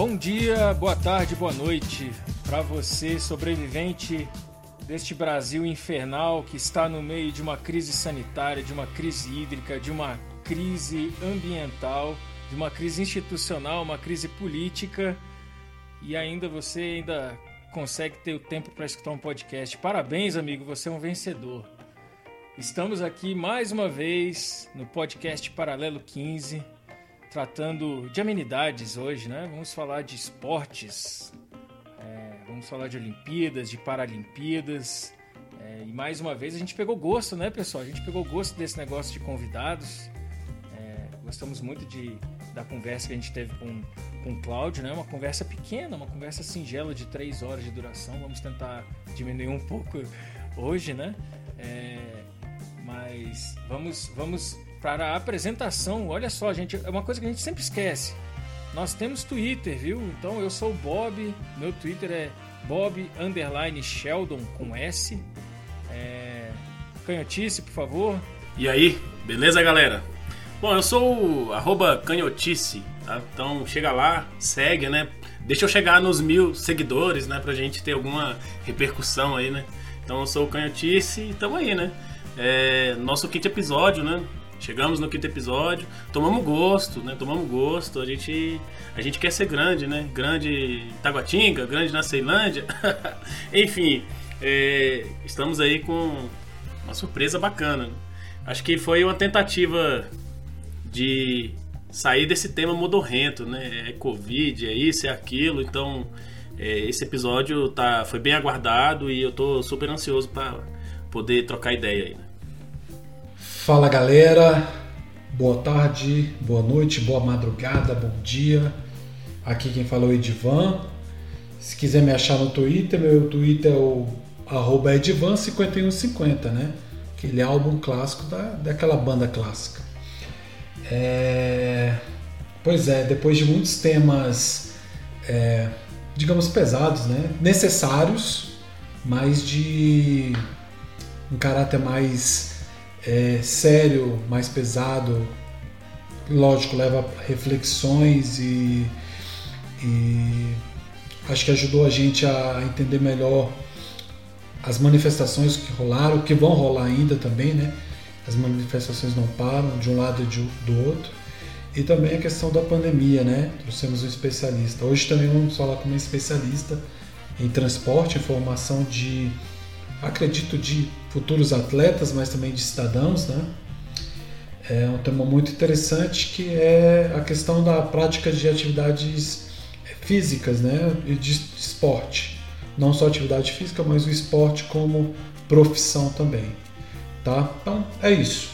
Bom dia, boa tarde, boa noite para você, sobrevivente deste Brasil infernal que está no meio de uma crise sanitária, de uma crise hídrica, de uma crise ambiental, de uma crise institucional, uma crise política e ainda você ainda consegue ter o tempo para escutar um podcast. Parabéns, amigo, você é um vencedor. Estamos aqui mais uma vez no podcast Paralelo 15, tratando de amenidades hoje, né? Vamos falar de esportes, é, vamos falar de Olimpíadas, de Paralimpíadas. É, e mais uma vez a gente pegou gosto, né, pessoal? A gente pegou gosto desse negócio de convidados. É, gostamos muito de, da conversa que a gente teve com, com o Cláudio, né? Uma conversa pequena, uma conversa singela de três horas de duração. Vamos tentar diminuir um pouco hoje, né? É, mas vamos, vamos para a apresentação. Olha só, gente, é uma coisa que a gente sempre esquece. Nós temos Twitter, viu? Então eu sou o Bob, meu Twitter é Bob underline Sheldon com S. É... Canhotice, por favor. E aí, beleza, galera? Bom, eu sou o canhotice, tá? Então chega lá, segue, né? Deixa eu chegar nos mil seguidores, né? Pra gente ter alguma repercussão aí, né? Então eu sou o canhotice e tamo aí, né? É, nosso quinto episódio, né? Chegamos no quinto episódio, tomamos gosto, né? Tomamos gosto. A gente, a gente quer ser grande, né? Grande em Taguatinga, grande na Ceilândia. Enfim, é, estamos aí com uma surpresa bacana. Acho que foi uma tentativa de sair desse tema modorrento, né? É Covid, é isso, é aquilo. Então, é, esse episódio tá, foi bem aguardado e eu tô super ansioso para poder trocar ideia aí. Né? Fala galera, boa tarde, boa noite, boa madrugada, bom dia. Aqui quem falou é o Edivan. Se quiser me achar no Twitter, meu Twitter é o Edivan5150, né? Aquele álbum clássico da, daquela banda clássica. É... Pois é, depois de muitos temas, é, digamos, pesados, né? Necessários, mas de um caráter mais é, sério, mais pesado, lógico, leva reflexões e, e acho que ajudou a gente a entender melhor as manifestações que rolaram, que vão rolar ainda também, né? As manifestações não param de um lado e de, do outro. E também a questão da pandemia, né? Trouxemos um especialista. Hoje também vamos falar com uma especialista em transporte, informação de acredito, de futuros atletas, mas também de cidadãos, né? É um tema muito interessante que é a questão da prática de atividades físicas, né? E de esporte. Não só atividade física, mas o esporte como profissão também, tá? Então é isso.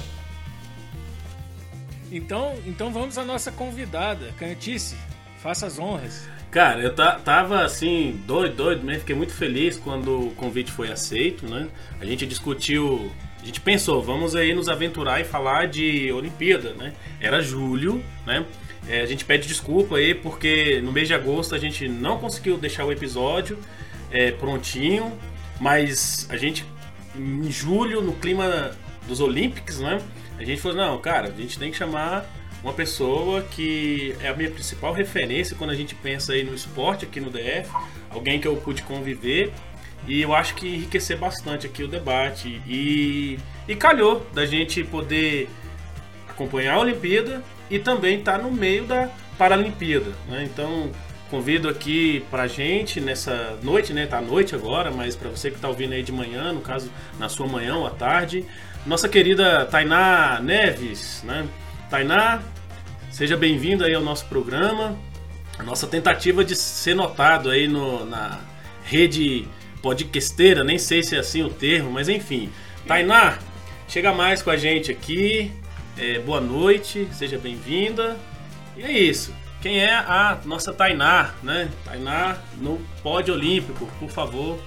Então, então vamos à nossa convidada, Cantice. Faça as honras. Cara, eu tava assim, doido, doido mesmo. Fiquei muito feliz quando o convite foi aceito, né? A gente discutiu, a gente pensou, vamos aí nos aventurar e falar de Olimpíada, né? Era julho, né? É, a gente pede desculpa aí porque no mês de agosto a gente não conseguiu deixar o episódio é, prontinho, mas a gente em julho, no clima dos Olympics, né? A gente falou, não, cara, a gente tem que chamar uma pessoa que é a minha principal referência quando a gente pensa aí no esporte aqui no DF, alguém que eu pude conviver e eu acho que enriquecer bastante aqui o debate e, e calhou da gente poder acompanhar a Olimpíada e também estar tá no meio da Paralimpíada, né? Então convido aqui pra gente nessa noite, né? Tá noite agora, mas para você que tá ouvindo aí de manhã, no caso na sua manhã ou à tarde, nossa querida Tainá Neves, né? Tainá, seja bem-vindo aí ao nosso programa. A nossa tentativa de ser notado aí no, na rede podcasteira, nem sei se é assim o termo, mas enfim. Tainá, chega mais com a gente aqui. É, boa noite, seja bem-vinda. E é isso. Quem é a nossa Tainá, né? Tainá no pódio olímpico, por favor,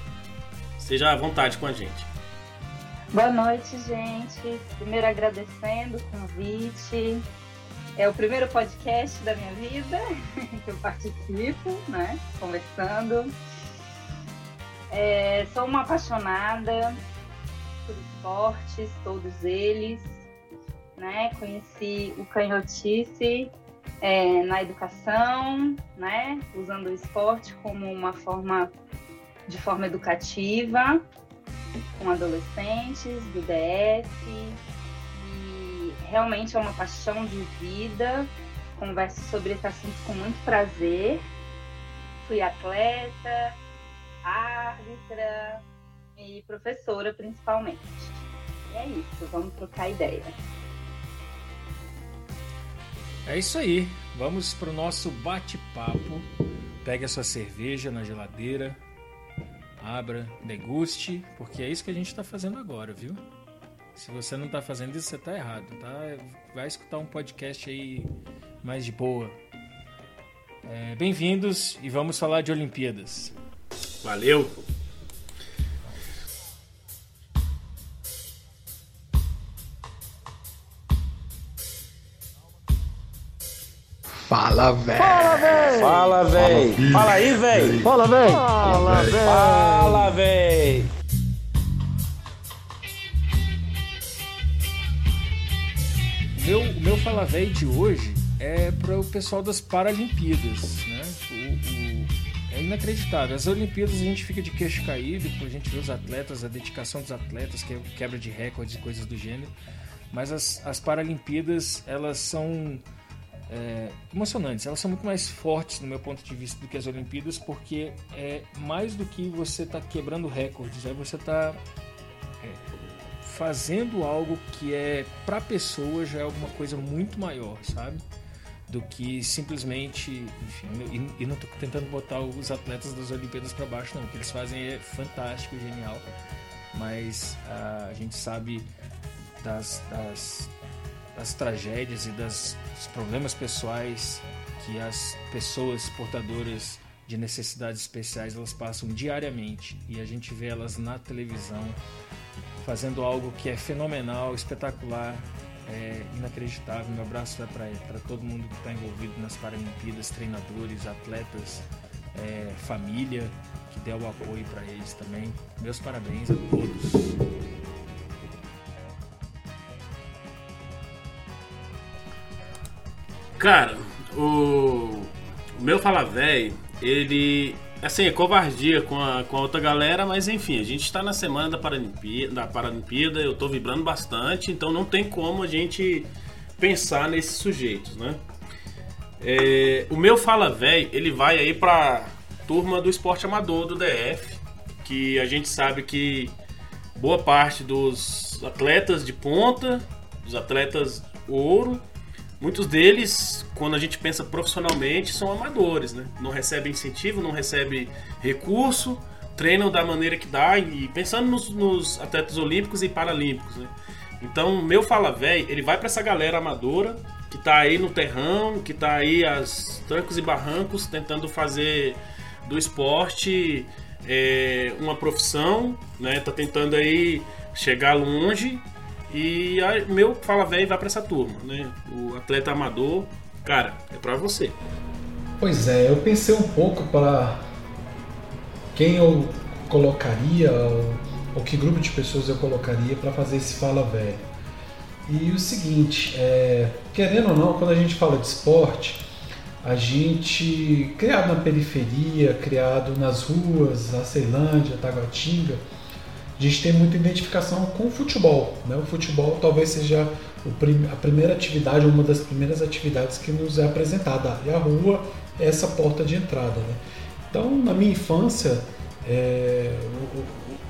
seja à vontade com a gente. Boa noite, gente. Primeiro agradecendo o convite. É o primeiro podcast da minha vida que eu participo, né? Conversando. É, sou uma apaixonada por esportes, todos eles. né? Conheci o canhotice é, na educação, né? Usando o esporte como uma forma de forma educativa com adolescentes do DF realmente é uma paixão de vida. Converso sobre esse assunto com muito prazer. Fui atleta, árbitra e professora principalmente. E é isso, vamos trocar ideia. É isso aí. Vamos para o nosso bate-papo. Pegue a sua cerveja na geladeira, abra, deguste, porque é isso que a gente está fazendo agora, viu? Se você não está fazendo isso, você está errado, tá? Vai escutar um podcast aí mais de boa. É, Bem-vindos e vamos falar de Olimpíadas. Valeu! Fala, velho. Fala, véi. Fala aí, véi. Fala, velho. Fala, véi. Fala, véi. Meu, o meu Fala Véi de hoje é para o pessoal das Paralimpíadas, né? O, o- é inacreditável. As Olimpíadas a gente fica de queixo caído, quando a gente vê os atletas, a dedicação dos atletas, que é quebra de recordes e coisas do gênero. Mas as, as Paralimpíadas, elas são é, emocionantes. Elas são muito mais fortes, no meu ponto de vista, do que as Olimpíadas, porque é mais do que você tá quebrando recordes, é você tá fazendo algo que é pra pessoa já é alguma coisa muito maior, sabe? Do que simplesmente, enfim, e, não tô tentando botar os atletas das Olimpíadas pra baixo, não. O que eles fazem é fantástico, genial. Mas ah, a gente sabe das, das, das tragédias e das, dos problemas pessoais que as pessoas portadoras de necessidades especiais elas passam diariamente e a gente vê elas na televisão fazendo algo que é fenomenal, espetacular, é inacreditável. Meu abraço vai para todo mundo que está envolvido nas Paralimpíadas, treinadores, atletas, é, família que deu o apoio para eles também. Meus parabéns a todos. Cara, o, o meu Fala Véi, ele. Assim, é covardia com a, com a outra galera, mas enfim, a gente está na semana da Paralimpíada, da Paralimpíada, eu tô vibrando bastante, então não tem como a gente pensar nesses sujeitos, né? É, o meu Fala Véi, ele vai aí pra turma do esporte amador do DF, que a gente sabe que boa parte dos atletas de ponta, dos atletas ouro, Muitos deles, quando a gente pensa profissionalmente, são amadores, né? Não recebem incentivo, não recebem recurso, treinam da maneira que dá e pensando nos, nos atletas olímpicos e paralímpicos, né? Então, meu Fala Véi, ele vai para essa galera amadora que tá aí no terrão, que tá aí aos trancos e barrancos tentando fazer do esporte é, uma profissão, né? Tá tentando aí chegar longe e a, meu Fala Véi vai para essa turma, né? O atleta amador, cara, é para você. Pois é, eu pensei um pouco para quem eu colocaria, ou que grupo de pessoas eu colocaria para fazer esse Fala Velho. E o seguinte, é, querendo ou não, quando a gente fala de esporte, a gente, criado na periferia, criado nas ruas, na Ceilândia, Taguatinga, a gente tem muita identificação com o futebol. Né? O futebol talvez seja prim- a primeira atividade, uma das primeiras atividades que nos é apresentada. E a rua é essa porta de entrada. Né? Então, na minha infância, é,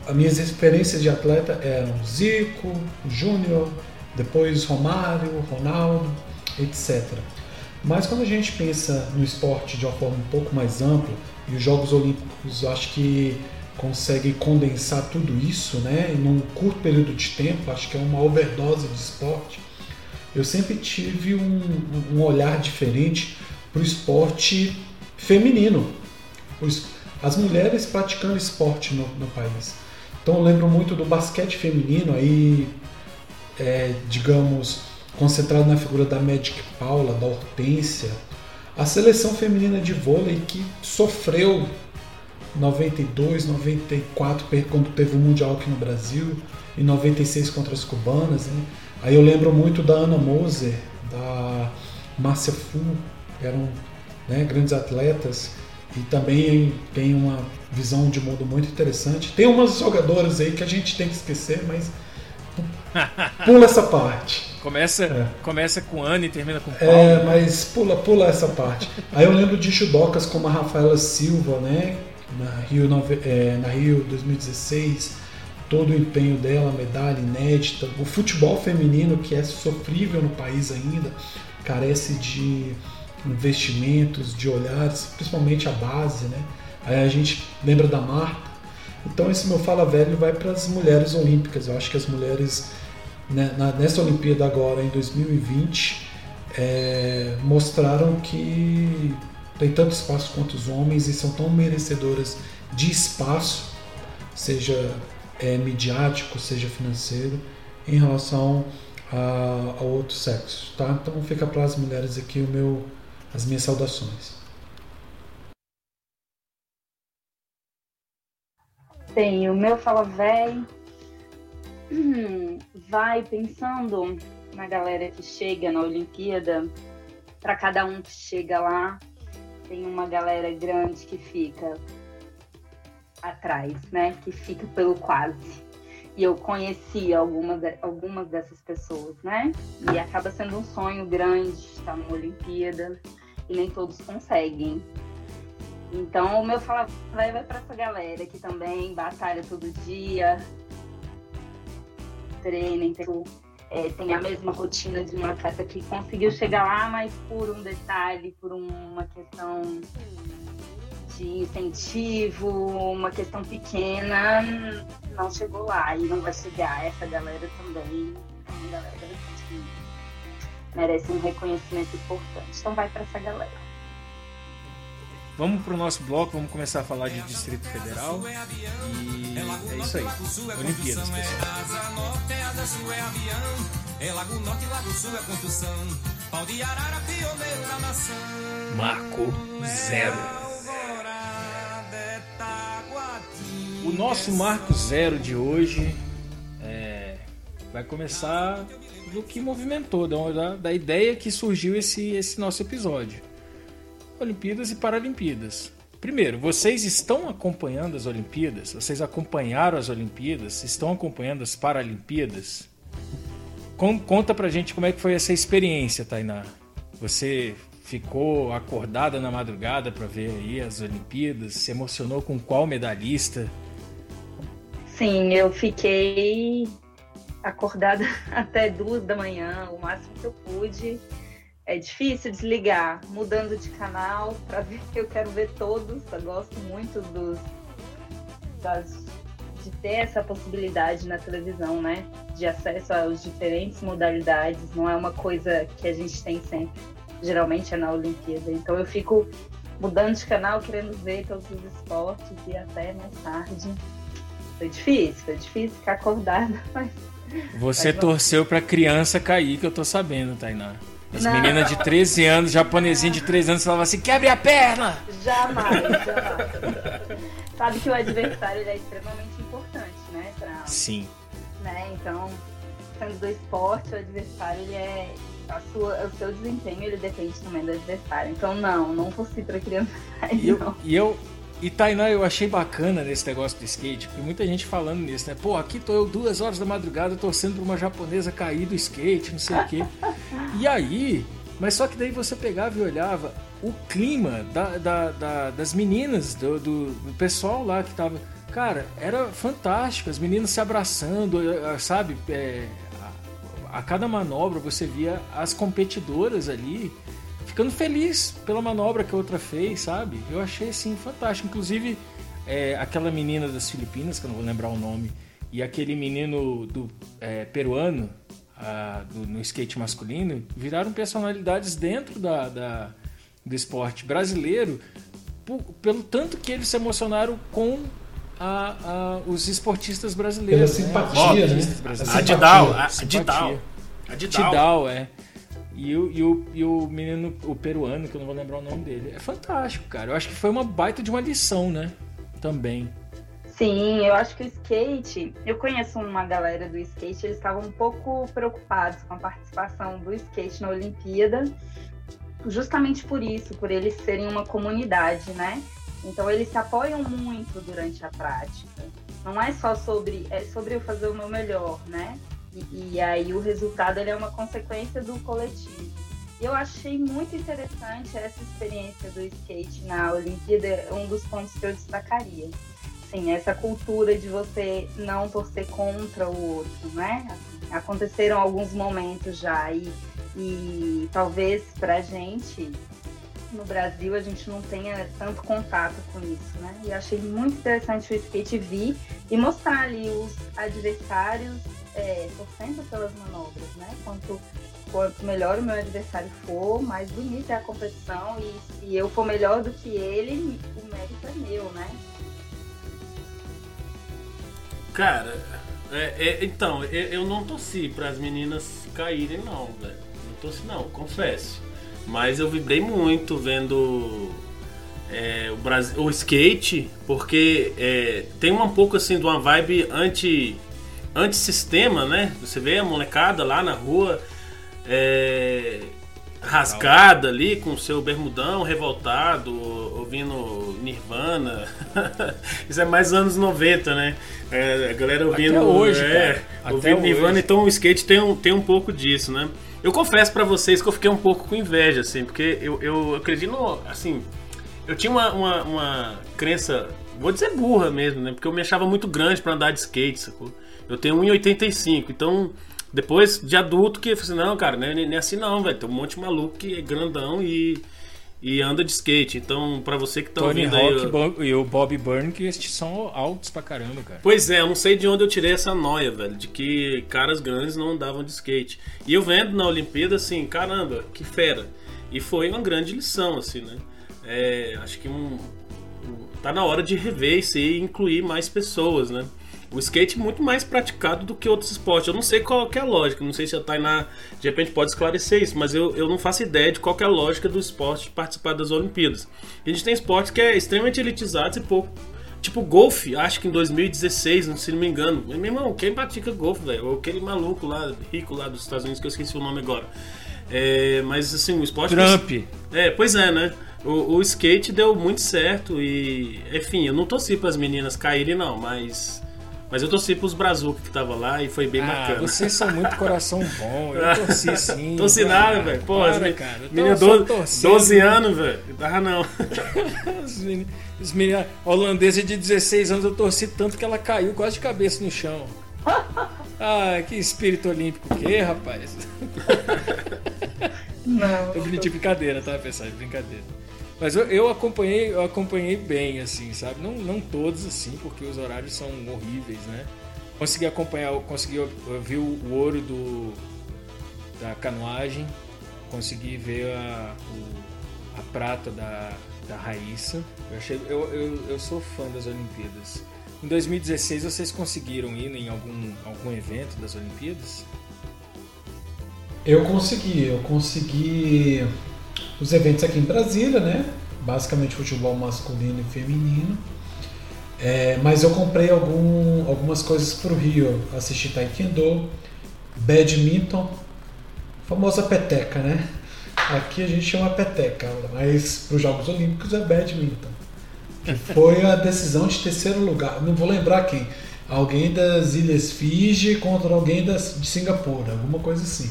as minhas experiências de atleta eram Zico, Júnior, depois Romário, Ronaldo, etc. Mas quando a gente pensa no esporte de uma forma um pouco mais ampla, e os Jogos Olímpicos acho que conseguem condensar tudo isso né, em um curto período de tempo, acho que é uma overdose de esporte, eu sempre tive um, um olhar diferente para o esporte feminino. As mulheres praticando esporte no, no país. Então eu lembro muito do basquete feminino, aí, é, digamos, concentrado na figura da Magic Paula, da Hortência. A seleção feminina de vôlei que sofreu 92, 94, quando teve o Mundial aqui no Brasil, e 96 contra as cubanas. Né? Aí eu lembro muito da Ana Moser, da Márcia Fu, eram né, grandes atletas e também tem uma visão de mundo muito interessante. Tem umas jogadoras aí que a gente tem que esquecer, mas pula essa parte. Começa, é. começa com Ana e termina com Paulo. É, mas pula, pula essa parte. Aí eu lembro de judocas como a Rafaela Silva, né? Na Rio, é, na Rio 2016, todo o empenho dela, medalha inédita. O futebol feminino, que é sofrível no país ainda, carece de investimentos, de olhares, principalmente a base, né? Aí a gente lembra da Marta. Então esse meu fala velho vai para as mulheres olímpicas. Eu acho que as mulheres né, nessa Olimpíada agora em 2020 é, mostraram que tem tanto espaço quanto os homens e são tão merecedoras de espaço, seja é, midiático, seja financeiro, em relação a, ao outro sexo, tá? Então fica para as mulheres aqui o meu as minhas saudações. Tem o meu fala véi. Vai pensando na galera que chega na Olimpíada. Para cada um que chega lá, tem uma galera grande que fica atrás, né? Que fica pelo quase. E eu conheci algumas, algumas dessas pessoas, né? E acaba sendo um sonho grande estar numa Olimpíada e nem todos conseguem. Então, o meu fala vai para essa galera que também batalha todo dia, treina, então, é, tem a mesma rotina de uma atleta que conseguiu chegar lá, mas por um detalhe, por uma questão de incentivo, uma questão pequena, não chegou lá e não vai chegar. Essa galera também é uma galera que merece um reconhecimento importante. Então vai para essa galera. Vamos para o nosso bloco, vamos começar a falar de Distrito Federal. E é isso aí. Olimpíadas, pessoal. Marco Zero. O nosso Marco Zero de hoje é, vai começar do que movimentou, da, da ideia que surgiu esse, esse nosso episódio. Olimpíadas e Paralimpíadas. Primeiro, vocês estão acompanhando as Olimpíadas? Vocês acompanharam as Olimpíadas? Estão acompanhando as Paralimpíadas? Conta pra gente como é que foi essa experiência, Tainá. Você ficou acordada na madrugada para ver aí as Olimpíadas? Se emocionou com qual medalhista? Sim, eu fiquei acordada até duas da manhã, o máximo que eu pude. É difícil desligar, mudando de canal para ver que eu quero ver todos. Eu gosto muito dos, das, de ter essa possibilidade na televisão, né? De acesso às diferentes modalidades. Não é uma coisa que a gente tem sempre. Geralmente é na Olimpíada. Então eu fico mudando de canal, querendo ver todos os esportes e até mais tarde. Foi difícil, foi difícil ficar acordada, mas você torceu pra criança cair, que eu tô sabendo, Tainá. As não. meninas de 13 anos, japonesinho de 13 anos, falavam assim: quebre a perna! Jamais, jamais. Sabe que o adversário é extremamente importante, né? Pra, Sim. Né? Então, sendo do esporte, o adversário ele é. A sua, o seu desempenho ele depende também do adversário. Então, não, não fosse pra criança. E eu, e eu, e Tainá, eu achei bacana nesse negócio do skate, porque muita gente falando nisso, né? Pô, aqui tô eu duas horas da madrugada torcendo pra uma japonesa cair do skate, não sei o quê. E aí, mas só que daí você pegava e olhava o clima da, da, da, das meninas, do, do, do, pessoal lá que tava. Cara, era fantástico, as meninas se abraçando, eh, sabe? É, a, a cada manobra você via as competidoras ali ficando feliz pela manobra que a outra fez, sabe? Eu achei assim fantástico. Inclusive, é, aquela menina das Filipinas, que eu não vou lembrar o nome, e aquele menino do é, peruano a, do, no skate masculino viraram personalidades dentro da, da do esporte brasileiro por, pelo tanto que eles se emocionaram com a, a, os esportistas brasileiros. Pela simpatia, né? né? A Didal, a Didal. A Didal, é. E o, e, o, e o menino, o peruano, que eu não vou lembrar o nome dele. É fantástico, cara. Eu acho que foi uma baita de uma lição, né? também. Sim, eu acho que o skate, eu conheço uma galera do skate, eles estavam um pouco preocupados com a participação do skate na Olimpíada, justamente por isso, por eles serem uma comunidade, né? Então eles se apoiam muito durante a prática. Não é só sobre, é sobre eu fazer o meu melhor, né? E, e aí o resultado é uma consequência do coletivo. Eu achei muito interessante essa experiência do skate na Olimpíada, um dos pontos que eu destacaria. Sim, essa cultura de você não torcer contra o outro, né? Aconteceram alguns momentos já e, e talvez pra gente no Brasil a gente não tenha tanto contato com isso, né? E achei muito interessante o skate vir e mostrar ali os adversários é, pelas manobras, né? Quanto, quanto melhor o meu adversário for, mais bonita é a competição e se eu for melhor do que ele, o mérito é meu, né? Cara, é, é, então, eu, eu não torci para as meninas caírem, não, velho. Não torci, não, confesso. Mas eu vibrei muito vendo é, o, Brasil, o skate, porque é, tem um pouco assim de uma vibe anti antissistema, né? Você vê a molecada lá na rua é, rascada ali com o seu bermudão revoltado, ouvindo Nirvana. Isso é mais anos 90, né? É, a galera ouvindo. Até hoje, é, ouvindo Nirvana, hoje. então o skate tem um, tem um pouco disso, né? Eu confesso pra vocês que eu fiquei um pouco com inveja, assim, porque eu, eu acredito no. Assim, eu tinha uma, uma, uma crença, vou dizer burra mesmo, né? Porque eu me achava muito grande pra andar de skate, sacou? Eu tenho 1,85, então depois de adulto que eu falei assim, não, cara, não é, nem assim não, velho. Tem um monte de maluco que é grandão e, e anda de skate. Então, pra você que tá Tony ouvindo aí. Hawk eu- Bo- e o Bob Byrne, que estes são altos pra caramba, cara. Pois é, eu não sei de onde eu tirei essa noia, velho, de que caras grandes não andavam de skate. E eu vendo na Olimpíada, assim, caramba, que fera. E foi uma grande lição, assim, né? É, acho que um- tá na hora de rever isso e incluir mais pessoas, né? O skate é muito mais praticado do que outros esportes. Eu não sei qual que é a lógica, não sei se a Tainá de repente pode esclarecer isso, mas eu, eu não faço ideia de qual que é a lógica do esporte de participar das Olimpíadas. A gente tem esportes que é extremamente elitizados e pouco Tipo, golfe, acho que em 2016, se não me engano. Meu irmão, quem pratica golfe, velho? Ou aquele maluco lá, rico lá dos Estados Unidos, que eu esqueci o nome agora. É, mas assim, o esporte. Trump. É, pois é, né? O, o skate deu muito certo e. Enfim, eu não torci para as meninas caírem, não, mas. Mas eu torci pros Brazuca que tava lá e foi bem Ah, bacana. vocês são muito coração bom. Eu torci sim. Torci nada, velho. Pô, para, me- cara. Só 12, torcendo. 12 anos, velho. Dava não. Os meni- Os meninos, holandesa de 16 anos, eu torci tanto que ela caiu quase de cabeça no chão. Ah, que espírito olímpico que, é, rapaz? Não. Eu de brincadeira, tá, pessoal? De brincadeira. Mas eu, eu acompanhei, eu acompanhei bem, assim, sabe? Não, não todos, assim, porque os horários são horríveis, né? Consegui acompanhar, consegui ver o, ouro do, da canoagem, consegui ver a, o- a prata da, da Raíssa. Eu, achei, eu, eu, eu sou fã das Olimpíadas. Em 2016 vocês conseguiram ir em algum, algum evento das Olimpíadas? Eu consegui, eu consegui os eventos aqui em Brasília, né? Basicamente futebol masculino e feminino. É, mas eu comprei algum, algumas coisas para o Rio. Assisti Taekwondo, Badminton, famosa peteca, né? Aqui a gente chama peteca, mas para os Jogos Olímpicos é Badminton. Que foi a decisão de terceiro lugar. Não vou lembrar quem. Alguém das Ilhas Fiji contra alguém das, de Singapura, alguma coisa assim.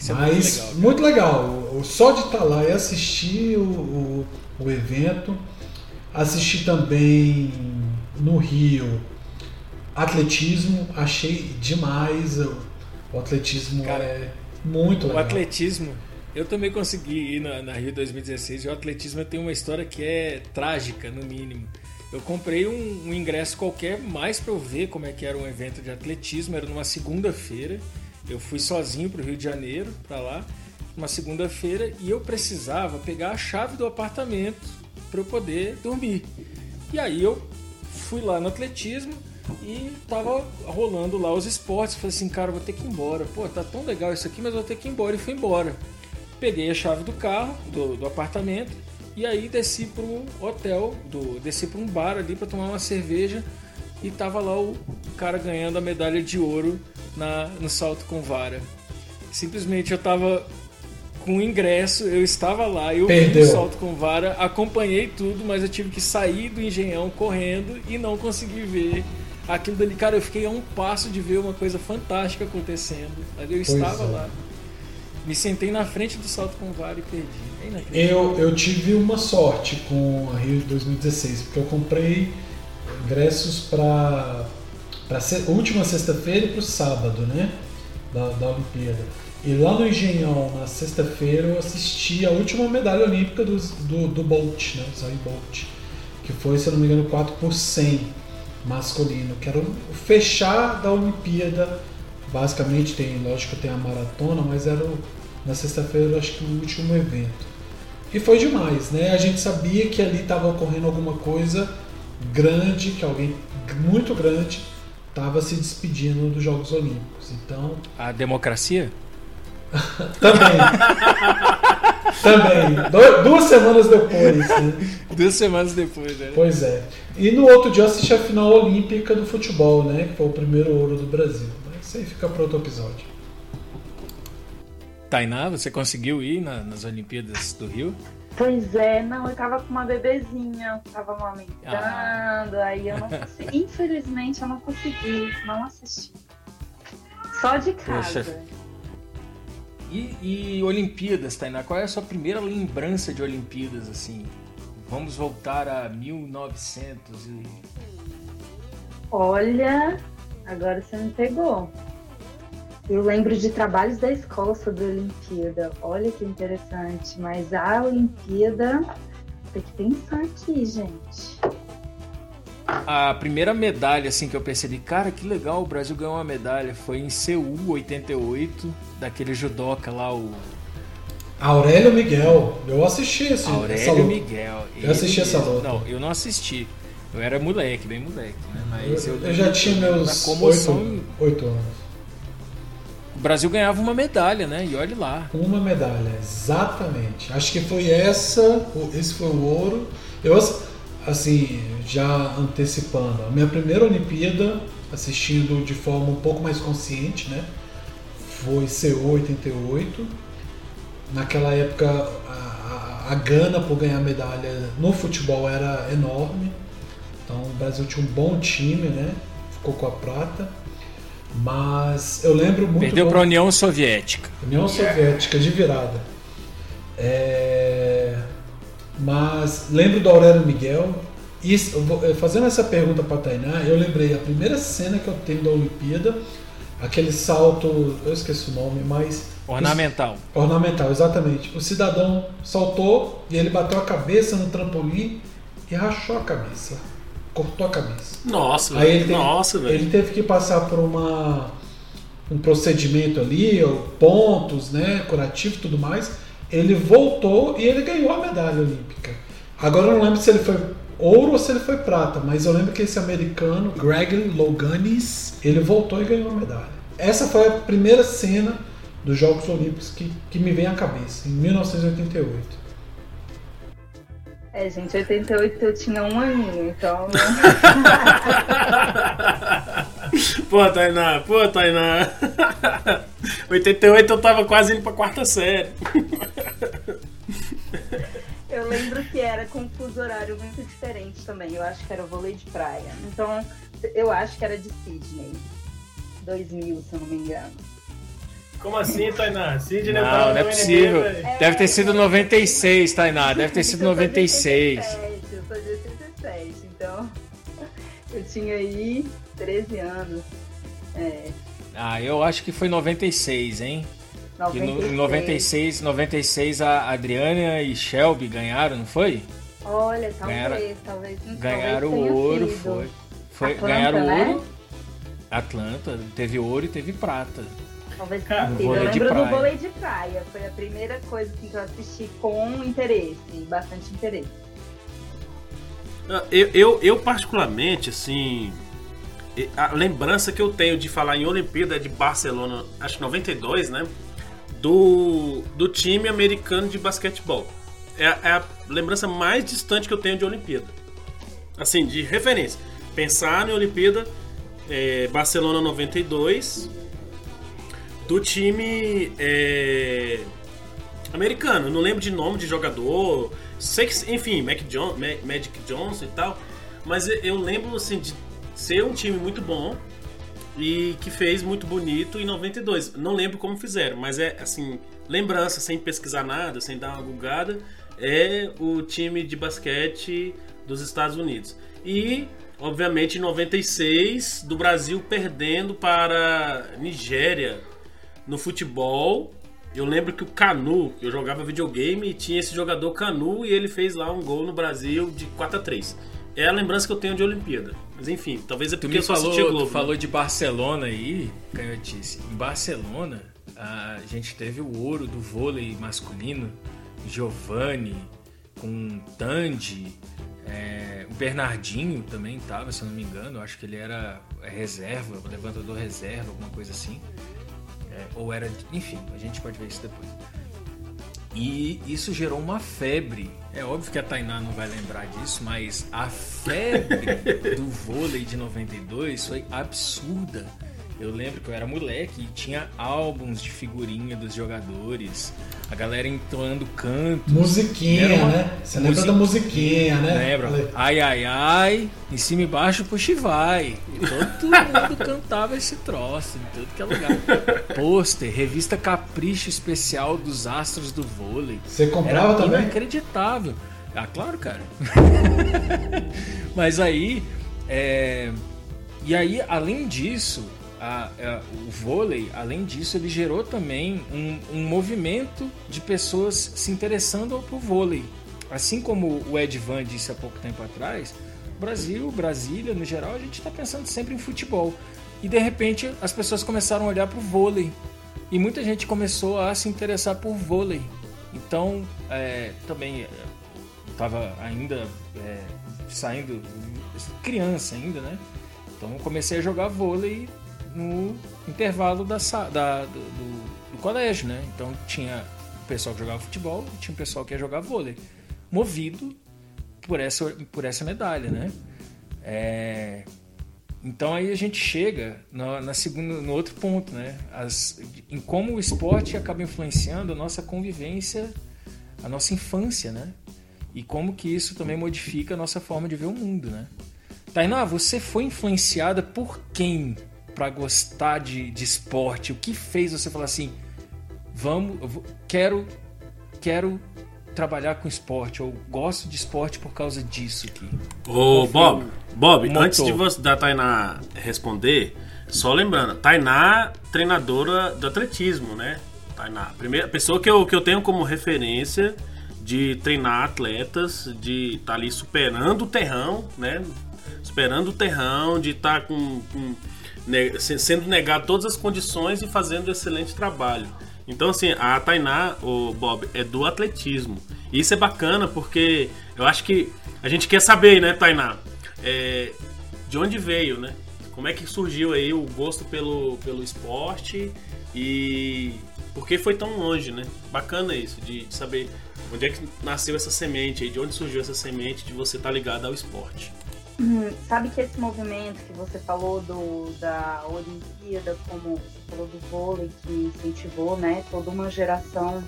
Isso é Mas muito muito legal. O- Só de estar lá e assistir o, o, o evento, assistir também no Rio atletismo, achei demais. O, o atletismo Cara, é muito O legal. atletismo, eu também consegui ir na, na Rio 2016 e o atletismo tem uma história que é trágica, no mínimo. Eu comprei um, um ingresso qualquer mais para eu ver como é que era um evento de atletismo, era numa segunda-feira. Eu fui sozinho para o Rio de Janeiro, para lá, uma segunda-feira, e eu precisava pegar a chave do apartamento para eu poder dormir. E aí eu fui lá no atletismo e tava rolando lá os esportes. Falei assim, cara, vou ter que ir embora. Pô, tá tão legal isso aqui, mas vou ter que ir embora. E fui embora. Peguei a chave do carro, do, do apartamento, E aí desci pro hotel, do, desci para um bar ali para tomar uma cerveja e tava lá o cara ganhando a medalha de ouro na, no salto com vara. Simplesmente eu tava com ingresso, eu estava lá, eu Perdeu. vi o salto com vara, acompanhei tudo, mas eu tive que sair do engenhão correndo e não consegui ver aquilo dali. Cara, eu fiquei a um passo de ver uma coisa fantástica acontecendo. Mas eu estava é. lá. Me sentei na frente do salto com vara e perdi. É. Eu, eu tive uma sorte com a Rio de 2016, porque eu comprei ingressos para a última sexta-feira e para o sábado, né? Da, da Olimpíada. E lá no Engenhão, na sexta-feira, eu assisti a última medalha olímpica do, do, do Bolt, né? Usain Bolt. Que foi, se eu não me engano, 4 por 100 masculino. Que era o fechar da Olimpíada. Basicamente, tem, lógico, tem a maratona, mas era o, na sexta-feira, acho que o último evento. E foi demais, né? A gente sabia que ali estava ocorrendo alguma coisa grande, que alguém muito grande estava se despedindo dos Jogos Olímpicos. Então, A democracia? também. também. Du- duas semanas depois, né? Duas semanas depois, né? Pois é. E no outro dia eu assisti a final olímpica do futebol, né? Que foi o primeiro ouro do Brasil. Mas isso aí fica para outro episódio. Tainá, você conseguiu ir na- nas Olimpíadas do Rio? Pois é, não, eu tava com uma bebezinha, tava amamentando, Ah. aí eu não consegui. Infelizmente eu não consegui, não assisti. Só de casa. Poxa. E, e Olimpíadas, Tainá, qual é a sua primeira lembrança de Olimpíadas, assim? Vamos voltar a 1900 e... Olha, agora você me pegou. Eu lembro de trabalhos da escola sobre a Olimpíada. Olha que interessante. Mas a Olimpíada. Tem que pensar aqui, gente. A primeira medalha, assim, que eu percebi, cara, que legal, o Brasil ganhou uma medalha, foi em Seul, 88, daquele judoca lá, o Aurélio Miguel. Eu assisti esse, essa Aurélio luta. Miguel. Eu assisti essa luta. Não, eu não assisti. Eu era moleque, bem moleque, né? Mas eu, Eu, eu já tinha meus oito anos. O Brasil ganhava uma medalha, né? E olhe lá. Uma medalha, exatamente. Acho que foi essa, esse foi o ouro. Eu, ass- assim, já antecipando, a minha primeira Olimpíada, assistindo de forma um pouco mais consciente, né? Foi Seul 88. Naquela época, a, a, a gana por ganhar medalha no futebol era enorme. Então, o Brasil tinha um bom time, né? Ficou com a prata. Mas eu lembro muito Perdeu para a União Soviética. União Soviética de virada. É, Mas lembro do Aurélio Miguel. E eh, fazendo essa pergunta para Tainá, eu lembrei a primeira cena que eu tenho da Olimpíada, aquele salto, eu esqueci o nome, mas Ornamental. ornamental, exatamente. O cidadão saltou e ele bateu a cabeça no trampolim e rachou a cabeça, cortou a cabeça. Nossa, Aí ele velho. teve, Nossa, velho. ele teve que passar por uma, um procedimento ali, pontos, né, curativo e tudo mais. Ele voltou e ele ganhou a medalha olímpica. Agora eu não lembro se ele foi ouro ou se ele foi prata, mas eu lembro que esse americano, Greg Louganis, ele voltou e ganhou a medalha. Essa foi a primeira cena dos Jogos Olímpicos que, que me vem à cabeça, em 1988. É, gente, 88 eu tinha um aninho, então. Pô, Tainá, pô, Tainá. 88 eu tava quase indo pra quarta série. Eu lembro que era com um fuso horário muito diferente também. Eu acho que era o vôlei de praia. Então, eu acho que era de Sydney. 2000, se eu não me engano. Como assim, Tainá? Sidney Não, não é possível. Deve ter sido 96, Tainá. Deve ter sido Eu sou de 96. 87, Eu sou de 87, então. Eu tinha aí 13 anos. É, Ah, eu acho que foi 96, hein? Que 96. no, em 96, 96 a Adriana e Shelby ganharam, não foi? Olha, talvez, Ganharam- talvez. Ganharam talvez tenha ouro, sido. foi. foi Atlanta, ganharam né? ouro. Atlanta teve ouro e teve prata. Talvez Cara, tenha sido. vôlei Eu lembro do vôlei de praia. Foi a primeira coisa assim, que eu assisti com interesse, bastante interesse. Eu, eu, eu, particularmente, assim, a lembrança que eu tenho de falar em Olimpíada é de Barcelona, acho que 92, né? Do, do time americano de basquetebol. é, é a lembrança mais distante que eu tenho de Olimpíada. Assim, de referência. Pensar na Olimpíada, é, Barcelona 92, do time é, americano. Não lembro de nome de jogador. Sei que, enfim, Mac John, Magic Johnson e tal. Mas eu lembro assim de ser um time muito bom e que fez muito bonito em 92. Não lembro como fizeram, mas é assim, lembrança sem pesquisar nada, sem dar uma bugada, é o time de basquete dos Estados Unidos. E obviamente em 96 do Brasil perdendo para Nigéria no futebol eu lembro que o Canu, eu jogava videogame e tinha esse jogador Canu e ele fez lá um gol no Brasil de 4 a 3 É a lembrança que eu tenho de Olimpíada. Mas enfim, talvez é porque eu só falou, assisti Globo. Tu falou de Barcelona aí, Canhotice. Em Barcelona, a gente teve o ouro do vôlei masculino, Giovanni, com Tandy, é, o Bernardinho também estava, se eu não me engano, acho que ele era reserva, levantador reserva, alguma coisa assim. É, ou era. Enfim, a gente pode ver isso depois. E isso gerou uma febre. É óbvio que a Tainá não vai lembrar disso, mas a febre do vôlei de 92 foi absurda. Eu lembro que eu era moleque e tinha álbuns de figurinha dos jogadores, a galera entoando canto. Musiquinha, uma... né? Você lembra da musiquinha, né? Lembra? Ai, ai, ai, em cima e baixo, puxa e vai. E todo mundo cantava esse troço em tudo que é lugar. Pôster, revista Capricho Especial dos Astros do Vôlei. Você comprava era também? Inacreditável. Ah, claro, cara. Mas aí. É... E aí, além disso, a, a, o vôlei, além disso, ele gerou também um, um movimento de pessoas se interessando por vôlei. Assim como o Ed Van disse há pouco tempo atrás, Brasil, Brasília, no geral, a gente está pensando sempre em futebol. E de repente as pessoas começaram a olhar para o vôlei. E muita gente começou a se interessar por vôlei. Então, é, também estava ainda é, saindo, criança ainda, né? Então comecei a jogar vôlei no intervalo da, da do, do, do, colégio, né? Então tinha o pessoal que jogava futebol e tinha o pessoal que ia jogar vôlei, movido por essa, por essa medalha, né? É, então aí a gente chega no, na segunda, no outro ponto, né? As, em como o esporte acaba influenciando a nossa convivência, a nossa infância, né? E como que isso também modifica a nossa forma de ver o mundo, né? Tainá, você foi influenciada por quem para gostar de, de esporte? O que fez você falar assim, vamos, quero, quero trabalhar com esporte ou gosto de esporte por causa disso aqui? Ô, Bob, Bob, antes de você da Tainá responder, só lembrando, Tainá, treinadora do atletismo, né? Tainá, primeira pessoa que eu, que eu tenho como referência de treinar atletas, de estar tá ali superando o terrão, né? Superando o terrão, de estar tá com, com sendo negado todas as condições e fazendo um excelente trabalho. Então, assim, a Tainá, o Bob, é do atletismo. E isso é bacana porque eu acho que a gente quer saber, né, Tainá? É, de onde veio, né? Como é que surgiu aí o gosto pelo, pelo esporte e por que foi tão longe, né? Bacana isso, de, de saber onde é que nasceu essa semente aí, de onde surgiu essa semente de você estar tá ligado ao esporte. Hum, sabe que esse movimento que você falou do, da Olimpíada, como você falou do vôlei, que incentivou né, toda uma geração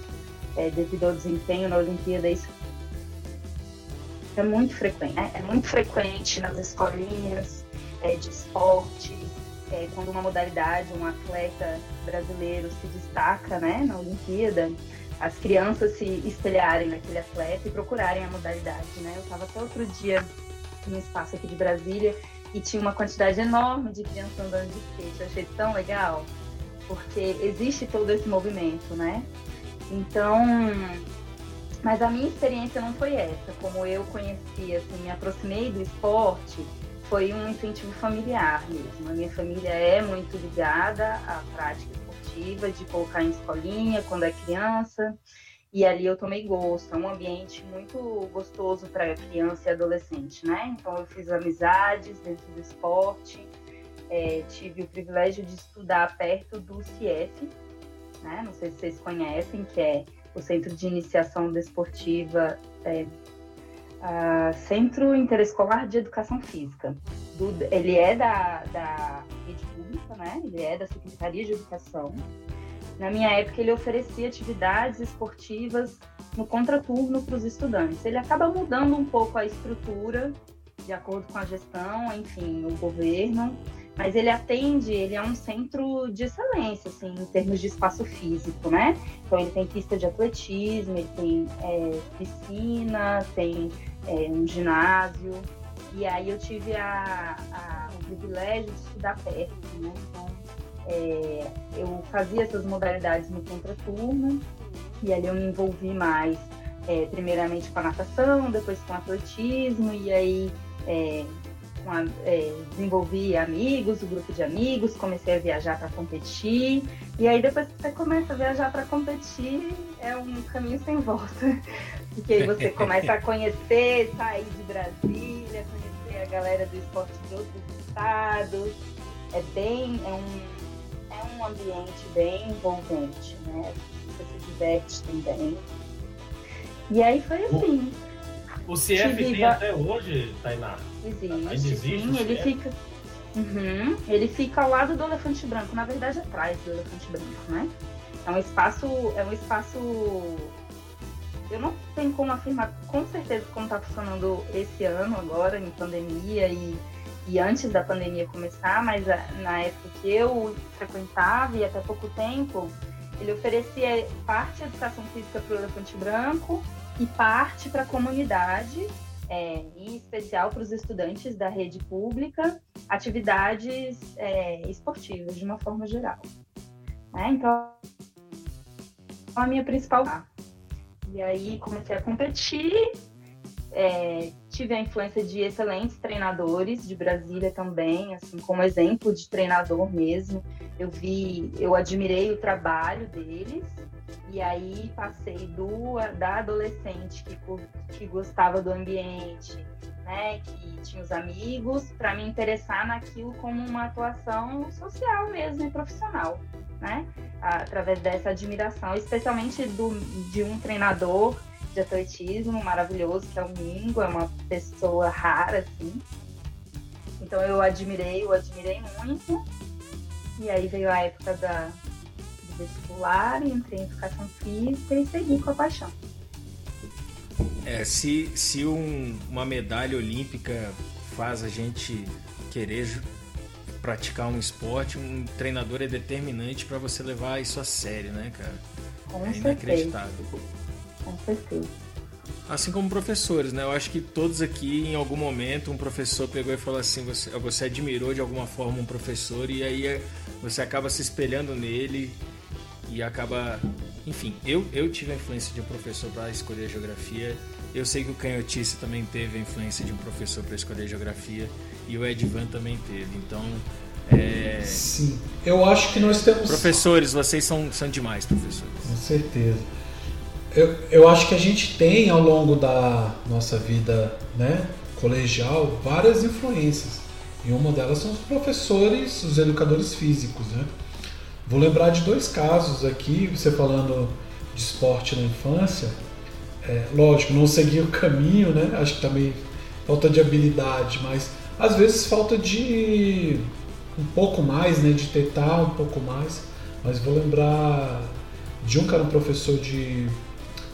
é, devido ao desempenho na Olimpíada, isso é muito frequente. Né? É muito frequente nas escolinhas é, de esporte, é, quando uma modalidade, um atleta brasileiro se destaca né, na Olimpíada, as crianças se espelharem naquele atleta e procurarem a modalidade. Né? Eu estava até outro dia no espaço aqui de Brasília e tinha uma quantidade enorme de crianças andando de skate. Eu achei tão legal, porque existe todo esse movimento, né? Então, mas a minha experiência não foi essa. Como eu conheci, assim, me aproximei do esporte, foi um incentivo familiar mesmo. A minha família é muito ligada à prática esportiva, de colocar em escolinha quando é criança. E ali eu tomei gosto, é um ambiente muito gostoso para criança e adolescente, né? Então eu fiz amizades dentro do esporte, é, tive o privilégio de estudar perto do CIEF, né? Não sei se vocês conhecem, que é o Centro de Iniciação Desportiva, é, Centro Interescolar de Educação Física. Do, ele é da, da rede pública, né? Ele é da Secretaria de Educação. Na minha época, ele oferecia atividades esportivas no contraturno para os estudantes. Ele acaba mudando um pouco a estrutura de acordo com a gestão, enfim, o governo, mas ele atende, ele é um centro de excelência, assim, em termos de espaço físico, né? Então ele tem pista de atletismo, ele tem é, piscina, tem é, um ginásio, e aí eu tive a, a, o privilégio de estudar perto, né? Então é, eu fazia essas modalidades no contraturno, e ali eu me envolvi mais, é, primeiramente com a natação, depois com o atletismo, e aí é, a, é, desenvolvi amigos, o um grupo de amigos, comecei a viajar para competir. E aí depois que você começa a viajar para competir, é um caminho sem volta. Porque aí você começa a conhecer, sair de Brasília, conhecer a galera do esporte de outros estados. É bem, é um, é um ambiente bem envolvente, né? Você se diverte também. E aí foi assim. O CF tem até hoje, Tainá? Existe. existe sim, ele fica. Uhum, ele fica ao lado do elefante branco, na verdade atrás do elefante branco, né? É um espaço. É um espaço. Eu não tenho como afirmar com certeza como está funcionando esse ano agora, em pandemia e, e antes da pandemia começar, mas na época que eu frequentava e até pouco tempo, ele oferecia parte educação física para o elefante branco e parte para a comunidade, é, em especial para os estudantes da rede pública, atividades é, esportivas de uma forma geral. Né? Então, a minha principal. E aí comecei a competir, é, tive a influência de excelentes treinadores de Brasília também, assim como exemplo de treinador mesmo. Eu vi, eu admirei o trabalho deles e aí passei do da adolescente que, que gostava do ambiente, né, que tinha os amigos, para me interessar naquilo como uma atuação social mesmo e profissional, né, através dessa admiração, especialmente do, de um treinador de atletismo maravilhoso que é o Mingo, é uma pessoa rara assim. Então eu admirei, eu admirei muito. E aí veio a época da, vestibular, entrei em educação física e segui com a paixão. É, se, se um, uma medalha olímpica faz a gente querer praticar um esporte, um treinador é determinante para você levar isso a sério, né, cara? Com é certeza. Com certeza. Assim como professores, né? Eu acho que todos aqui, em algum momento, um professor pegou e falou assim: você, você admirou de alguma forma um professor e aí é, você acaba se espelhando nele e acaba. Enfim, eu, eu tive a influência de um professor para escolher geografia. Eu sei que o Canhotice também teve a influência de um professor para escolher geografia e o Edvan também teve. Então. É... Sim, eu acho que nós temos. Professores, vocês são, são demais, professores. Com certeza. Eu, eu acho que a gente tem ao longo da nossa vida né, colegial várias influências. E uma delas são os professores, os educadores físicos. Né? Vou lembrar de dois casos aqui, você falando de esporte na infância. É, lógico, não segui o caminho, né? Acho que também falta de habilidade, mas às vezes falta de um pouco mais, né? De tentar um pouco mais. Mas vou lembrar de um cara, um professor de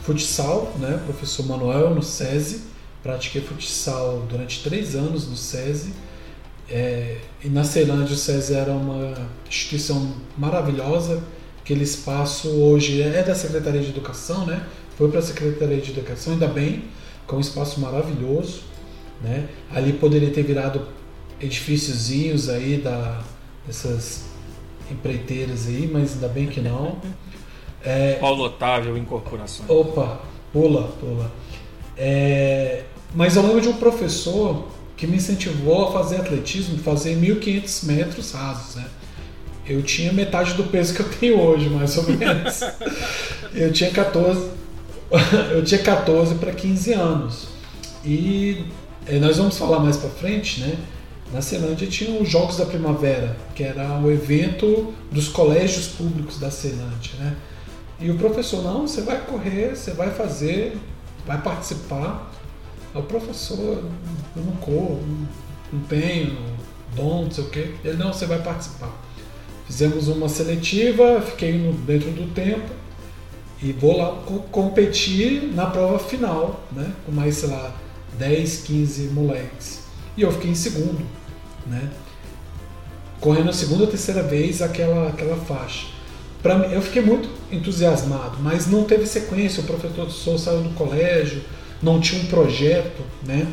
futsal, né? Professor Manuel no SESI. Pratiquei futsal durante três anos no SESI é, e na Ceilândia o SESI era uma instituição maravilhosa. Aquele espaço hoje é da Secretaria de Educação, né? Foi para a Secretaria de Educação, ainda bem, com um espaço maravilhoso. Né? Ali poderia ter virado edifíciozinhos aí da, dessas empreiteiras aí, mas ainda bem que não. É... Paulo Otávio Incorporação. Opa, pula, pula. É... Mas eu lembro de um professor que me incentivou a fazer atletismo, fazer 1.500 metros rasos, né? Eu tinha metade do peso que eu tenho hoje, mais ou menos. eu tinha 14, eu tinha 14 para 15 anos. E eh, nós vamos falar mais para frente, né? Na Ceilândia tinha os Jogos da Primavera, que era o evento dos colégios públicos da Ceilândia, né? E o professor, não, você vai correr, você vai fazer, vai participar. O professor, eu não corro, não tenho dom, não sei o quê. Ele, não, você vai participar. Fizemos uma seletiva, fiquei no, dentro do tempo e vou lá competir na prova final, né? Com mais, sei lá, 10, 15 moleques. E eu fiquei em segundo, né? Correndo a segunda ou terceira vez aquela, aquela faixa. Pra mim, eu fiquei muito entusiasmado, mas não teve sequência. O professor saiu do colégio, não tinha um projeto, né?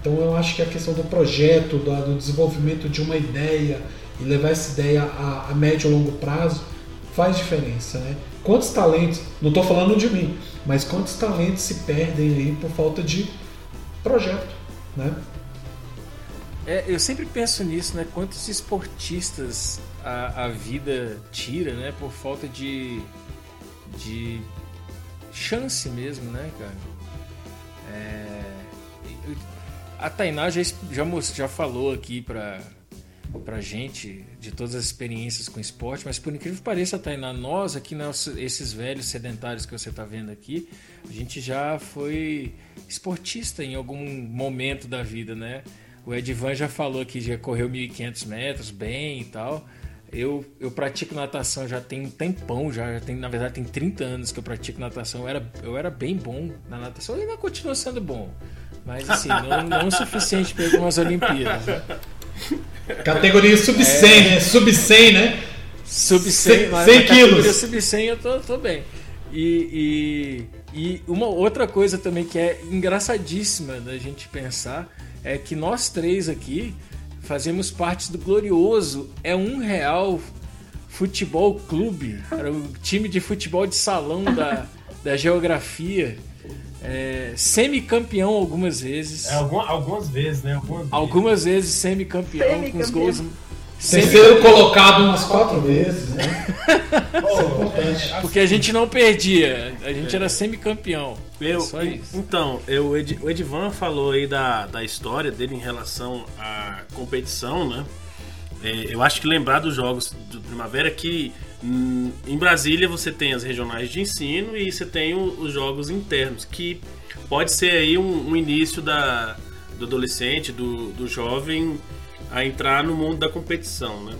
Então eu acho que a questão do projeto, do, do desenvolvimento de uma ideia e levar essa ideia a, a médio e longo prazo faz diferença, né? Quantos talentos, não estou falando de mim, mas quantos talentos se perdem aí por falta de projeto, né? É, eu sempre penso nisso, né? Quantos esportistas a, a vida tira, né? Por falta de, de chance mesmo, né, cara? É, a Tainá já, já, já falou aqui pra, pra gente de todas as experiências com esporte, mas por incrível que pareça, Tainá, nós aqui, nós, esses velhos sedentários que você tá vendo aqui, a gente já foi esportista em algum momento da vida, né? O Edvan já falou que já correu 1.500 metros bem e tal. Eu, eu pratico natação já tem um tempão, já, já tem, na verdade tem 30 anos que eu pratico natação. Eu era, eu era bem bom na natação e ainda continua sendo bom. Mas assim, não, não o suficiente para algumas Olimpíadas. Né? Categoria sub-100, é... né? Sub-100, né? Sub-100, 100 quilos. Sub-100 eu tô, tô bem. E, e, e, uma outra coisa também que é engraçadíssima da gente pensar é que nós três aqui fazemos parte do glorioso É Um Real Futebol Clube. Era o time de futebol de salão da, da geografia. É, semicampeão algumas vezes. É, algumas, algumas vezes, né? Algumas, algumas vezes semicampeão, semi com os gols. Terceiro colocado umas quatro vezes, né? Isso é importante. Porque a gente não perdia, a gente é. era semicampeão. Eu. Então, eu, o, Ed, o Edvan falou aí da, da história dele em relação à competição, né? É, eu acho que lembrar dos jogos do Primavera que hum, em Brasília você tem as regionais de ensino e você tem o, os jogos internos, que pode ser aí um, um início da, do adolescente, do, do jovem a entrar no mundo da competição, né?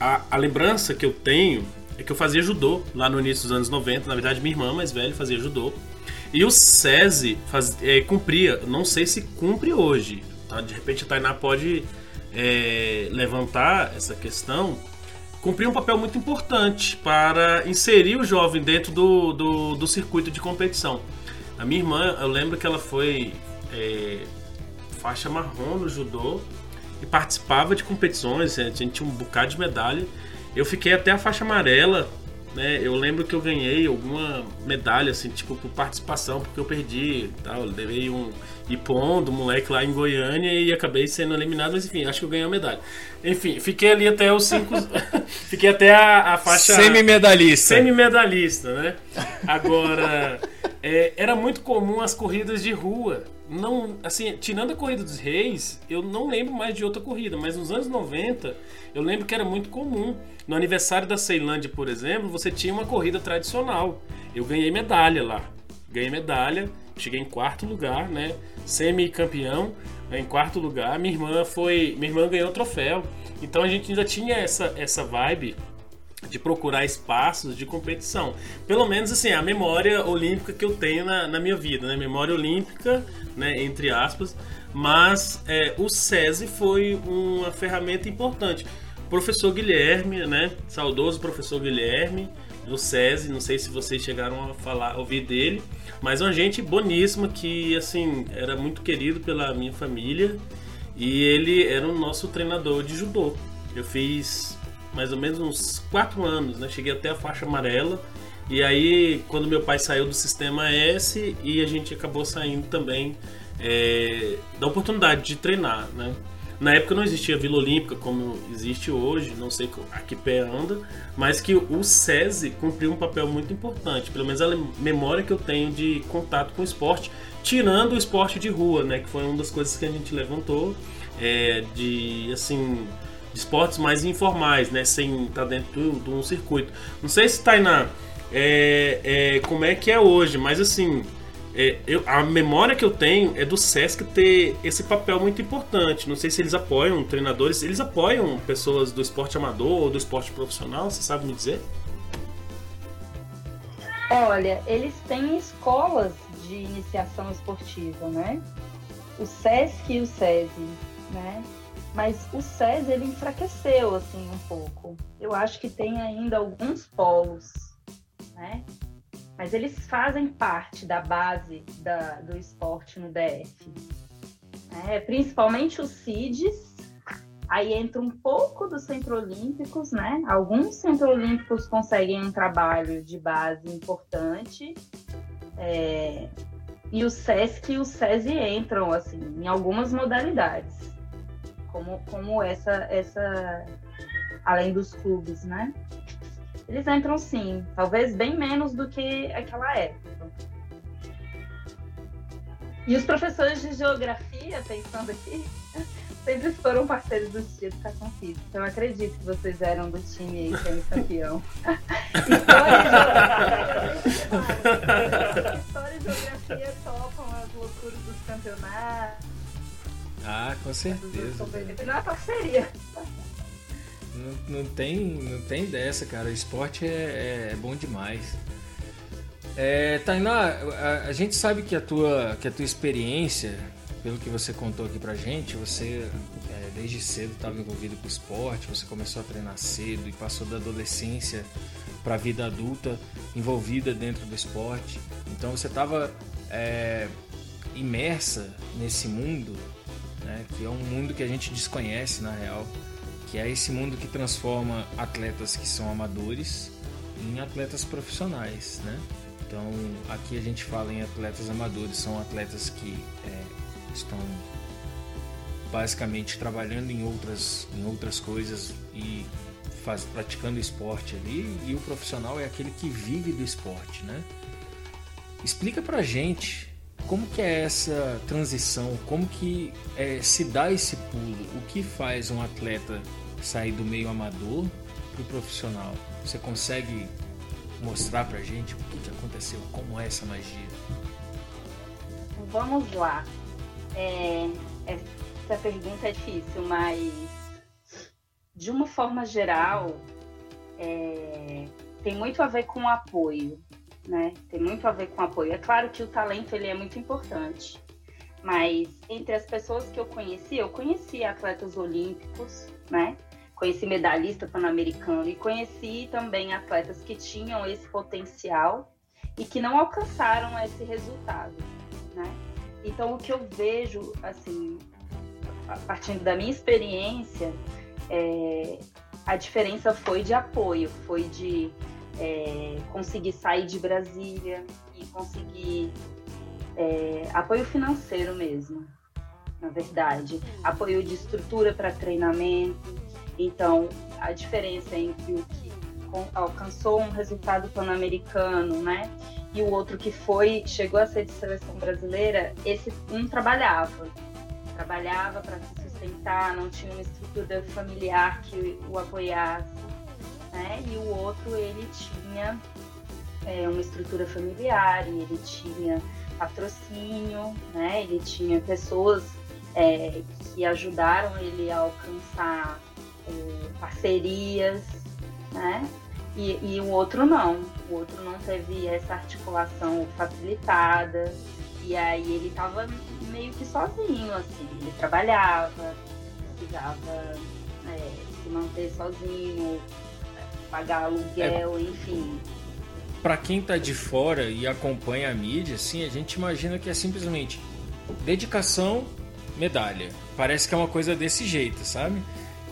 A, a, lembrança que eu tenho é que eu fazia judô lá no início dos anos 90. Na verdade, minha irmã mais velha fazia judô. E o SESI faz, é, cumpria, não sei se cumpre hoje, tá? de repente a Tainá pode é, levantar essa questão, cumpria um papel muito importante para inserir o jovem dentro do, do, do circuito de competição. A minha irmã, eu lembro que ela foi é, faixa marrom no judô e participava de competições, a gente tinha um bocado de medalha. Eu fiquei até a faixa amarela, né? Eu lembro que eu ganhei alguma medalha, assim, tipo, por participação, porque eu perdi tal. Eu levei um ipom do moleque lá em Goiânia e acabei sendo eliminado, mas enfim, acho que eu ganhei a medalha. Enfim, fiquei ali até os cinco. fiquei até a, a faixa. Semi-medalhista. Semi-medalhista, né? Agora, é, era muito comum as corridas de rua não, assim, tirando a corrida dos reis, eu não lembro mais de outra corrida, mas nos anos 90 eu lembro que era muito comum. No aniversário da Ceilândia, por exemplo, você tinha uma corrida tradicional. Eu ganhei medalha lá. Ganhei medalha, cheguei em quarto lugar, né? Semi-campeão, em quarto lugar. Minha irmã foi, minha irmã ganhou o troféu. Então a gente ainda tinha essa essa vibe de procurar espaços de competição. Pelo menos assim, a memória olímpica que eu tenho na, na minha vida, né? Memória olímpica, né? Entre aspas. Mas é, o SESI foi uma ferramenta importante. O professor Guilherme, né? Saudoso professor Guilherme do SESI, não sei se vocês chegaram a falar, ouvir dele, mas uma gente boníssima que assim era muito querido pela minha família e ele era o nosso treinador de judô. Eu fiz mais ou menos uns 4 anos, né? Cheguei até a faixa amarela. E aí, quando meu pai saiu do sistema S, e a gente acabou saindo também é, da oportunidade de treinar, né? Na época não existia Vila Olímpica como existe hoje, não sei a que pé anda, mas que o SESI cumpriu um papel muito importante, pelo menos a memória que eu tenho de contato com o esporte, tirando o esporte de rua, né, que foi uma das coisas que a gente levantou, é, de assim esportes mais informais, né? Sem estar tá dentro de um circuito. Não sei se Tainá, é, é, como é que é hoje, mas assim, é, eu, a memória que eu tenho é do Sesc ter esse papel muito importante. Não sei se eles apoiam treinadores, eles apoiam pessoas do esporte amador ou do esporte profissional, você sabe me dizer? Olha, eles têm escolas de iniciação esportiva, né? O SESC e o SESI, né? Mas o SESI, ele enfraqueceu, assim, um pouco. Eu acho que tem ainda alguns polos, né? Mas eles fazem parte da base da, do esporte no DF. É, principalmente os CIDs, aí entra um pouco dos Centro Olímpicos, né? Alguns Centro Olímpicos conseguem um trabalho de base importante, é, e o SESC e o SESI entram, assim, em algumas modalidades, como, como essa, essa, além dos clubes, né? Eles entram sim, talvez bem menos do que aquela época. E os professores de geografia, pensando aqui, sempre foram parceiros do de educação física. Então eu acredito que vocês eram do time campeão. Geografia. História e geografia topam as loucuras dos campeonatos. Ah, com certeza. Não é parceria. Não, não, tem, não tem dessa, cara. O esporte é, é, é bom demais. É, Tainá, a, a, gente sabe que a, tua, que a tua experiência, pelo que você contou aqui pra gente, você é, desde cedo estava envolvido com o esporte, você começou a treinar cedo e passou da adolescência para a vida adulta envolvida dentro do esporte. Então você estava é, imersa nesse mundo, né, que é um mundo que a gente desconhece na real que é esse mundo que transforma atletas que são amadores em atletas profissionais, né? Então aqui a gente fala em atletas amadores, são atletas que é, estão basicamente trabalhando em outras, em outras coisas e faz, praticando esporte ali, e o profissional é aquele que vive do esporte, né? Explica pra gente como que é essa transição, como que é, se dá esse pulo, o que faz um atleta sair do meio amador para o profissional? Você consegue mostrar pra gente o que, que aconteceu, como é essa magia? Vamos lá. É, essa pergunta é difícil, mas de uma forma geral, é, tem muito a ver com o apoio né? Tem muito a ver com apoio. É claro que o talento ele é muito importante, mas entre as pessoas que eu conheci, eu conheci atletas olímpicos, né? Conheci medalhista pan-americano e conheci também atletas que tinham esse potencial e que não alcançaram esse resultado, né? Então o que eu vejo, assim, partindo da minha experiência, é, a diferença foi de apoio, foi de é, conseguir sair de Brasília e conseguir é, apoio financeiro mesmo, na verdade, apoio de estrutura para treinamento. Então, a diferença entre o que alcançou um resultado pan-americano, né, e o outro que foi chegou a ser de seleção brasileira, esse um trabalhava, trabalhava para se sustentar, não tinha uma estrutura familiar que o apoiasse né? E o outro ele tinha é, uma estrutura familiar, ele tinha patrocínio, né? Ele tinha pessoas é, que ajudaram ele a alcançar é, parcerias, né? E, e, o outro não, o outro não teve essa articulação facilitada, e aí ele estava meio que sozinho, assim, ele trabalhava, precisava é, se manter sozinho, pagar aluguel, é, enfim. Para quem tá de fora e acompanha a mídia, assim, a gente imagina que é simplesmente dedicação, medalha. Parece que é uma coisa desse jeito, sabe?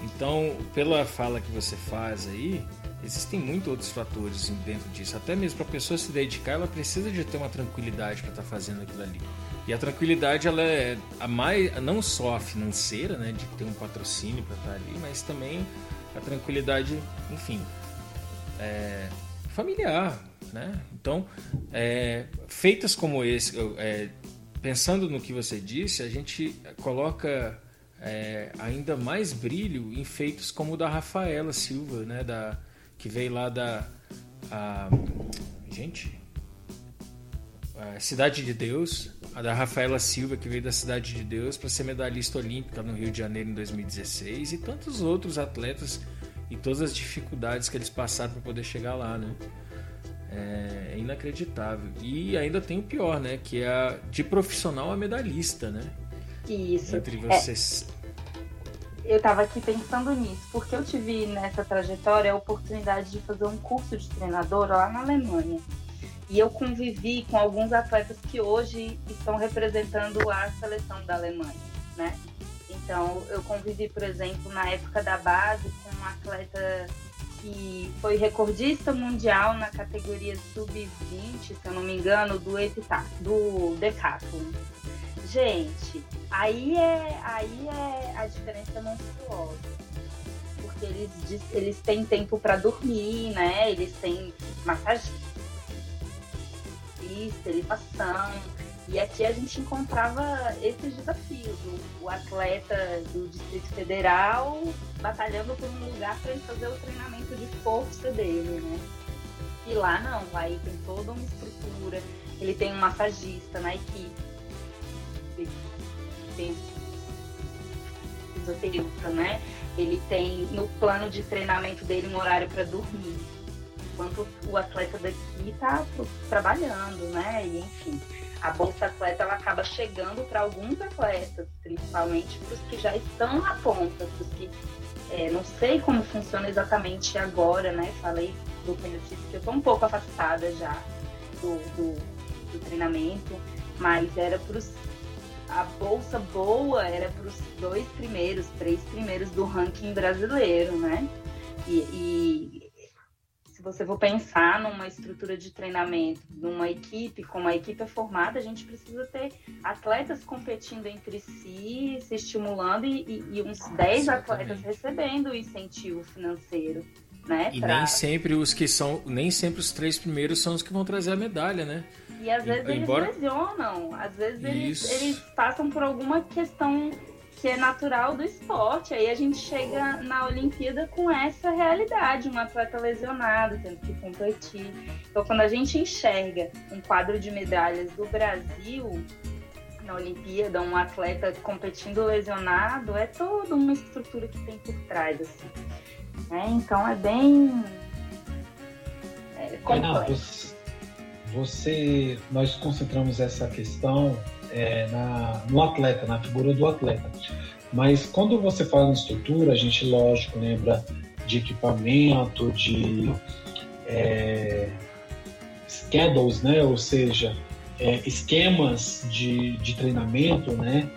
Então, pela fala que você faz aí, existem muitos outros fatores dentro disso. Até mesmo para a pessoa se dedicar, ela precisa de ter uma tranquilidade para estar tá fazendo aquilo ali. E a tranquilidade ela é a mais não só a financeira, né, de ter um patrocínio para estar tá ali, mas também a tranquilidade, enfim, é, familiar, né? Então, é, feitas como esse, é, pensando no que você disse, a gente coloca é, ainda mais brilho em feitos como o da Rafaela Silva, né? Da, que veio lá da a, gente. A Cidade de Deus, a da Rafaela Silva, que veio da Cidade de Deus para ser medalhista olímpica no Rio de Janeiro em 2016, e tantos outros atletas e todas as dificuldades que eles passaram para poder chegar lá, né? É inacreditável. E ainda tem o pior, né? Que é a, de profissional a medalhista, né? Isso. Entre vocês. É, eu estava aqui pensando nisso, porque eu tive nessa trajetória a oportunidade de fazer um curso de treinador lá na Alemanha. E eu convivi com alguns atletas que hoje estão representando a seleção da Alemanha, né? Então, eu convivi, por exemplo, na época da base atleta que foi recordista mundial na categoria sub-20, se eu não me engano, do epitá, do decathlon. Gente, aí é, aí é a diferença monstruosa. Porque eles, eles têm tempo para dormir, né? Eles têm massagem, esterilização. E aqui a gente encontrava esses desafios. O, o atleta do Distrito Federal batalhando por um lugar para ele fazer o treinamento de força dele, né? E lá não, lá ele tem toda uma estrutura, ele tem um massagista na equipe, ele tem fisioterapeuta, né? Ele tem no plano de treinamento dele um horário para dormir. Enquanto o atleta daqui está trabalhando, né? E enfim a Bolsa Atleta ela acaba chegando para alguns atletas, principalmente para os que já estão na ponta, para os que é, não sei como funciona exatamente agora, né? Falei do benefício que eu estou um pouco afastada já do, do, do treinamento, mas era para os a bolsa boa era para os dois primeiros, três primeiros do ranking brasileiro, né? E, e, você for pensar numa estrutura de treinamento, numa equipe, como a equipe é formada, a gente precisa ter atletas competindo entre si, se estimulando e, e, e uns ah, 10 atletas recebendo incentivo financeiro. Né, e pra... nem sempre os que são, nem sempre os três primeiros são os que vão trazer a medalha, né? E às vezes Embora... eles lesionam, às vezes eles, eles passam por alguma questão que é natural do esporte. Aí a gente chega na Olimpíada com essa realidade, um atleta lesionado, tendo que competir. Então, quando a gente enxerga um quadro de medalhas do Brasil na Olimpíada, um atleta competindo lesionado, é toda uma estrutura que tem por trás, assim. É, então é bem é, complexo. você, nós concentramos essa questão é, na, no atleta, na figura do atleta. Mas quando você fala em estrutura, a gente, lógico, lembra de equipamento, de é, schedules, né? ou seja, é, esquemas de, de treinamento, né?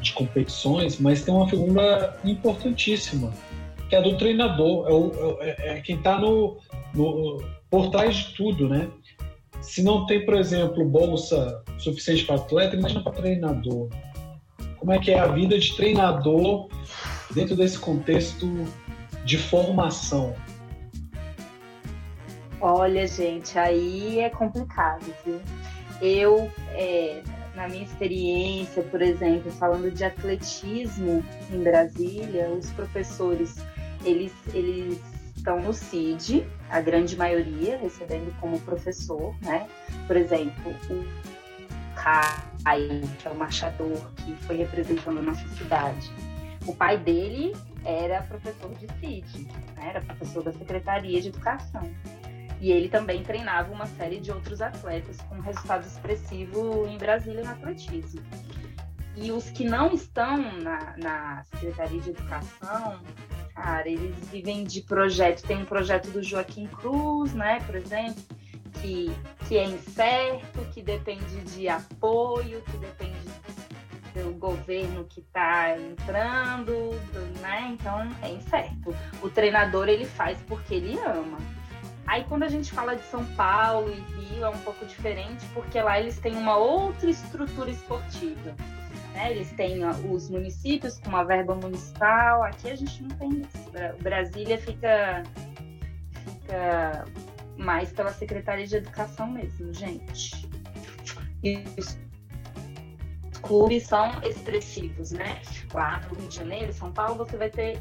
de competições, mas tem uma figura importantíssima, que é do treinador, é, o, é, é quem está no, no, por trás de tudo, né? Se não tem, por exemplo, bolsa suficiente para atleta, imagina para treinador. Como é que é a vida de treinador dentro desse contexto de formação? Olha, gente, aí é complicado, viu? Eu, é, na minha experiência, por exemplo, falando de atletismo em Brasília, os professores, eles, eles estão no CID, a grande maioria recebendo como professor, né? Por exemplo, o Caio, que é o marchador que foi representando a nossa cidade. O pai dele era professor de CID, né? era professor da Secretaria de Educação. E ele também treinava uma série de outros atletas com resultado expressivo em Brasília no atletismo. E os que não estão na, na Secretaria de Educação, cara, eles vivem de projeto. Tem um projeto do Joaquim Cruz, né, por exemplo, que, que é incerto, que depende de apoio, que depende do governo que está entrando, né? Então é incerto. O treinador ele faz porque ele ama. Aí quando a gente fala de São Paulo e Rio é um pouco diferente, porque lá eles têm uma outra estrutura esportiva. Né? Eles têm os municípios com uma verba municipal, aqui a gente não tem isso. Brasília fica, fica mais pela Secretaria de Educação mesmo, gente. E os clubes são expressivos, né? Lá no Rio de Janeiro, São Paulo, você vai ter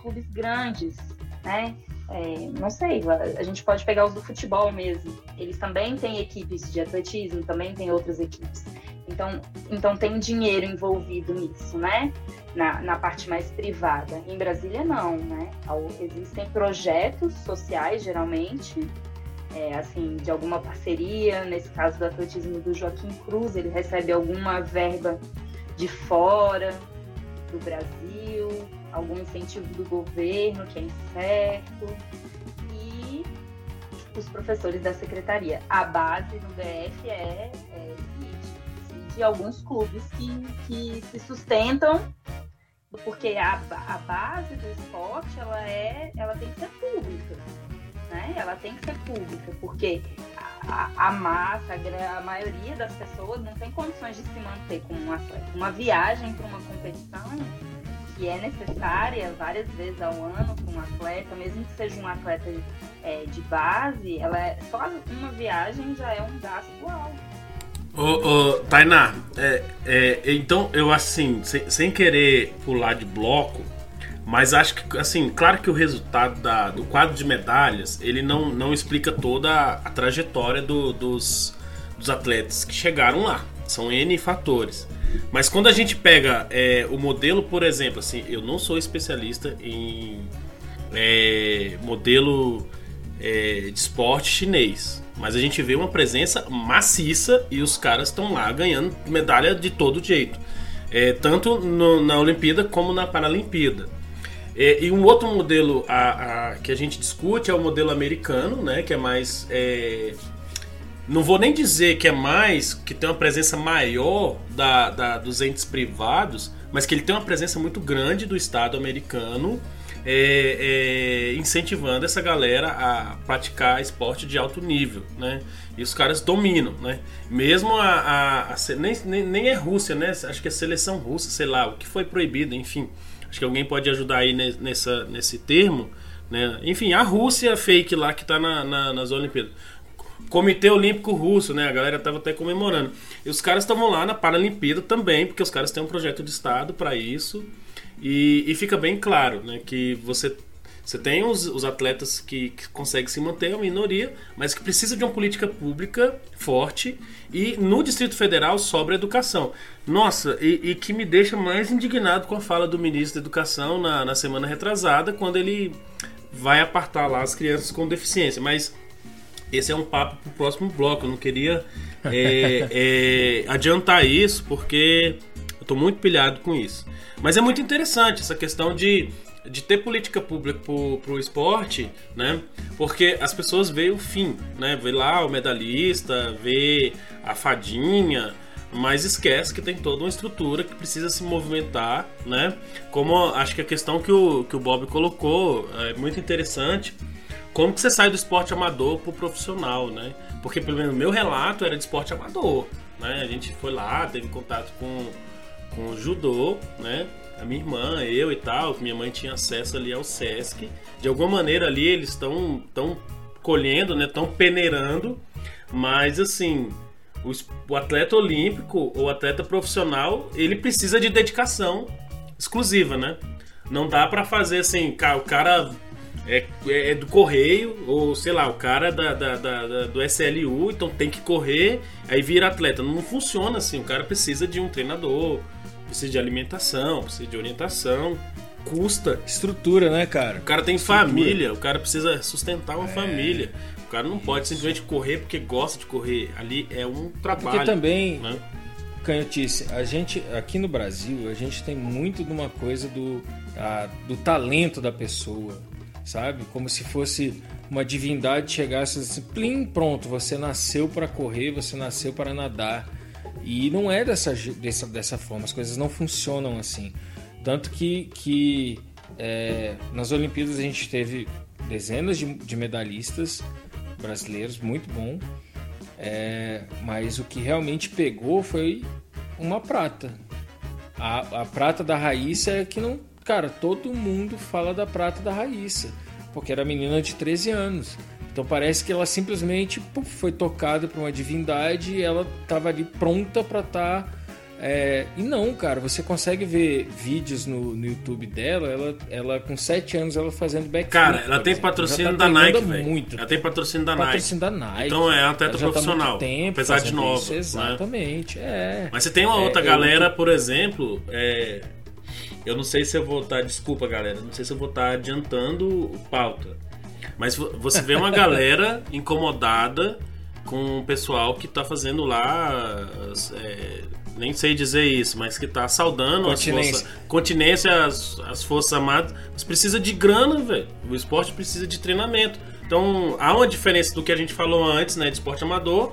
clubes grandes, né? é, não sei, a gente pode pegar os do futebol mesmo. Eles também têm equipes de atletismo, também tem outras equipes. Então, então tem dinheiro envolvido nisso, né? Na, na parte mais privada. Em Brasília, não, né? Existem projetos sociais, geralmente, é, assim, de alguma parceria. Nesse caso do atletismo do Joaquim Cruz, ele recebe alguma verba de fora do Brasil, algum incentivo do governo que é incerto e os professores da secretaria. A base do DF é, é de alguns clubes que, que se sustentam porque a, a base do esporte ela é ela tem que ser pública né ela tem que ser pública porque a, a massa a, a maioria das pessoas não tem condições de se manter com um atleta uma viagem para uma competição que é necessária várias vezes ao ano para um atleta, mesmo que seja um atleta é, de base, ela é, só uma viagem já é um gasto alto. Ô, ô Tainá, é, é, então eu assim, sem, sem, querer pular de bloco, mas acho que, assim, claro que o resultado da, do quadro de medalhas, ele não, não explica toda a, trajetória do, dos, dos atletas que chegaram lá. São N fatores. Mas quando a gente pega é, o modelo, por exemplo, assim, eu não sou especialista em é, modelo é, de esporte chinês, mas a gente vê uma presença maciça e os caras estão lá ganhando medalha de todo jeito, é, tanto no, na Olimpíada como na Paralimpíada. É, e um outro modelo a, a, que a gente discute é o modelo americano, né, que é mais é, não vou nem dizer que é mais, que tem uma presença maior da, da, dos entes privados, mas que ele tem uma presença muito grande do Estado americano, é, é, incentivando essa galera a praticar esporte de alto nível, né? E os caras dominam, né? Mesmo a, a, a nem, nem, é Rússia, né? Acho que é seleção russa, sei lá, o que foi proibido, enfim. Acho que alguém pode ajudar aí nessa, nesse termo, né? Enfim, a Rússia fake lá que está na, na, nas Olimpíadas. Comitê Olímpico Russo, né? A galera tava até comemorando. E os caras estavam lá na Paralimpíada também, porque os caras têm um projeto de Estado para isso. E, e, fica bem claro, né? Que você, você tem os, os atletas que, que conseguem se manter, a minoria, mas que precisa de uma política pública forte. E no Distrito Federal sobra educação. Nossa, e, e que me deixa mais indignado com a fala do ministro da Educação na, na semana retrasada, quando ele vai apartar lá as crianças com deficiência. Mas esse é um papo pro próximo bloco. Eu não queria é, é, adiantar isso porque tô muito pilhado com isso. Mas é muito interessante essa questão de, de ter política pública pro, pro esporte, né? Porque as pessoas veem o fim, né? Vê lá o medalhista, vê a fadinha, mas esquece que tem toda uma estrutura que precisa se movimentar, né? Como acho que a questão que o, que o Bob colocou é muito interessante como que você sai do esporte amador pro profissional, né? Porque pelo menos meu relato era de esporte amador, né? A gente foi lá, teve contato com, com judô, né? A minha irmã, eu e tal, minha mãe tinha acesso ali ao SESC. De alguma maneira ali eles estão tão colhendo, né? Estão peneirando, mas assim, o, o atleta olímpico ou atleta profissional, ele precisa de dedicação exclusiva, né? Não dá para fazer assim, o cara é, é, do correio, ou sei lá, o cara da, da, da, do SLU, então tem que correr, aí vira atleta. Não funciona assim, o cara precisa de um treinador, precisa de alimentação, precisa de orientação, custa. Estrutura, né, cara? O cara tem Estrutura. família, o cara precisa sustentar uma é. família. O cara não pode simplesmente correr porque gosta de correr. Ali é um trabalho. Porque também, né? Canhotice, a gente, aqui no Brasil, a gente tem muito de uma coisa do, a, do talento da pessoa sabe? Como se fosse uma divindade chegasse assim, plim, pronto, você nasceu para correr, você nasceu para nadar. E não é dessa, dessa, dessa forma, as coisas não funcionam assim. Tanto que, que é, nas Olimpíadas a gente teve dezenas de, de medalhistas brasileiros, muito bom. É, mas o que realmente pegou foi uma prata. A, a prata da Raíssa é que não Cara, todo mundo fala da prata da Raíssa, porque era menina de 13 anos. Então parece que ela simplesmente puf, foi tocada por uma divindade e ela estava ali pronta para estar tá É, e não, cara, você consegue ver vídeos no, no YouTube dela, ela, ela com 7 anos ela fazendo backflip. Cara, ela tem exemplo. patrocínio tá da Nike, velho. muito. Ela tem patrocínio da Nike. Patrocínio da Nike. Então é atleta Ela tá profissional, muito tempo apesar de nova, isso, né? Exatamente, é. Mas você tem uma É, outra eu- galera, por exemplo, é, eu não sei se eu vou estar, desculpa galera, não sei se eu vou estar adiantando o pauta, mas vo- você vê uma galera incomodada com o pessoal que tá fazendo lá, é, nem sei dizer isso, mas que tá saudando as forças, continência as, as forças armadas, mas precisa de grana, velho. O esporte precisa de treinamento. Então há uma diferença do que a gente falou antes, né, de esporte amador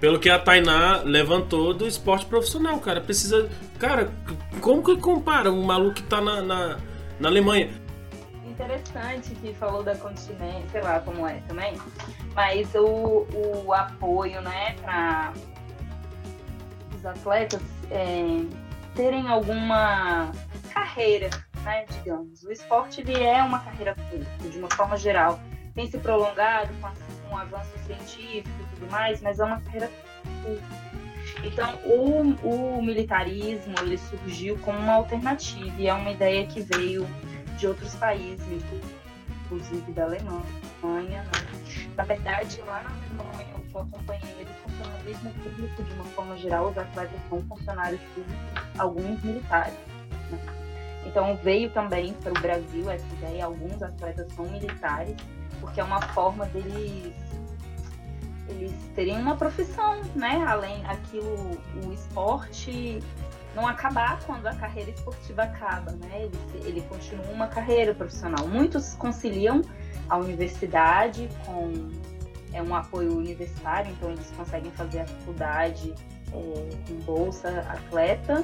pelo que a Tainá levantou do esporte profissional, cara. Precisa. Cara, como que compara um maluco que tá na, na, na Alemanha? Interessante que falou da continência, sei lá como é também, mas o, o apoio, né, para os atletas é, terem alguma carreira, né, digamos. O esporte ele é uma carreira curta, de uma forma geral. Tem se prolongado com, com avanço científico e tudo mais, mas é uma carreira curta. Então, o, o militarismo ele surgiu como uma alternativa e é uma ideia que veio de outros países, inclusive da Alemanha. né? Na verdade, lá na Alemanha, o que eu acompanhei ele, o funcionalismo público, de uma forma geral, os atletas são funcionários públicos, alguns militares. né? Então, veio também para o Brasil essa ideia, alguns atletas são militares, porque é uma forma deles eles terem uma profissão, né? Além aquilo, o esporte não acabar quando a carreira esportiva acaba, né? Ele, ele continua uma carreira profissional. Muitos conciliam a universidade com é um apoio universitário, então eles conseguem fazer a faculdade é, com bolsa atleta,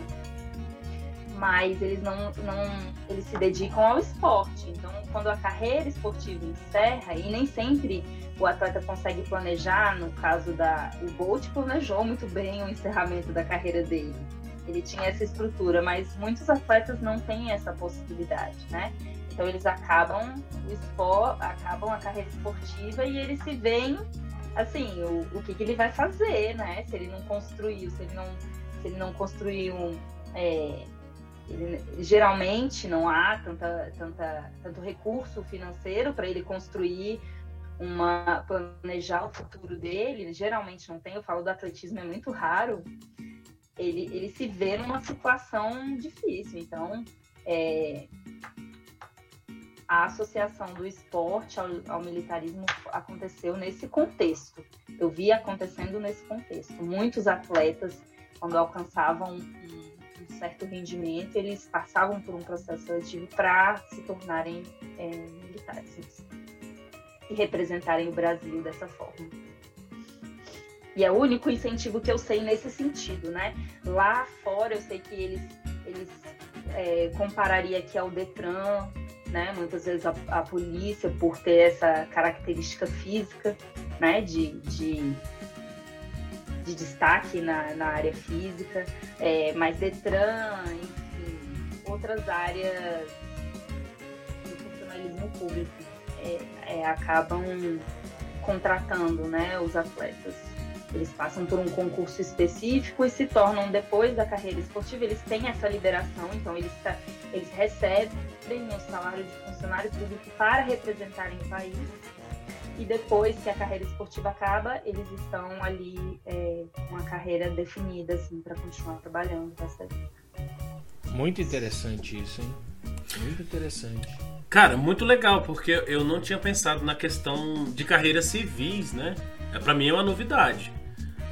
mas eles não, não eles se dedicam ao esporte. Então, quando a carreira esportiva encerra, e nem sempre o atleta consegue planejar, no caso da. O Bolt planejou muito bem o encerramento da carreira dele. Ele tinha essa estrutura, mas muitos atletas não têm essa possibilidade, né? Então eles acabam o espor, acabam a carreira esportiva e eles se veem assim, o, o que, que ele vai fazer, né? Se ele não construiu, se ele não, se ele não construiu um, é, ele- geralmente não há tanta, tanta, tanto recurso financeiro para ele construir uma planejar o futuro dele, geralmente não tem, eu falo do atletismo, é muito raro, ele, ele se vê numa situação difícil. Então, é, a associação do esporte ao, ao militarismo aconteceu nesse contexto. Eu vi acontecendo nesse contexto. Muitos atletas, quando alcançavam um, um certo rendimento, eles passavam por um processo seletivo para se tornarem é, militares e representarem o Brasil dessa forma. E é o único incentivo que eu sei nesse sentido, né? Lá fora eu sei que eles, eles é, compararia aqui ao Detran, né? Muitas vezes a, a polícia por ter essa característica física, né? De, de, de destaque na, na área física, é, mas Detran, enfim, outras áreas do funcionalismo público é, é, acabam contratando, né? Os atletas. Eles passam por um concurso específico e se tornam, depois da carreira esportiva, eles têm essa liberação, então eles, eles recebem o salário de funcionário público para representarem o país. E depois que a carreira esportiva acaba, eles estão ali é, com a carreira definida, assim, para continuar trabalhando. Essa... Muito interessante isso, hein? Muito interessante. Cara, muito legal, porque eu não tinha pensado na questão de carreiras civis, né? É, pra mim é uma novidade.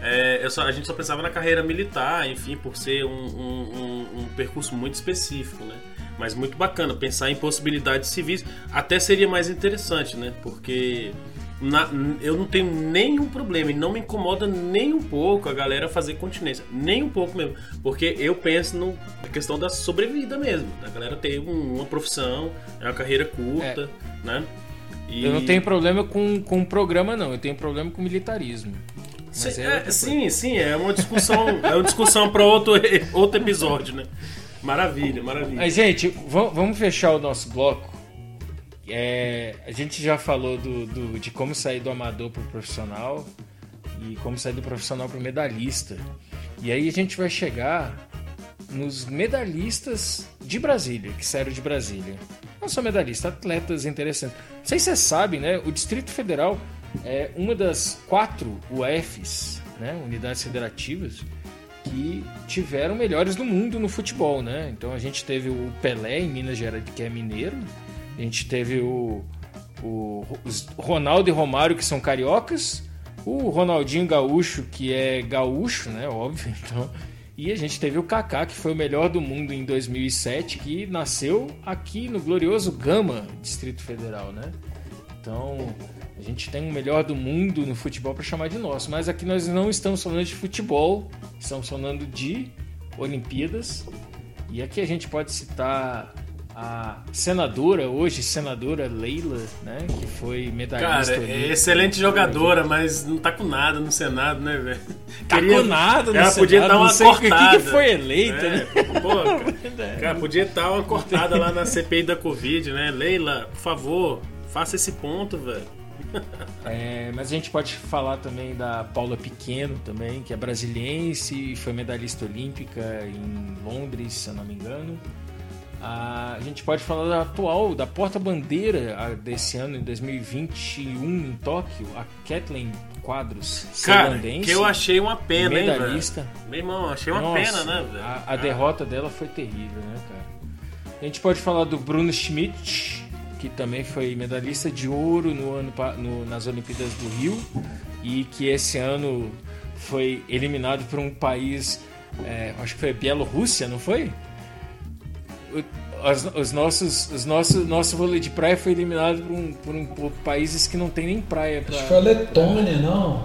É, só- a gente só pensava na carreira militar, enfim, por ser um, um- um- um percurso muito específico, né? Mas muito bacana, pensar em possibilidades civis até seria mais interessante, né? Porque na- eu não tenho nenhum problema e não me incomoda nem um pouco a galera fazer continência. Nem um pouco mesmo. Porque eu penso no- na questão da sobrevida mesmo. Da galera ter um- uma profissão, é uma carreira curta, né? E- Eu não tenho problema com, com o programa, não. Eu tenho problema com militarismo. Mas Sim, é é, sim, sim, é uma discussão, é uma discussão para outro, outro episódio, né? Maravilha, maravilha. Mas, gente, va- vamos fechar o nosso bloco. É, a gente já falou do, do- de como sair do amador pro profissional e como sair do profissional pro medalhista. E aí a gente vai chegar nos medalhistas de Brasília, que saíram de Brasília. Não só medalhistas, atletas interessantes. Não sei se vocês sabem, né? O Distrito Federal é uma das quatro UFs, né? Unidades Federativas, que tiveram melhores do mundo no futebol, né? Então a gente teve o Pelé em Minas Gerais, que é mineiro. A gente teve o, o Ronaldo e Romário, que são cariocas. O Ronaldinho Gaúcho, que é gaúcho, né? Óbvio. Então, e a gente teve o Kaká, que foi o melhor do mundo em 2007, que nasceu aqui no glorioso Gama, Distrito Federal, né? Então, a gente tem o melhor do mundo no futebol para chamar de nosso, mas aqui nós não estamos falando de futebol, estamos falando de Olimpíadas. E aqui a gente pode citar a senadora, hoje senadora Leila, né? Que foi medalhista. Cara, é excelente jogadora, mas não tá com nada no Senado, né, velho? Tá Queria... com nada no ela Senado. podia dar uma cortada. O que, que foi eleita, é, né? Pô, cara, cara, podia estar uma cortada lá na CPI da Covid, né? Leila, por favor, faça esse ponto, velho. É, mas a gente pode falar também da Paula Pequeno também, que é brasiliense e foi medalhista olímpica em Londres, se eu não me engano. A gente pode falar da atual, da porta-bandeira desse ano, em 2021, em Tóquio, a Kathleen Quadros, Cara, que eu achei uma pena, medalhista. hein, velho? Meu irmão, achei uma Nossa, pena, né, velho? A, a derrota dela foi terrível, né, cara? A gente pode falar do Bruno Schmidt, que também foi medalhista de ouro no ano, no, nas Olimpíadas do Rio e que esse ano foi eliminado por um país, é, acho que foi Bielorrússia, não foi? Os, os, nossos, os nossos, nosso vôlei de praia foi eliminado por, um, por, um, por países que não tem nem praia. Pra, acho que foi a Letônia, não?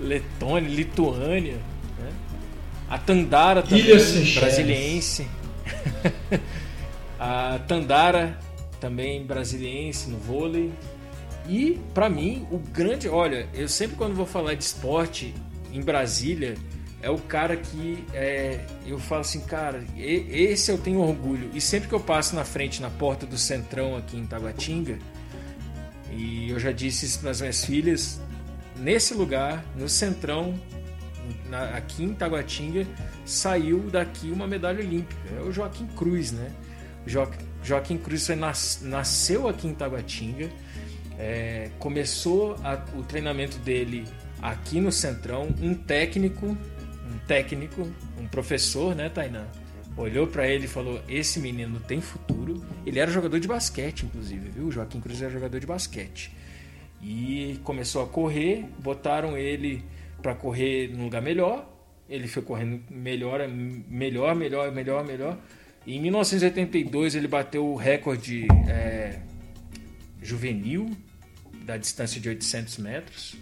Letônia, Lituânia, né? a Tandara também, brasiliense. a Tandara também brasiliense no vôlei. E para mim, o grande, olha, eu sempre quando vou falar de esporte em Brasília, é o cara que é, eu falo assim, cara, esse eu tenho orgulho. E sempre que eu passo na frente, na porta do Centrão aqui em Taguatinga, e eu já disse isso para as minhas filhas, nesse lugar, no Centrão, na, aqui em Taguatinga, saiu daqui uma medalha olímpica. É o Joaquim Cruz, né? Joaquim, Joaquim Cruz nas, nasceu aqui em Taguatinga, é, começou a, o treinamento dele aqui no Centrão, um técnico, um técnico, um professor, né, Tainan? Olhou para ele e falou: Esse menino tem futuro. Ele era jogador de basquete, inclusive, viu? O Joaquim Cruz era jogador de basquete. E começou a correr, botaram ele para correr num lugar melhor. Ele foi correndo melhor, melhor, melhor, melhor, melhor. Em 1982 ele bateu o recorde é, juvenil da distância de 800 metros.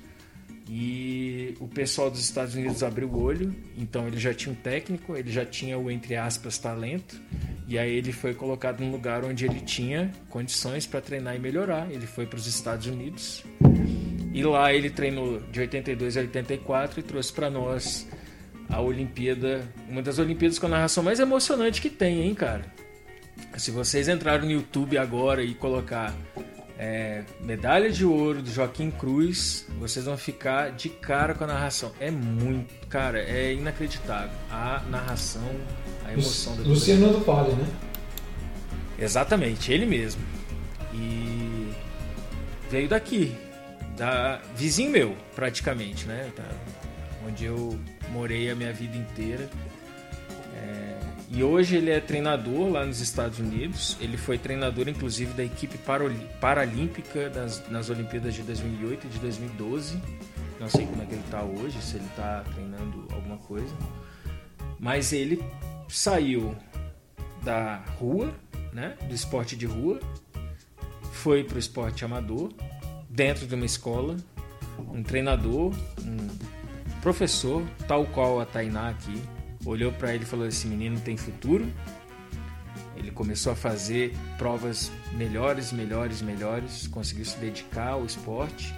E o pessoal dos Estados Unidos abriu o olho, então ele já tinha um técnico, ele já tinha o entre aspas talento. E aí ele foi colocado num lugar onde ele tinha condições para treinar e melhorar. Ele foi para os Estados Unidos. E lá ele treinou de 82 a 84 e trouxe para nós a Olimpíada, uma das Olimpíadas com a narração mais emocionante que tem, hein, cara? Se vocês entrarem no YouTube agora e colocar é, medalha de ouro do Joaquim Cruz, vocês vão ficar de cara com a narração. É muito, cara, é inacreditável. A narração, a emoção do Luciano do Vale, né? Exatamente, ele mesmo. E veio daqui, da vizinho meu, praticamente, né? Tá, onde eu morei a minha vida inteira. É, e hoje ele é treinador lá nos Estados Unidos. Ele foi treinador, inclusive, da equipe paralímpica das, nas Olimpíadas de 2008 e de 2012. Não sei como é que ele está hoje, se ele está treinando alguma coisa. Mas ele saiu da rua, né, do esporte de rua, foi para o esporte amador, dentro de uma escola, um treinador, um professor, tal qual a Tainá aqui, olhou para ele e falou: Esse menino tem futuro. Ele começou a fazer provas melhores, melhores, melhores, conseguiu se dedicar ao esporte.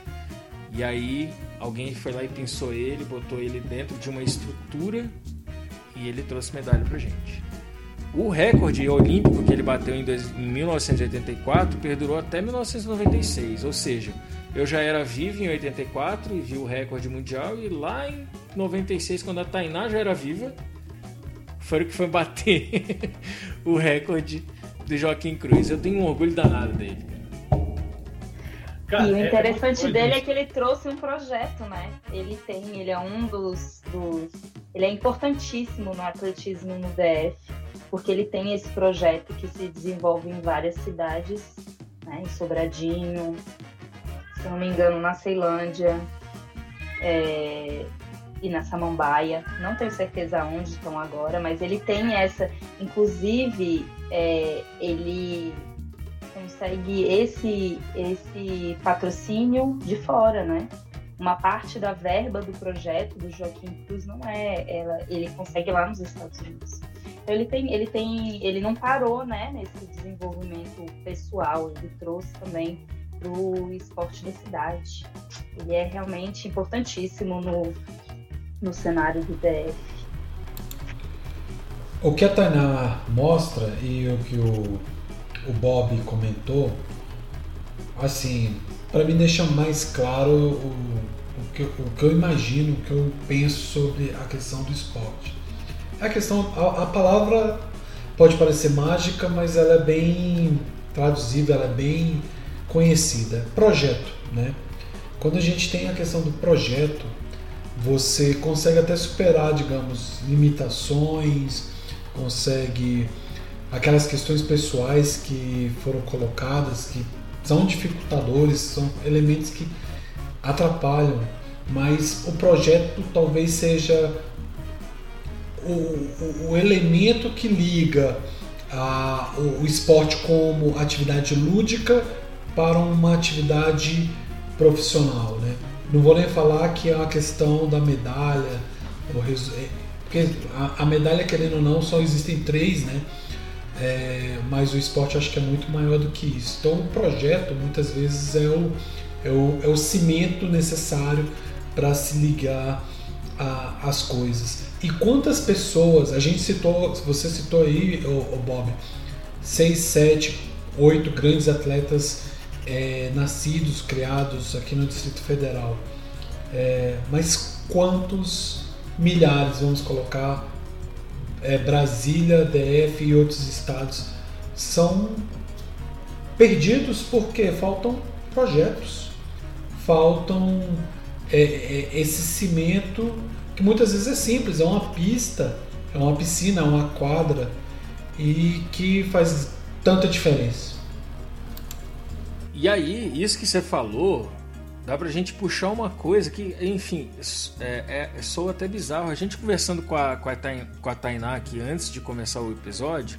E aí alguém foi lá e pensou ele, botou ele dentro de uma estrutura e ele trouxe medalha pra gente. O recorde olímpico que ele bateu em, 1984 perdurou até 1996, ou seja, eu já era vivo em 84 e vi o recorde mundial e lá em 96, quando a Tainá já era viva, foi o que foi bater o recorde do Joaquim Cruz. Eu tenho um orgulho danado dele. Cara, e o é interessante é dele é que ele trouxe um projeto, né? Ele tem, ele é um dos, dos, Ele é importantíssimo no atletismo no DF, porque ele tem esse projeto que se desenvolve em várias cidades, né? Em Sobradinho, se não me engano, na Ceilândia é, e na Samambaia. Não tenho certeza onde estão agora, mas ele tem essa. Inclusive, é, ele consegue esse, esse patrocínio de fora, né? Uma parte da verba do projeto do Joaquim Cruz não é ela, ele consegue lá nos Estados Unidos. Então ele tem, ele tem, ele não parou, né, nesse desenvolvimento pessoal, ele trouxe também para o esporte da cidade. Ele é realmente importantíssimo no, no cenário do DF. O que a Tainá mostra e o que o o Bob comentou, assim, para mim deixa mais claro o, o, que, o que eu imagino, o que eu penso sobre a questão do esporte. A questão, a, a palavra pode parecer mágica, mas ela é bem traduzível, ela é bem conhecida. Projeto, né? Quando a gente tem a questão do projeto, você consegue até superar, digamos, limitações, consegue aquelas questões pessoais que foram colocadas, que são dificultadores, são elementos que atrapalham, mas o projeto talvez seja o, o, o elemento que liga a, o, o esporte como atividade lúdica para uma atividade profissional. Né? Não vou nem falar que é a questão da medalha, é, porque a, medalha, querendo ou não, só existem três, né? É, mas o esporte acho que é muito maior do que isso. Então o projeto muitas vezes é o, é o, é o cimento necessário para se ligar às coisas. E quantas pessoas, a gente citou, você citou aí, o Bob, seis, sete, oito grandes atletas é, nascidos, criados aqui no Distrito Federal. É, mas quantos milhares, vamos colocar, é, Brasília, DF e outros estados são perdidos porque faltam projetos, faltam é, é, esse cimento que muitas vezes é simples, é uma pista, é uma piscina, é uma quadra e que faz tanta diferença. E aí, isso que você falou dá pra gente puxar uma coisa que, enfim, é, é, sou até bizarro. A gente conversando com a, com a, Tain, com a Tainá aqui antes de começar o episódio,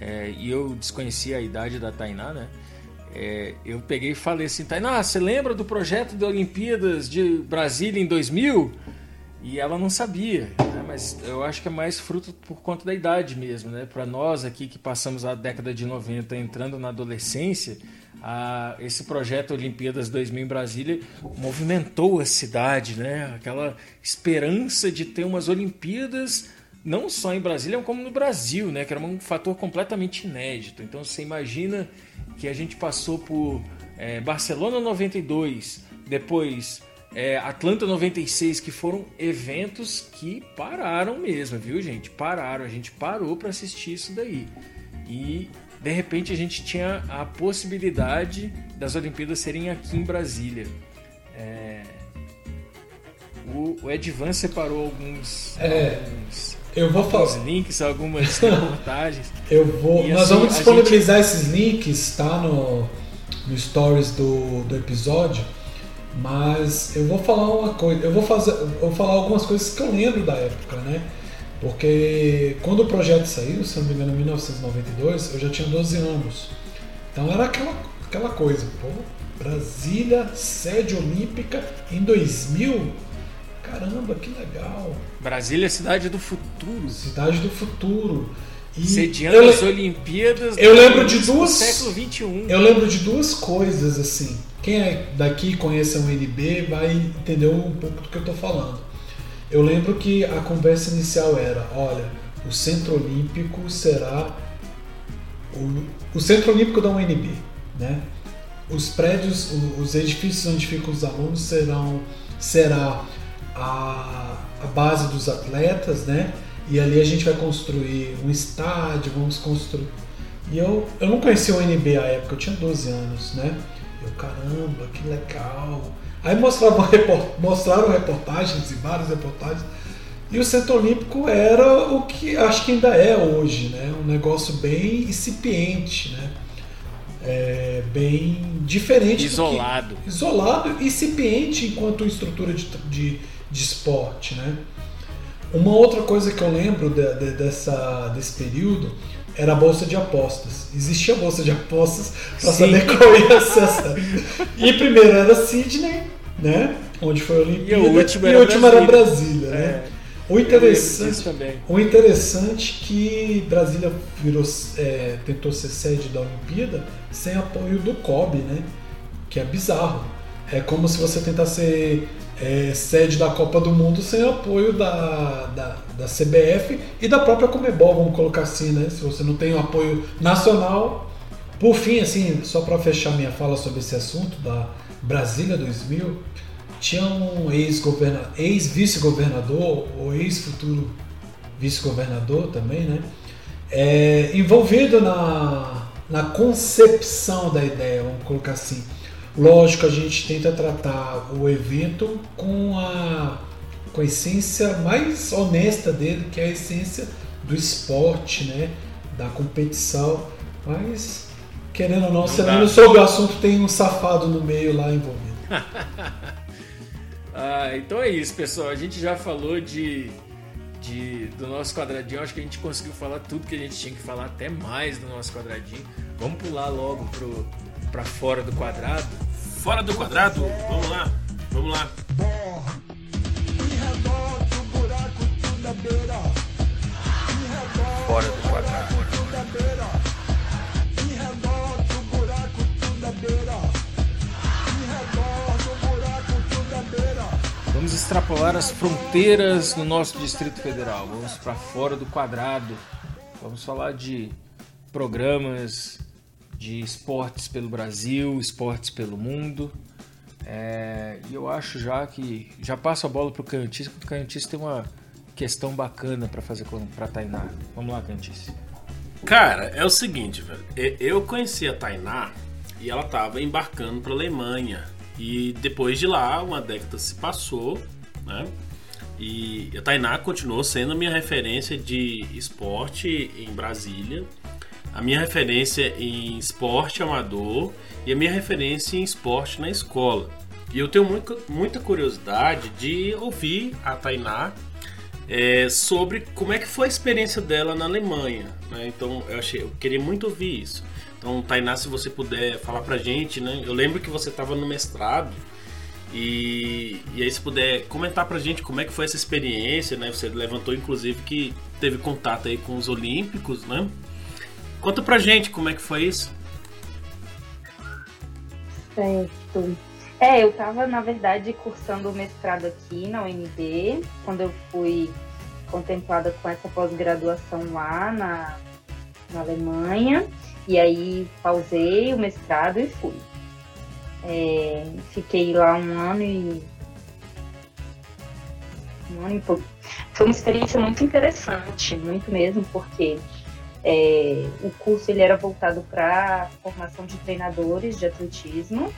é, e eu desconhecia a idade da Tainá, né? É, eu peguei e falei assim, Tainá, você lembra do projeto de Olimpíadas de Brasília em 2000? E ela não sabia, né? mas eu acho que é mais fruto por conta da idade mesmo, né? Para nós aqui que passamos a década de 90 entrando na adolescência, a, esse projeto Olimpíadas 2000 em Brasília movimentou a cidade, né? Aquela esperança de ter umas Olimpíadas não só em Brasília, como no Brasil, né? Que era um fator completamente inédito. Então você imagina que a gente passou por é, Barcelona 92, depois é, Atlanta 96, que foram eventos que pararam mesmo, viu, gente? Pararam, a gente parou para assistir isso daí. E de repente a gente tinha a possibilidade das Olimpíadas serem aqui em Brasília. É... O, o Edvan separou alguns, é, alguns, eu vou alguns links, algumas reportagens. eu vou. nós assim, vamos disponibilizar gente... esses links, tá? No, no stories do, do episódio. Mas eu vou falar uma coisa, eu vou fazer, eu vou falar algumas coisas que eu lembro da época, né? Porque quando o projeto saiu, se não me engano, em 1992, eu já tinha 12 anos. Então era aquela, aquela coisa, pô, Brasília, sede olímpica em 2000. Caramba, que legal. Brasília, cidade do futuro. Cidade do futuro. E Sediando eu, as Olimpíadas eu lembro de duas, século XXI. Eu lembro de duas coisas assim. Quem é daqui conhece a UNB vai entender um pouco do que eu estou falando. Eu lembro que a conversa inicial era: olha, o Centro Olímpico será o, o Centro Olímpico da UNB, né? Os prédios, os edifícios onde ficam os alunos serão será a, a base dos atletas, né? E ali a gente vai construir um estádio, vamos construir. E eu, eu não conhecia o NB à época, eu tinha 12 anos, né? Eu, caramba, que legal. Aí mostravam, mostraram reportagens e várias reportagens. E o Centro Olímpico era o que acho que ainda é hoje, né? Um negócio bem incipiente, né? É, bem diferente. Isolado. Que, isolado e incipiente enquanto estrutura de, de, de esporte, né? Uma outra coisa que eu lembro de, de, dessa, desse período era a bolsa de apostas. Existia a bolsa de apostas para saber qual ia ser a E primeiro era Sydney, né? Onde foi a Olimpíada. E o último era, e o último Brasília. era Brasília, né? É. O interessante, o interessante é que Brasília virou, é, tentou ser sede da Olimpíada sem apoio do COB, né? Que é bizarro. É como se você tentasse ser é, sede da Copa do Mundo sem apoio da, da, da, CBF e da própria Comebol, vamos colocar assim, né? Se você não tem um apoio nacional. Por fim, assim, só para fechar minha fala sobre esse assunto da Brasília 2000, tinha um ex-vice-governador, ou ex-futuro vice-governador também, né? É, envolvido na, na concepção da ideia, vamos colocar assim. Lógico, a gente tenta tratar o evento com a, com a essência mais honesta dele, que é a essência do esporte, né? Da competição. Mas, querendo ou não, sabendo sobre o assunto, tem um safado no meio lá envolvido. ah, então é isso, pessoal. A gente já falou de, de, do nosso quadradinho. Acho que a gente conseguiu falar tudo que a gente tinha que falar, até mais do nosso quadradinho. Vamos pular logo pro, pra fora do quadrado. Fora do quadrado? Vamos lá, vamos lá. Fora do quadrado. Vamos extrapolar as fronteiras do nosso Distrito Federal. Vamos para fora do quadrado. Vamos falar de programas de esportes pelo Brasil, esportes pelo mundo. É, e eu acho já que já passo a bola para o Cantice, porque o Cantice tem uma questão bacana para fazer para Tainá. Vamos lá, Cantice. Cara, é o seguinte, velho. Eu conheci a Tainá e ela estava embarcando para Alemanha. E depois de lá, uma década se passou, né? E a Tainá continuou sendo a minha referência de esporte em Brasília, a minha referência em esporte amador e a minha referência em esporte na escola. E eu tenho muita, muita curiosidade de ouvir a Tainá é, sobre como é que foi a experiência dela na Alemanha. Né? Então eu, achei, eu queria muito ouvir isso. Então, Tainá, se você puder falar pra gente, né? Eu lembro que você estava no mestrado e, e aí se puder comentar pra gente como é que foi essa experiência, né? Você levantou inclusive que teve contato aí com os Olímpicos, né? Conta pra gente como é que foi isso. Certo. É, eu estava, na verdade, cursando o mestrado aqui na UNB, quando eu fui contemplada com essa pós-graduação lá na, na Alemanha. E aí pausei o mestrado e fui. É, fiquei lá um ano e. Um ano e pouco. Foi uma experiência muito interessante, muito mesmo, porque é, o curso ele era voltado para formação de treinadores de atletismo.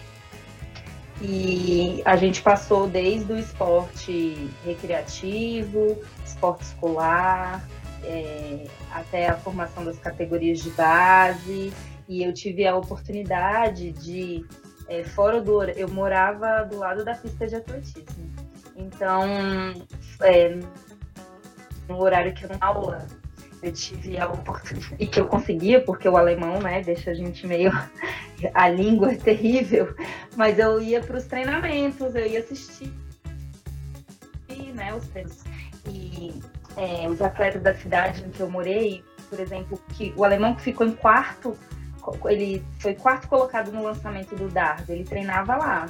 E a gente passou desde o esporte recreativo, esporte escolar, é, até a formação das categorias de base. E eu tive a oportunidade de, é, fora do. Eu morava do lado da pista de atletismo. Então, é, no horário que eu não aula, eu tive a oportunidade. E que eu conseguia, porque o alemão, né, deixa a gente meio. a língua é terrível. Mas eu ia para os treinamentos, eu ia assistir né, os treinos. E é, os atletas da cidade em que eu morei, por exemplo, que o alemão que ficou em quarto, ele foi quarto colocado no lançamento do dardo, ele treinava lá.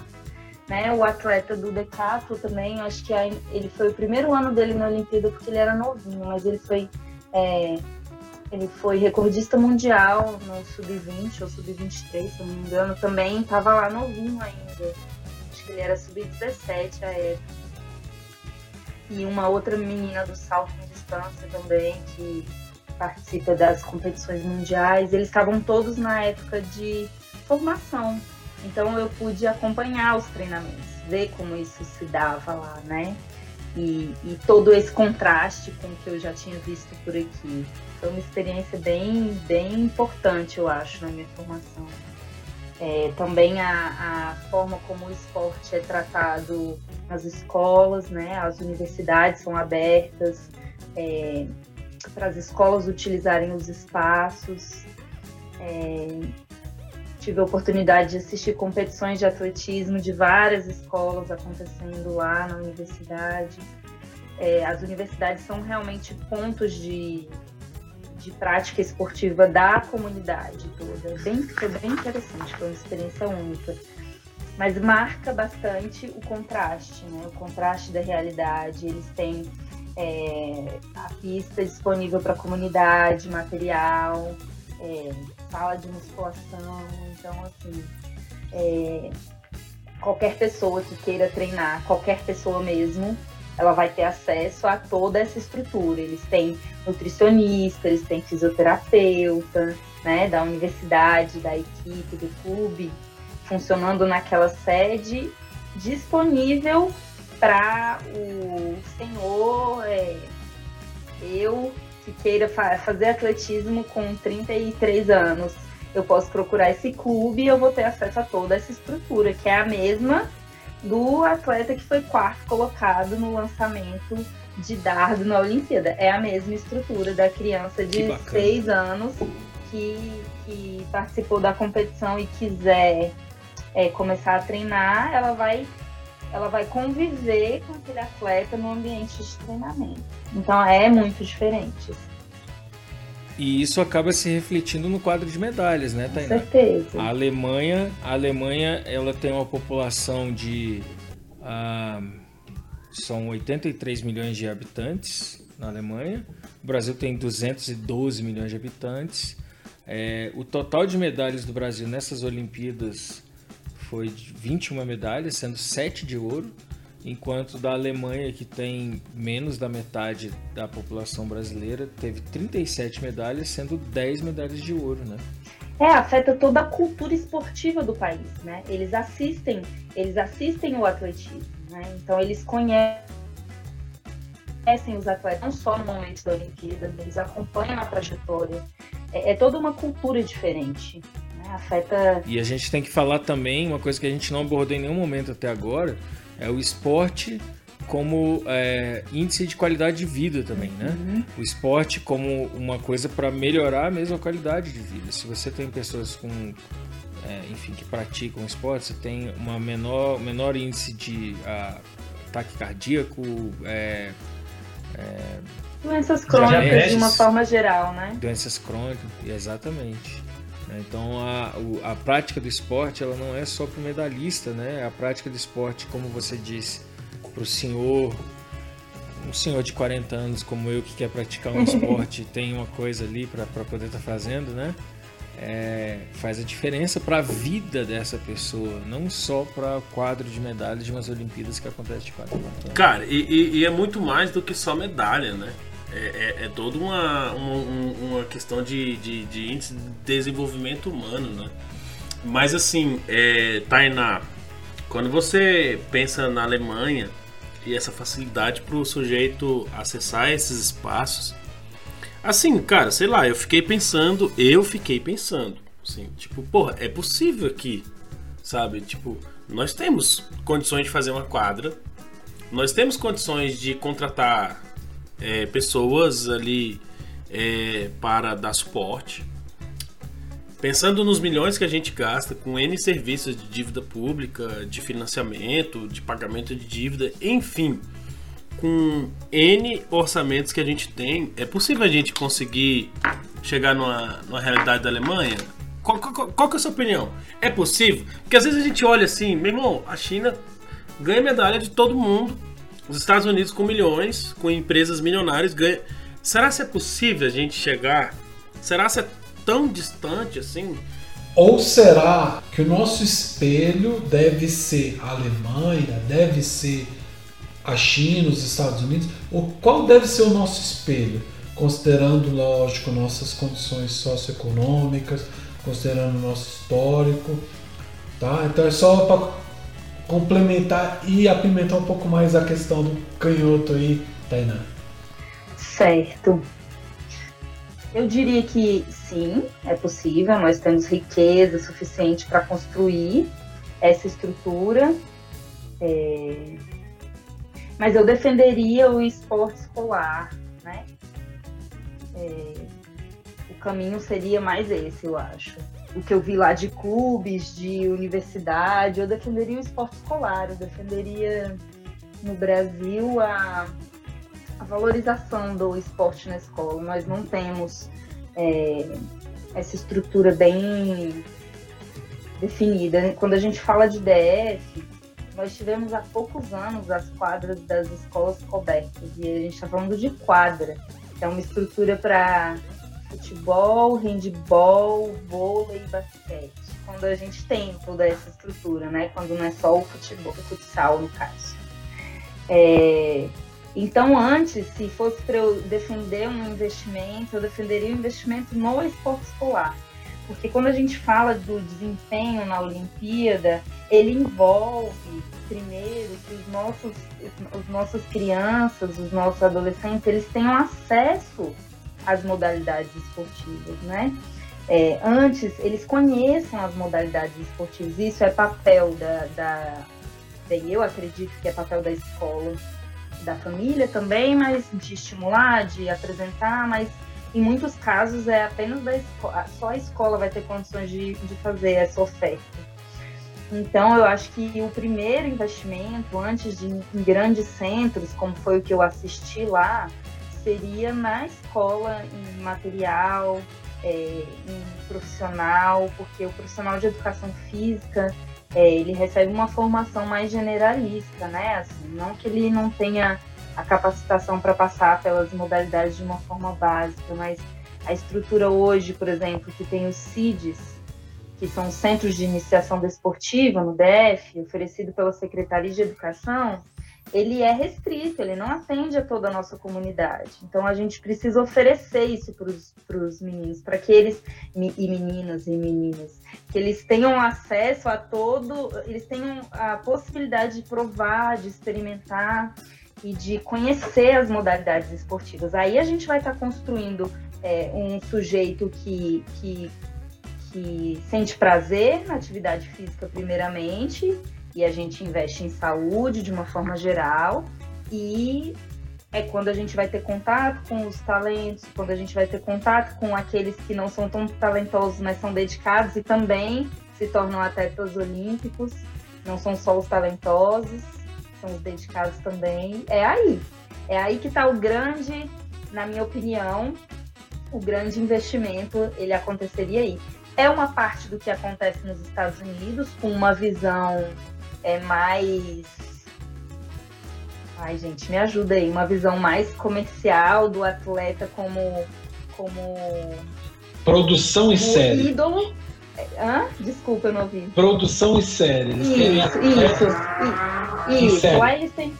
Né, o atleta do Decato também, acho que ele foi o primeiro ano dele na Olimpíada porque ele era novinho, mas ele foi é, ele foi recordista mundial no sub-20 ou sub-23, se não me engano, também estava lá novinho ainda. Acho que ele era sub-17 à época. e uma outra menina do salto em distância também, que participa das competições mundiais. Eles estavam todos na época de formação, então eu pude acompanhar os treinamentos, ver como isso se dava lá, né? E, e, todo esse contraste com o que eu já tinha visto por aqui. Foi uma experiência bem, bem importante, eu acho, na minha formação. É, também a, a, forma como o esporte é tratado nas escolas, né? As universidades são abertas é, para as escolas utilizarem os espaços. É, tive a oportunidade de assistir competições de atletismo de várias escolas acontecendo lá na universidade. É, as universidades são realmente pontos de, de prática esportiva da comunidade toda. Bem, foi bem interessante, foi uma experiência única. Mas marca bastante o contraste, né? O contraste da realidade. Eles têm é, a pista disponível para a comunidade, material, é, sala de musculação. Então, assim, é, qualquer pessoa que queira treinar, qualquer pessoa mesmo, ela vai ter acesso a toda essa estrutura. Eles têm nutricionista, eles têm fisioterapeuta, né, da universidade, da equipe, do clube, funcionando naquela sede, disponível para o senhor, é, eu que queira fa fazer atletismo com 33 anos, eu posso procurar esse clube e eu vou ter acesso a toda essa estrutura, que é a mesma do atleta que foi quarto colocado no lançamento de dardo na Olimpíada. É a mesma estrutura da criança de 6 anos que, que, participou da competição e quiser é, começar a treinar, ela vai ela vai conviver com aquele atleta no ambiente de treinamento. Então é muito diferente. E isso acaba se refletindo no quadro de medalhas, né, Tainá? Com certeza. A Alemanha, a Alemanha, ela tem uma população de ah, são 83 milhões de habitantes na Alemanha. O Brasil tem 212 milhões de habitantes. É, o total de medalhas do Brasil nessas Olimpíadas foi de 21 medalhas, sendo 7 de ouro, enquanto da Alemanha, que tem menos da metade da população brasileira, teve 37 medalhas, sendo 10 medalhas de ouro, né? É, afeta toda a cultura esportiva do país, né? Eles assistem, eles assistem o atletismo, né? Então eles conhecem os atletas não só no momento da Olimpíada, eles acompanham a trajetória. É, é toda uma cultura diferente afeta. E a gente tem que falar também, uma coisa que a gente não abordou em nenhum momento até agora, é o esporte como é, índice de qualidade de vida também, né? Uhum. O esporte como uma coisa para melhorar a mesma qualidade de vida. Se você tem pessoas com, é, enfim, que praticam esporte, você tem uma menor, menor índice de a, ataque cardíaco, é, é doenças crônicas de uma forma geral, né? Doenças crônicas, exatamente. Né? Então a, a prática do esporte ela não é só para o medalhista, né? A prática do esporte, como você disse, para o senhor, um senhor de 40 anos como eu que quer praticar um esporte, tem uma coisa ali para poder estar tá fazendo, né? É, faz a diferença para a vida dessa pessoa, não só para o quadro de medalhas de umas Olimpíadas que acontece de 4 anos. Cara, e, e, e é muito mais do que só medalha, né? É, é, é toda uma, uma, uma questão de, de, de, índice de desenvolvimento humano, né? Mas assim, é, Tainá, quando você pensa na Alemanha e essa facilidade para o sujeito acessar esses espaços, assim, cara, sei lá, eu fiquei pensando, eu fiquei pensando, assim, tipo, porra, é possível aqui, sabe? Tipo, nós temos condições de fazer uma quadra, nós temos condições de contratar é, pessoas ali é, para dar suporte. Pensando nos milhões que a gente gasta com N serviços de dívida pública, de financiamento, de pagamento de dívida, enfim, com N orçamentos que a gente tem, é possível a gente conseguir chegar numa, numa realidade da Alemanha? Qual, qual, qual que é a sua opinião? É possível? Porque às vezes a gente olha assim, meu irmão, a China ganha medalha de todo mundo os Estados Unidos com milhões, com empresas milionárias, ganha. Será que é possível a gente chegar? Será que é tão distante assim? Ou será que o nosso espelho deve ser a Alemanha, deve ser a China, os Estados Unidos, qual deve ser o nosso espelho, considerando, lógico, nossas condições socioeconômicas, considerando o nosso histórico, tá? Então é só para complementar e apimentar um pouco mais a questão do canhoto aí, Tainá. Certo. Eu diria que sim, é possível, nós temos riqueza suficiente para construir essa estrutura. É... Mas eu defenderia o esporte escolar, né? É... O caminho seria mais esse, eu acho. O que eu vi lá de clubes, de universidade, eu defenderia o esporte escolar, eu defenderia no Brasil a a valorização do esporte na escola. Nós não temos é, essa estrutura bem definida. Quando a gente fala de DF, nós tivemos há poucos anos as quadras das escolas cobertas e a gente está falando de quadra, que é uma estrutura para futebol, handball, vôlei e basquete. Quando a gente tem toda essa estrutura, né? Quando não é só o futebol, o futsal no caso. É, então, antes, se fosse para eu defender um investimento, eu defenderia o investimento no esporte escolar. Porque quando a gente fala do desempenho na Olimpíada, ele envolve, primeiro, que os nossos, os nossas crianças, os nossos adolescentes, eles tenham acesso às modalidades esportivas, né? É, antes, eles conheçam as modalidades esportivas. Isso é papel da, da, eu acredito que é papel da escola da família também, mas de estimular, de apresentar, mas em muitos casos é apenas da escola, só a escola vai ter condições de, de fazer essa oferta. Então, eu acho que o primeiro investimento, antes de em grandes centros, como foi o que eu assisti lá, seria na escola, em material, é, em profissional, porque o profissional de educação física é, ele recebe uma formação mais generalista, né? Assim, não que ele não tenha a capacitação para passar pelas modalidades de uma forma básica, mas a estrutura hoje, por exemplo, que tem os CIDs, que são centros de iniciação desportiva no DF, oferecido pela Secretaria de Educação, ele é restrito, ele não atende a toda a nossa comunidade. Então a gente precisa oferecer isso para os meninos, para que eles, e meninas e meninas, que eles tenham acesso a todo, eles tenham a possibilidade de provar, de experimentar e de conhecer as modalidades esportivas. Aí a gente vai estar tá construindo é, um sujeito que, que, que sente prazer na atividade física, primeiramente, e a gente investe em saúde de uma forma geral e é quando a gente vai ter contato com os talentos, quando a gente vai ter contato com aqueles que não são tão talentosos, mas são dedicados e também se tornam atletas olímpicos, não são só os talentosos, são os dedicados também. É aí. É aí que está o grande, na minha opinião, o grande investimento, ele aconteceria aí. É uma parte do que acontece nos Estados Unidos, com uma visão é mais. Ai, gente, me ajuda aí. Uma visão mais comercial do atleta como. como Produção e série. ídolo. Hã? Desculpa, eu não ouvi. Produção e série. Eles isso, isso, isso, isso. Lá eles têm.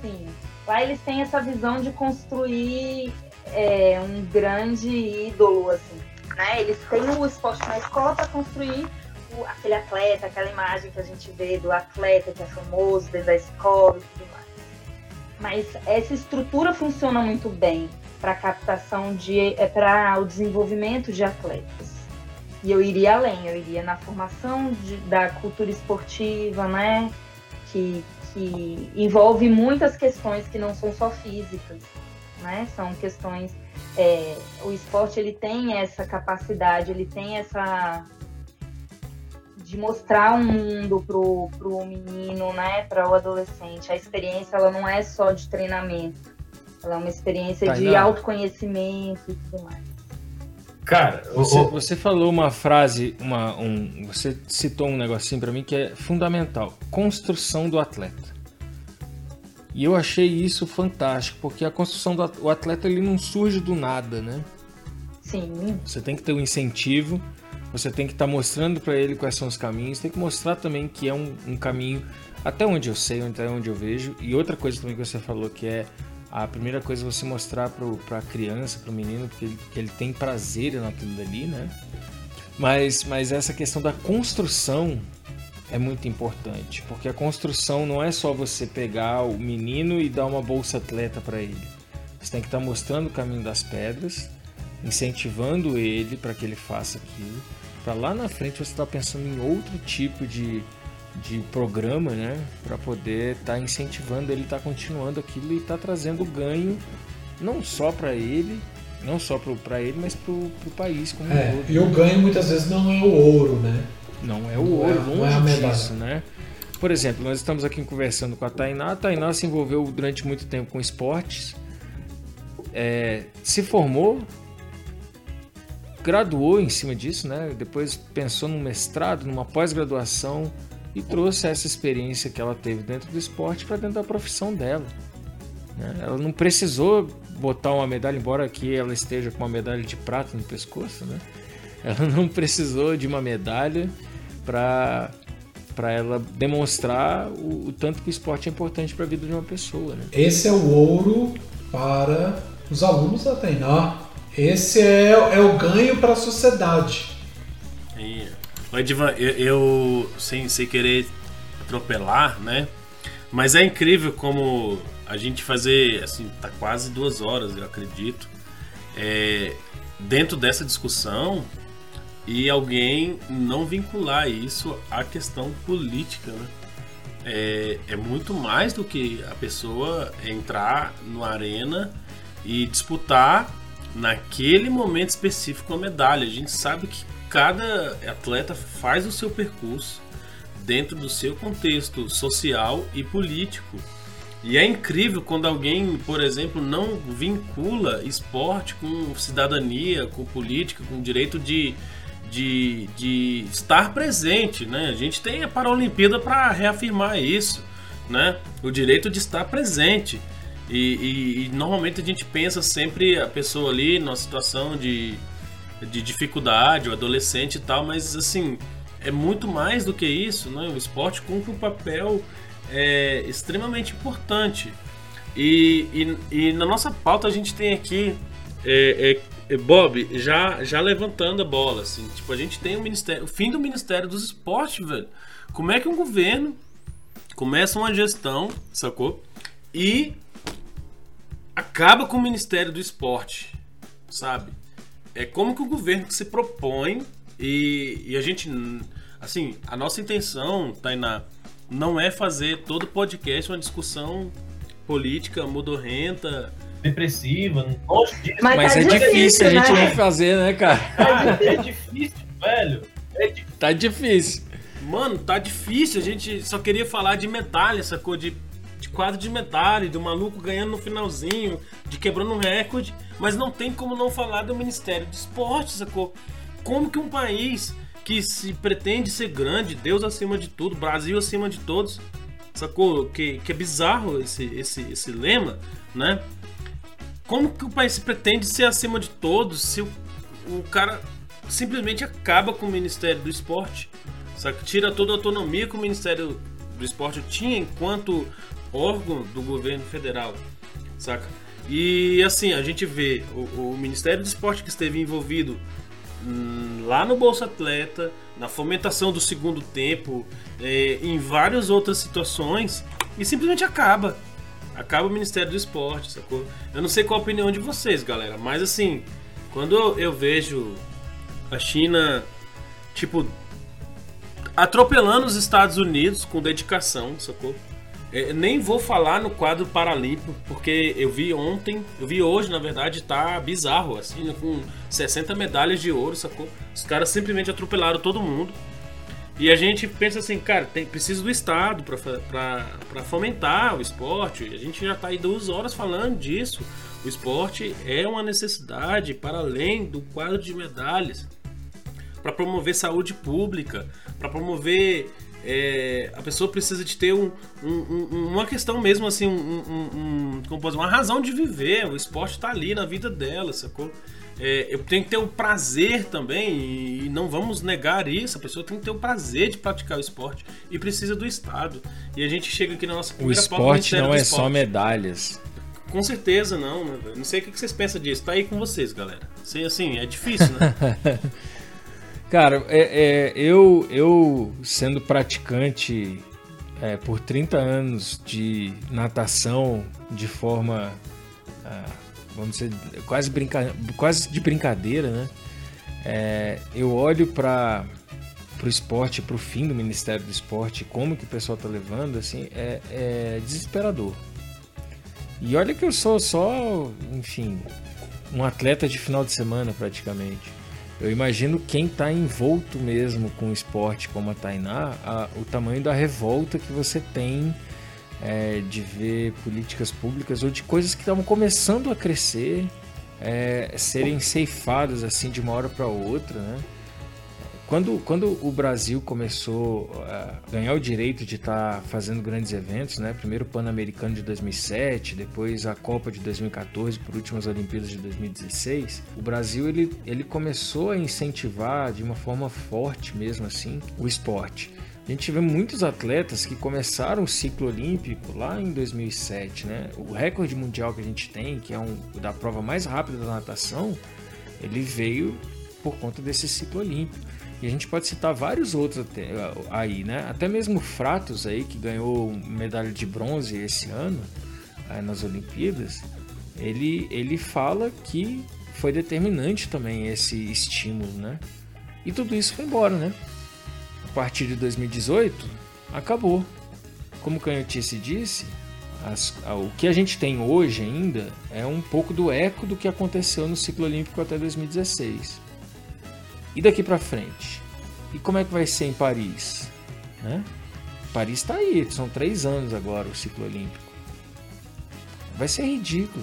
Sim. Lá eles têm essa visão de construir é, um grande ídolo, assim. Né? Eles têm o esporte na escola para construir aquele atleta, aquela imagem que a gente vê do atleta que é famoso dentro da escola e tudo mais. Mas essa estrutura funciona muito bem para captação de, é, para o desenvolvimento de atletas. E eu iria além, eu iria na formação de, da cultura esportiva, né? Que, que envolve muitas questões que não são só físicas, né? São questões. É, o esporte ele tem essa capacidade, ele tem essa de mostrar um mundo pro, pro menino, né, para o adolescente. A experiência ela não é só de treinamento, ela é uma experiência tá, de não. autoconhecimento e tudo mais. Cara, você, você falou uma frase, uma, um, você citou um negocinho para mim que é fundamental: construção do atleta. E eu achei isso fantástico, porque a construção do o atleta ele não surge do nada, né? Sim. Você tem que ter um incentivo você tem que estar tá mostrando para ele quais são os caminhos, tem que mostrar também que é um, um caminho até onde eu sei, até onde eu vejo. E outra coisa também que você falou que é a primeira coisa é você mostrar para a criança, para o menino, que ele, que ele tem prazer naquilo dali, né? Mas, mas essa questão da construção é muito importante, porque a construção não é só você pegar o menino e dar uma bolsa atleta para ele. Você tem que estar tá mostrando o caminho das pedras, incentivando ele para que ele faça aquilo, para lá na frente você estar tá pensando em outro tipo de, de programa, né, para poder estar tá incentivando ele, estar tá continuando aquilo e estar tá trazendo ganho não só para ele, não só para ele, mas para o país como é, um todo. E o ganho muitas vezes não é o ouro, né? Não é o não ouro, é, longe não é disso, né? Por exemplo, nós estamos aqui conversando com a Tainá. A Tainá se envolveu durante muito tempo com esportes, é, se formou, graduou em cima disso, né? Depois pensou num mestrado, numa pós-graduação e trouxe essa experiência que ela teve dentro do esporte para dentro da profissão dela. Né? Ela não precisou botar uma medalha, embora aqui ela esteja com uma medalha de prata no pescoço, né? Ela não precisou de uma medalha para para ela demonstrar o, o, tanto que o esporte é importante para a vida de uma pessoa. Né? Esse é o ouro para os alunos Tainá. Esse é, é o ganho para a sociedade. E, Edivan, eu, eu sem, sem querer atropelar, né? Mas é incrível como a gente fazer, assim, tá quase duas horas, eu acredito, é, dentro dessa discussão e alguém não vincular isso à questão política, né? É, é muito mais do que a pessoa entrar no arena e disputar naquele momento específico a medalha. A gente sabe que cada atleta faz o seu percurso dentro do seu contexto social e político. E é incrível quando alguém, por exemplo, não vincula esporte com cidadania, com política, com direito de, de, de estar presente. Né? A gente tem a Paralimpíada para reafirmar isso, né? o direito de estar presente. E, e, e, normalmente a gente pensa sempre a pessoa ali numa situação de, de dificuldade, o adolescente e tal, mas assim, é muito mais do que isso, né? O esporte cumpre um papel é, extremamente importante. E, e, na nossa pauta a gente tem aqui, é, é, Bob, já, já levantando a bola, assim, tipo, a gente tem o ministério, o fim do Ministério dos Esportes, velho. Como é que um governo começa uma gestão, sacou? E acaba com o Ministério do Esporte, sabe? É como que o governo se propõe e, e a gente, assim, a nossa intenção, Tainá, não é fazer todo podcast uma discussão política modorrenta, depressiva, longe disso. Mas, Mas tá é difícil, difícil a gente né? não fazer, né, cara? cara é difícil, velho. É difícil. Tá difícil. Mano, tá difícil. A gente só queria falar de medalha, sacou? De quadro de medalha, do maluco ganhando no finalzinho, de quebrando um recorde, mas não tem como não falar do Ministério de Esportes, sacou? Como que um país que se pretende ser grande, Deus acima de tudo, Brasil acima de todos, sacou? Que, que é bizarro esse, esse, esse lema, né? Como que o país se pretende ser acima de todos se o, o cara simplesmente acaba com o Ministério do Esporte? Saca? Tira toda a autonomia que o Ministério do Esporte tinha enquanto órgão do governo federal, saca? E assim, a gente vê o, o Ministério do Esporte que esteve envolvido hum, lá no Bolsa Atleta, na fomentação do segundo tempo, é, em várias outras situações, e simplesmente acaba. Acaba o Ministério do Esporte, sacou? Eu não sei qual a opinião de vocês, galera, mas assim, quando eu vejo a China, tipo, atropelando os Estados Unidos com dedicação, sacou? É, nem vou falar no quadro paralímpico, porque eu vi ontem, eu vi hoje, na verdade, tá bizarro, assim, né, com 60 medalhas de ouro, sacou? Os caras simplesmente atropelaram todo mundo. E a gente pensa assim, cara, tem, precisa do Estado para fomentar o esporte. A gente já tá aí duas horas falando disso. O esporte é uma necessidade para além do quadro de medalhas, para promover saúde pública, para promover é, a pessoa precisa de ter um, um, uma questão mesmo assim, um, como dizer, uma razão de viver. O esporte está ali na vida dela, sacou? É, eu tenho que ter o prazer também, e não vamos negar isso. A pessoa tem que ter o prazer de praticar o esporte e precisa do Estado. E a gente chega aqui na nossa primeira O esporte não é esporte. só medalhas. Com certeza não. Não sei o que vocês pensam disso. Tá aí com vocês, galera. Sei, assim, é difícil, né? Cara, é, é, eu, eu sendo praticante é, por 30 anos de natação de forma ah, vamos dizer, quase, brinca, quase de brincadeira, né? É, eu olho para o esporte, para o fim do Ministério do Esporte, como que o pessoal está levando, assim, é, é desesperador. E olha que eu sou só, enfim, um atleta de final de semana praticamente. Eu imagino quem está envolto mesmo com o esporte como a Tainá, a, o tamanho da revolta que você tem é, de ver políticas públicas ou de coisas que estavam começando a crescer é, serem ceifadas assim de uma hora para outra, né? Quando, quando o Brasil começou a ganhar o direito de estar tá fazendo grandes eventos, né? primeiro o Pan-Americano de 2007, depois a Copa de 2014, por último as Olimpíadas de 2016, o Brasil ele, ele começou a incentivar de uma forma forte mesmo assim o esporte. A gente vê muitos atletas que começaram o ciclo olímpico lá em 2007, né? O recorde mundial que a gente tem, que é um da prova mais rápida da natação, ele veio por conta desse ciclo olímpico. E a gente pode citar vários outros até, aí, né? Até mesmo o Fratos aí, que ganhou medalha de bronze esse ano nas Olimpíadas, ele, ele fala que foi determinante também esse estímulo, né? E tudo isso foi embora, né? a partir de 2018, acabou. Como o Canhotice disse, as, o que a gente tem hoje ainda é um pouco do eco do que aconteceu no ciclo olímpico até 2016. E daqui para frente? E como é que vai ser em Paris? Né? Paris está aí, são três anos agora o ciclo olímpico. Vai ser ridículo.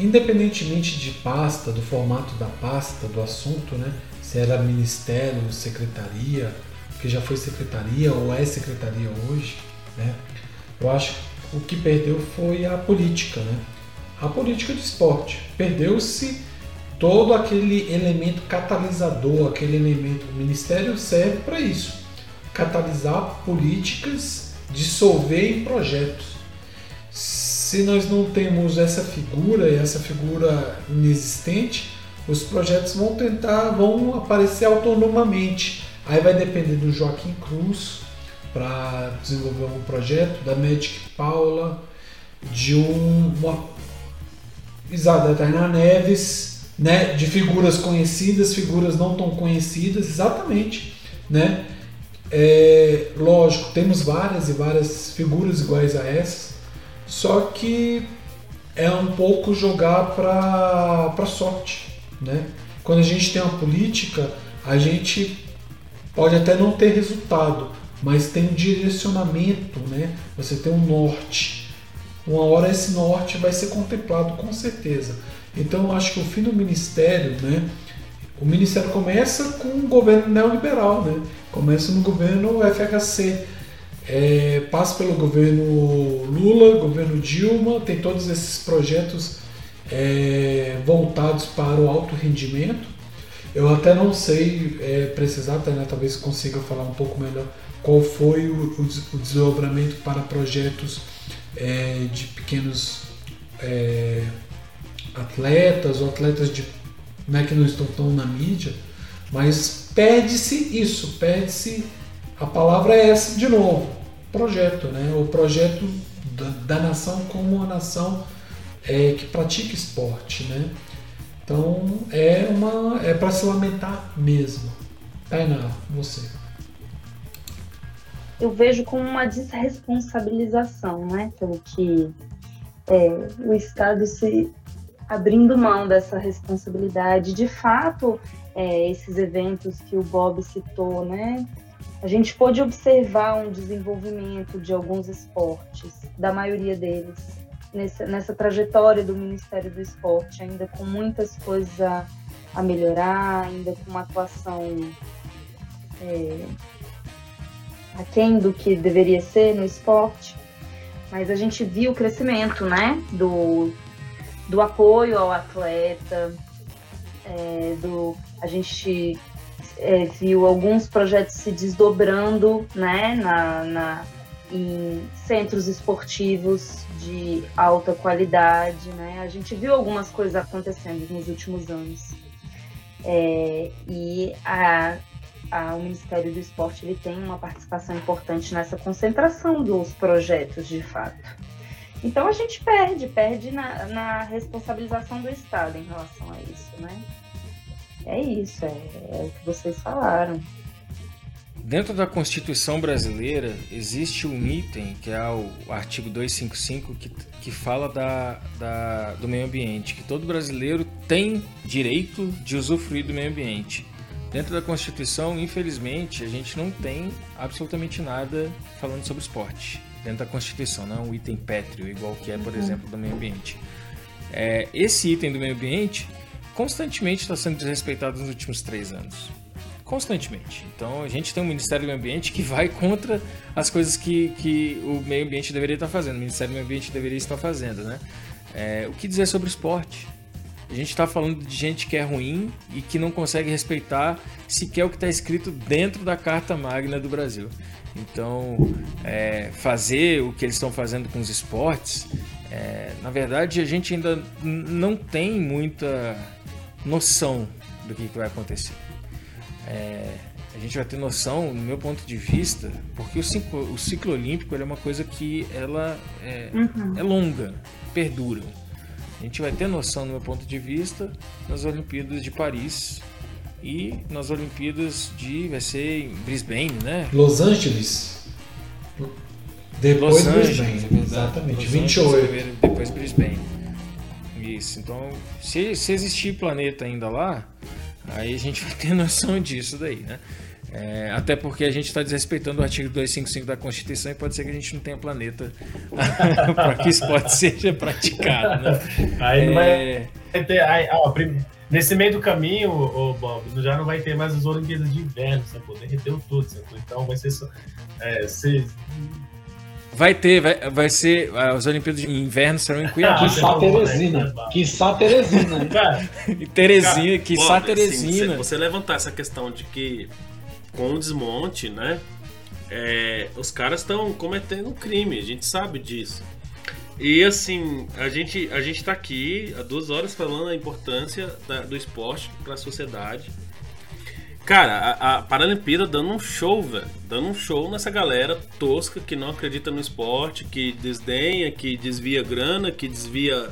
Independentemente de pasta, do formato da pasta, do assunto, né? se era ministério, secretaria, que já foi secretaria ou é secretaria hoje, né? Eu acho que o que perdeu foi a política, né? A política de esporte. Perdeu-se todo aquele elemento catalisador, aquele elemento. O ministério serve para isso catalisar políticas, dissolver em projetos. Se nós não temos essa figura, e essa figura inexistente, os projetos vão tentar, vão aparecer autonomamente. Aí vai depender do Joaquim Cruz para desenvolver um projeto, da Magic Paula, de um, uma Tainá Neves, né, de figuras conhecidas, figuras não tão conhecidas, exatamente, né? É, lógico, temos várias e várias figuras iguais a essas, só que é um pouco jogar para sorte. Né? Quando a gente tem uma política, a gente pode até não ter resultado, mas tem um direcionamento, né? você tem um norte. Uma hora esse norte vai ser contemplado com certeza. Então acho que o fim do ministério, né? o ministério começa com o governo neoliberal, né? começa no governo FHC, é, passa pelo governo Lula, governo Dilma, tem todos esses projetos é, voltados para o alto rendimento. Eu até não sei é, precisar, né, talvez consiga falar um pouco melhor qual foi o, o desdobramento para projetos é, de pequenos é, atletas ou atletas de, né, que não estão tão na mídia, mas perde-se isso, perde-se a palavra é essa de novo, projeto, né? o projeto da, da nação como uma nação é, que pratica esporte, né? Então é uma é para se lamentar mesmo. Tainá, você. Eu vejo como uma desresponsabilização, né? Pelo que é, o Estado se abrindo mão dessa responsabilidade. De fato, é, esses eventos que o Bob citou, né? A gente pôde observar um desenvolvimento de alguns esportes, da maioria deles, nessa, nessa trajetória do Ministério do Esporte, ainda com muitas coisas a, a melhorar, ainda com uma atuação é, aquém do que deveria ser no esporte, mas a gente viu o crescimento, né, do, do apoio ao atleta, é, do, a gente é, viu alguns projetos se desdobrando, né, na, na, em centros esportivos de alta qualidade, né, a gente viu algumas coisas acontecendo nos últimos anos. É, e a, a, o Ministério do Esporte ele tem uma participação importante nessa concentração dos projetos, de fato. Então a gente perde, perde na, na responsabilização do Estado em relação a isso, né? É isso, é, é o que vocês falaram. Dentro da Constituição brasileira existe um item que é o artigo 255 que, que fala da, da, do meio ambiente, que todo brasileiro tem direito de usufruir do meio ambiente. Dentro da Constituição, infelizmente, a gente não tem absolutamente nada falando sobre esporte. Dentro da Constituição, não é um item pétreo, igual que é, por exemplo, do meio ambiente. É, esse item do meio ambiente constantemente está sendo desrespeitado nos últimos três anos constantemente. Então a gente tem um Ministério do Meio Ambiente que vai contra as coisas que, que o meio ambiente deveria estar fazendo, o Ministério do Meio Ambiente deveria estar fazendo, né? É, o que dizer sobre esporte? A gente está falando de gente que é ruim e que não consegue respeitar sequer o que está escrito dentro da Carta Magna do Brasil. Então, é, fazer o que eles estão fazendo com os esportes, é, na verdade, a gente ainda não tem muita noção do que, que vai acontecer é, a gente vai ter noção, no meu ponto de vista, porque o ciclo, o ciclo olímpico é uma coisa que ela é, uhum. é longa, perdura. A gente vai ter noção, no meu ponto de vista, nas Olimpíadas de Paris e nas Olimpíadas de. vai ser em Brisbane, né? Los Angeles. Depois Los Angeles, Brisbane, é exatamente. Los 28. Angeles, depois Brisbane. Isso. Então, se, se existir planeta ainda lá, Aí a gente vai ter noção disso daí, né? É, até porque a gente está desrespeitando o artigo 255 da Constituição e pode ser que a gente não tenha planeta para que isso pode ser praticado. Né? Aí não é... vai ter. Aí, ó, nesse meio do caminho, ô, Bob, já não vai ter mais as Olimpíadas de Inverno, sacou? Derreteu tudo, sacou? Então vai ser só. É, ser, Vai ter, vai, vai ser. As Olimpíadas de Inverno serão em Cuiabá. Quiçá Teresina. Quiçá Teresina. Cara, Teresina, quiçá Teresina. Assim, você levantar essa questão de que com o desmonte, né? É, os caras estão cometendo um crime, a gente sabe disso. E assim, a gente, a gente tá aqui há duas horas falando da importância da, do esporte para a sociedade Cara, a, a Paralimpíada dando um show, velho. Dando um show nessa galera tosca que não acredita no esporte, que desdenha, que desvia grana, que desvia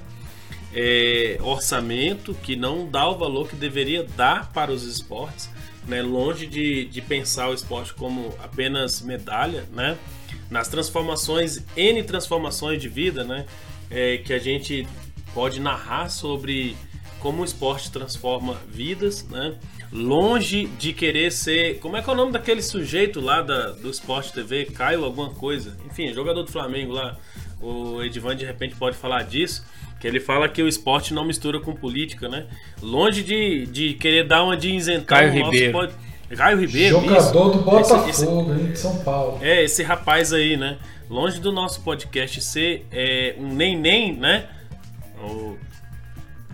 é, orçamento, que não dá o valor que deveria dar para os esportes. Né? Longe de, de pensar o esporte como apenas medalha, né? Nas transformações, N transformações de vida, né? É, que a gente pode narrar sobre como o esporte transforma vidas, né? longe de querer ser. Como é que é o nome daquele sujeito lá da, do Esporte TV? Caio alguma coisa. Enfim, jogador do Flamengo lá. O Edvan de repente pode falar disso. Que ele fala que o esporte não mistura com política, né? Longe de, de querer dar uma de isentão. Caio Ribeiro. Pode... Caio Ribeiro. Jogador isso. do Botafogo, esse, esse, de São Paulo. É, esse rapaz aí, né? Longe do nosso podcast ser é, um nem-nem, né? O,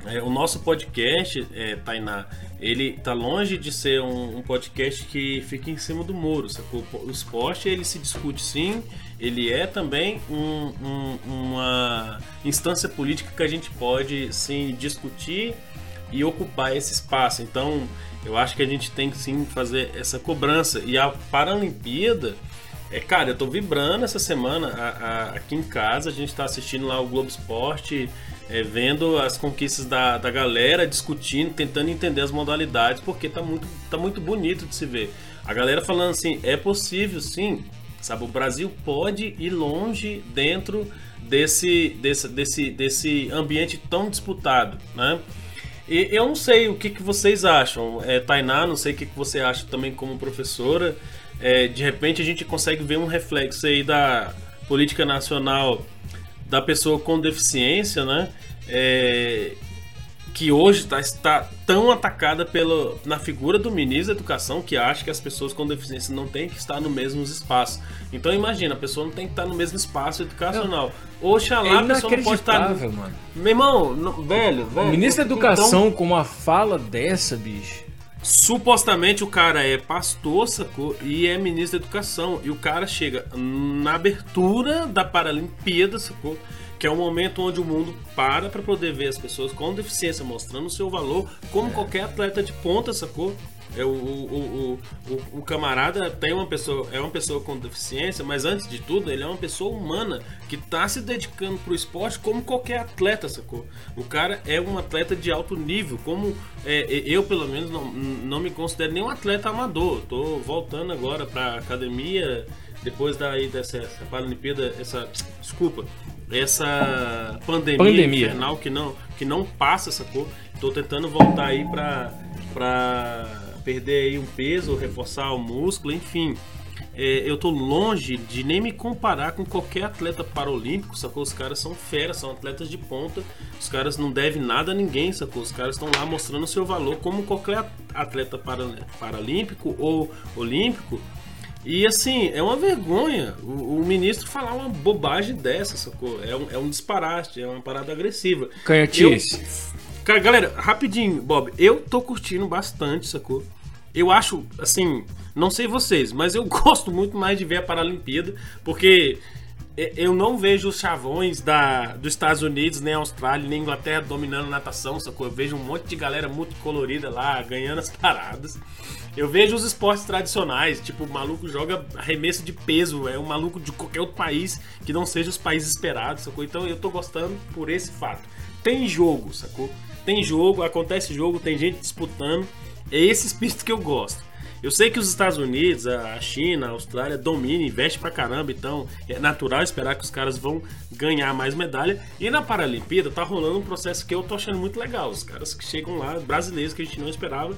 é, o nosso podcast, é, Tainá, ele tá longe de ser um, um, podcast que fica em cima do muro, sacou? O esporte ele se discute sim, ele é também um, um, uma instância política que a gente pode sim discutir e ocupar esse espaço. Então, eu acho que a gente tem que sim fazer essa cobrança. E a Paralimpíada, é, cara, eu tô vibrando essa semana a, a, aqui em casa, a gente tá assistindo lá o Globo Esporte é, vendo as conquistas da, da galera, discutindo, tentando entender as modalidades, porque tá muito, tá muito bonito de se ver. A galera falando assim, é possível sim, sabe? O Brasil pode ir longe dentro desse, desse, desse, desse ambiente tão disputado, né? E eu não sei o que, que vocês acham, é, Tainá, não sei o que, que você acha também como professora. É, de repente a gente consegue ver um reflexo aí da política nacional da pessoa com deficiência, né? É, que hoje tá, está tão atacada pelo, na figura do ministro da Educação que acha que as pessoas com deficiência não têm que estar no mesmo espaço. Então imagina, a pessoa não tem que estar no mesmo espaço educacional. Oxalá é a pessoa não pode estar. Mano. Meu irmão, no, velho, velho. O ministro da Educação então, com uma fala dessa, bicho. Supostamente o cara é pastor, sacou? E é ministro da Educação. E o cara chega na abertura da Paralimpíada, sacou? Que é o momento onde o mundo para para poder ver as pessoas com deficiência mostrando o seu valor, como é. qualquer atleta de ponta, sacou? É, o, o, o, o, o camarada tem uma pessoa, é uma pessoa com deficiência, mas antes de tudo, ele é uma pessoa humana que está se dedicando para o esporte como qualquer atleta, sacou? O cara é um atleta de alto nível, como é, eu, pelo menos, não, não me considero nem um atleta amador. Tô voltando agora para academia depois daí dessa Paralimpíada, essa desculpa, essa pandemia, pandemia, infernal que não que não passa essa cor. Tô tentando voltar aí para para perder aí um peso, reforçar o músculo, enfim. É, eu tô longe de nem me comparar com qualquer atleta paralímpico, sacou? Os caras são feras, são atletas de ponta, os caras não devem nada a ninguém, sacou? Os caras estão lá mostrando o seu valor como qualquer atleta paralímpico ou olímpico e assim, é uma vergonha o, o, ministro falar uma bobagem dessa, sacou? É um, é um disparate, é uma parada agressiva. Canhotice. Cara, galera, rapidinho, Bob, eu tô curtindo bastante, sacou? Eu acho, assim, não sei vocês, mas eu gosto muito mais de ver a Paralimpíada, porque eu não vejo os chavões da, dos Estados Unidos, nem Austrália, nem Inglaterra dominando natação, sacou? Eu vejo um monte de galera muito colorida lá, ganhando as paradas. Eu vejo os esportes tradicionais, tipo, o maluco joga arremesso de peso, é um maluco de qualquer outro país que não seja os países esperados, sacou? Então eu tô gostando por esse fato. Tem jogo, sacou? Tem jogo, acontece jogo, tem gente disputando. É esse espírito que eu gosto. Eu sei que os Estados Unidos, a China, a Austrália dominam, investem pra caramba, então é natural esperar que os caras vão ganhar mais medalha. E na Paralimpíada tá rolando um processo que eu tô achando muito legal. Os caras que chegam lá, brasileiros que a gente não esperava,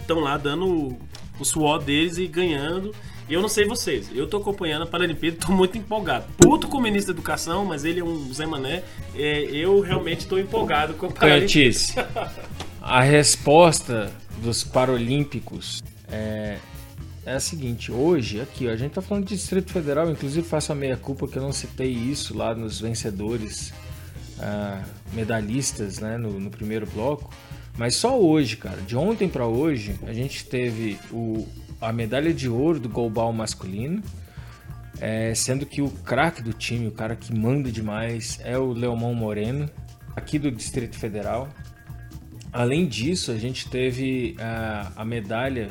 estão lá dando o suor deles e ganhando. E eu não sei vocês, eu tô acompanhando a Paralimpíada, tô muito empolgado. Puto com o ministro da Educação, mas ele é um Zé Mané. É, eu realmente tô empolgado com a Paralimpíada. a resposta dos Paralímpicos é, é a seguinte: hoje, aqui, a gente tá falando de Distrito Federal, inclusive faço a meia-culpa que eu não citei isso lá nos vencedores uh, medalhistas né, no, no primeiro bloco. Mas só hoje, cara, de ontem para hoje, a gente teve o, a medalha de ouro do golbal masculino, é, sendo que o craque do time, o cara que manda demais, é o Leomão Moreno, aqui do Distrito Federal. Além disso, a gente teve a, a medalha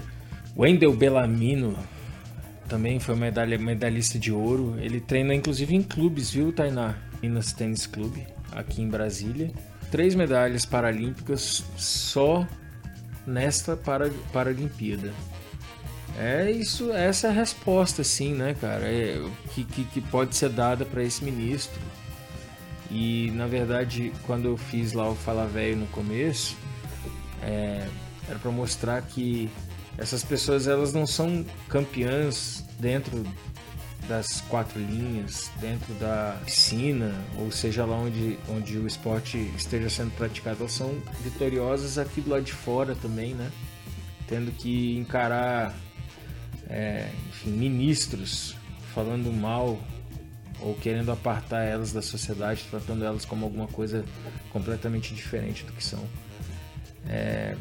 Wendel Bellamino, também foi medalha, medalhista de ouro. Ele treina inclusive em clubes, viu, Tainá? Minas Tênis Clube, aqui em Brasília três medalhas paralímpicas só nesta para, Paralimpíada. É isso, essa é a resposta, sim, né, cara, é, que, que, que pode ser dada para esse ministro. E na verdade, quando eu fiz lá o Fala Velho no começo, é, era para mostrar que essas pessoas elas não são campeãs dentro das quatro linhas, dentro da piscina, ou seja lá onde, onde o esporte esteja sendo praticado, elas são vitoriosas aqui do lado de fora também, né? Tendo que encarar é, enfim, ministros falando mal ou querendo apartar elas da sociedade, tratando elas como alguma coisa completamente diferente do que são. É,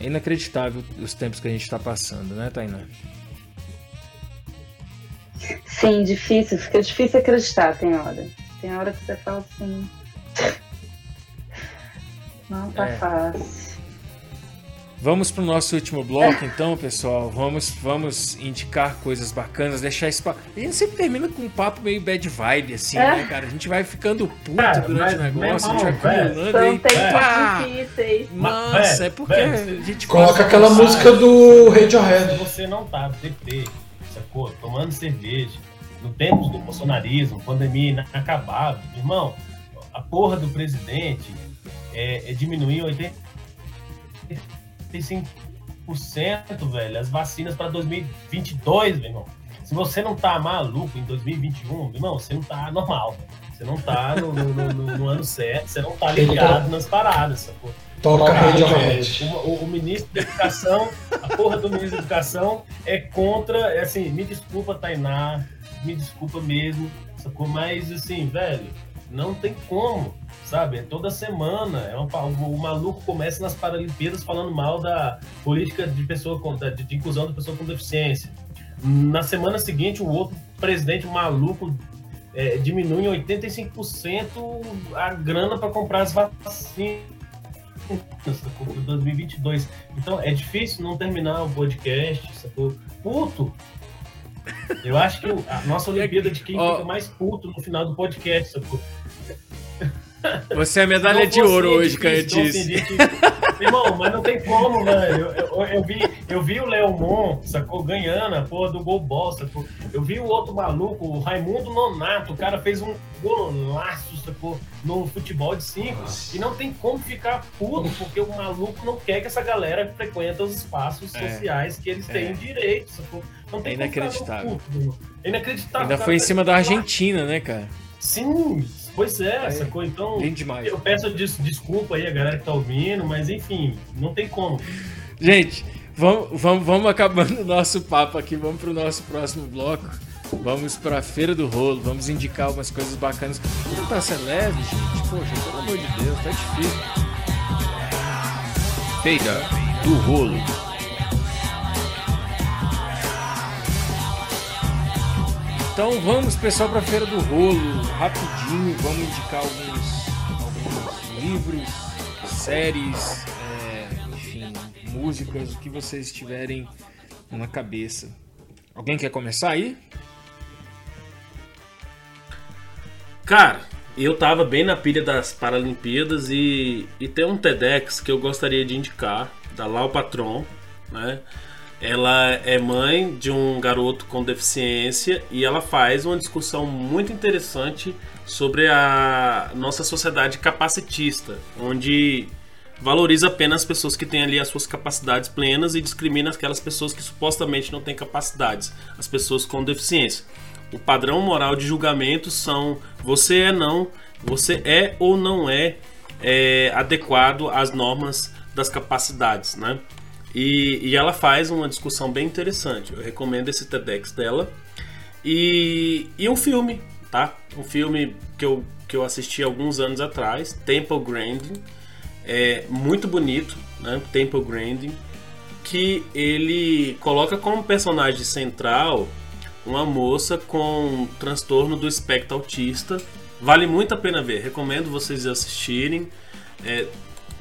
é inacreditável os tempos que a gente está passando, né, Tainá? Sim, difícil, fica difícil acreditar, tem hora. Tem hora que você fala assim. Não tá é. fácil. Vamos para o nosso último bloco, então, pessoal. Vamos, vamos indicar coisas bacanas, deixar esse papo. A gente sempre termina com um papo meio bad vibe, assim, é. né, cara? A gente vai ficando puto é, durante o negócio, a gente vai acumulando aí. Pá! Nossa, é porque a gente. Coloca aquela música do Radiohead. Você não tá, DP sacou? Tomando cerveja, no tempo do bolsonarismo, pandemia inacabável. Irmão, a porra do presidente é, é diminuir 85%, velho, as vacinas para 2022, meu irmão. Se você não tá maluco em 2021, meu irmão, você não tá normal, velho. Você não tá no, no, no, no, ano certo, você não tá ligado nas paradas, sacou? Toca Radiohead. O, o, o ministro da Educação, a porra do ministro da Educação é contra, é assim, me desculpa, Tainá, me desculpa mesmo, sacou? Mas, assim, velho, não tem como, sabe? É toda semana. É um, o, o maluco começa nas Paralimpíadas falando mal da política de pessoa com, de, de inclusão de pessoa com deficiência. Na semana seguinte, o outro presidente maluco é, diminui em 85% a grana para comprar as vacinas sacou? 2022. Então é difícil não terminar o podcast, sacou? Puto! Eu acho que a nossa Olimpíada de quem oh. fica mais puto no final do podcast, sacou? Você é medalha de ouro hoje, Candice. Irmão, mas não tem como, velho. Eu, eu, eu, vi, eu vi o Leomon, sacou? Ganhando a porra do gol ball, sacou? Eu vi o outro maluco, o Raimundo Nonato. O cara fez um golaço, sacou? No futebol de 5. E não tem como ficar puto, porque o maluco não quer que essa galera frequente os espaços é. sociais que eles têm é. direito, sacou? Não tem é inacreditável. Puto, é inacreditável. Ainda foi em cima da Argentina, né, cara? Sim, Pois é, é sacou? Então, demais. eu peço des desculpa aí a galera que tá ouvindo, mas enfim, não tem como. Gente, vamos, vamos, vamos acabando o nosso papo aqui, vamos pro nosso próximo bloco. Vamos pra Feira do Rolo, vamos indicar algumas coisas bacanas. Não tá ser leve, gente? Poxa, pelo amor de Deus, tá difícil. Feira do Rolo. Então vamos, pessoal, para a Feira do Rolo. Rapidinho, vamos indicar alguns, alguns livros, séries, é, enfim, músicas, o que vocês tiverem na cabeça. Alguém quer começar aí? Cara, eu tava bem na pilha das Paralimpíadas e, e tem um TEDx que eu gostaria de indicar, da Lau Patron, né? Ela é mãe de um garoto com deficiência e ela faz uma discussão muito interessante sobre a nossa sociedade capacitista, onde valoriza apenas as pessoas que têm ali as suas capacidades plenas e discrimina aquelas pessoas que supostamente não têm capacidades, as pessoas com deficiência. O padrão moral de julgamento são você é não, você é ou não é, é adequado às normas das capacidades, né? E, e ela faz uma discussão bem interessante. Eu recomendo esse TEDx dela. E, e um filme, tá? Um filme que eu, que eu assisti alguns anos atrás, Temple Grandin. É muito bonito, né? Temple Grandin. Que ele coloca como personagem central uma moça com transtorno do espectro autista. Vale muito a pena ver, recomendo vocês assistirem. É,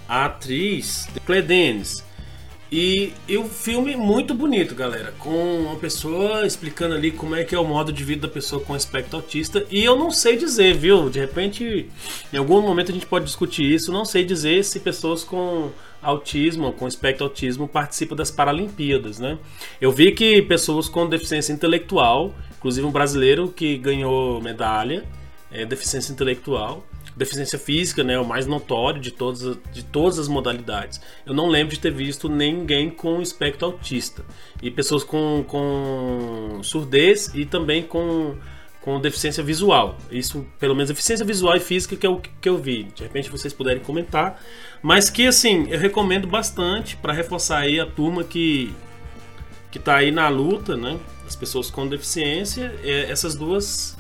a atriz Claire Denis e, e o filme muito bonito, galera, com uma pessoa explicando ali como é que é o modo de vida da pessoa com espectro autista. E eu não sei dizer, viu? De repente, em algum momento a gente pode discutir isso. Não sei dizer se pessoas com autismo, com espectro autismo, participam das Paralimpíadas, né? Eu vi que pessoas com deficiência intelectual, inclusive um brasileiro que ganhou medalha, é, deficiência intelectual, deficiência física, né, o mais notório de todas, de todas as modalidades. Eu não lembro de ter visto ninguém com espectro autista. E pessoas com, com surdez e também com, com deficiência visual. Isso, pelo menos, deficiência visual e física que eu, que eu vi. De repente vocês puderem comentar. Mas que, assim, eu recomendo bastante para reforçar aí a turma que, que tá aí na luta, né? As pessoas com deficiência. É, essas duas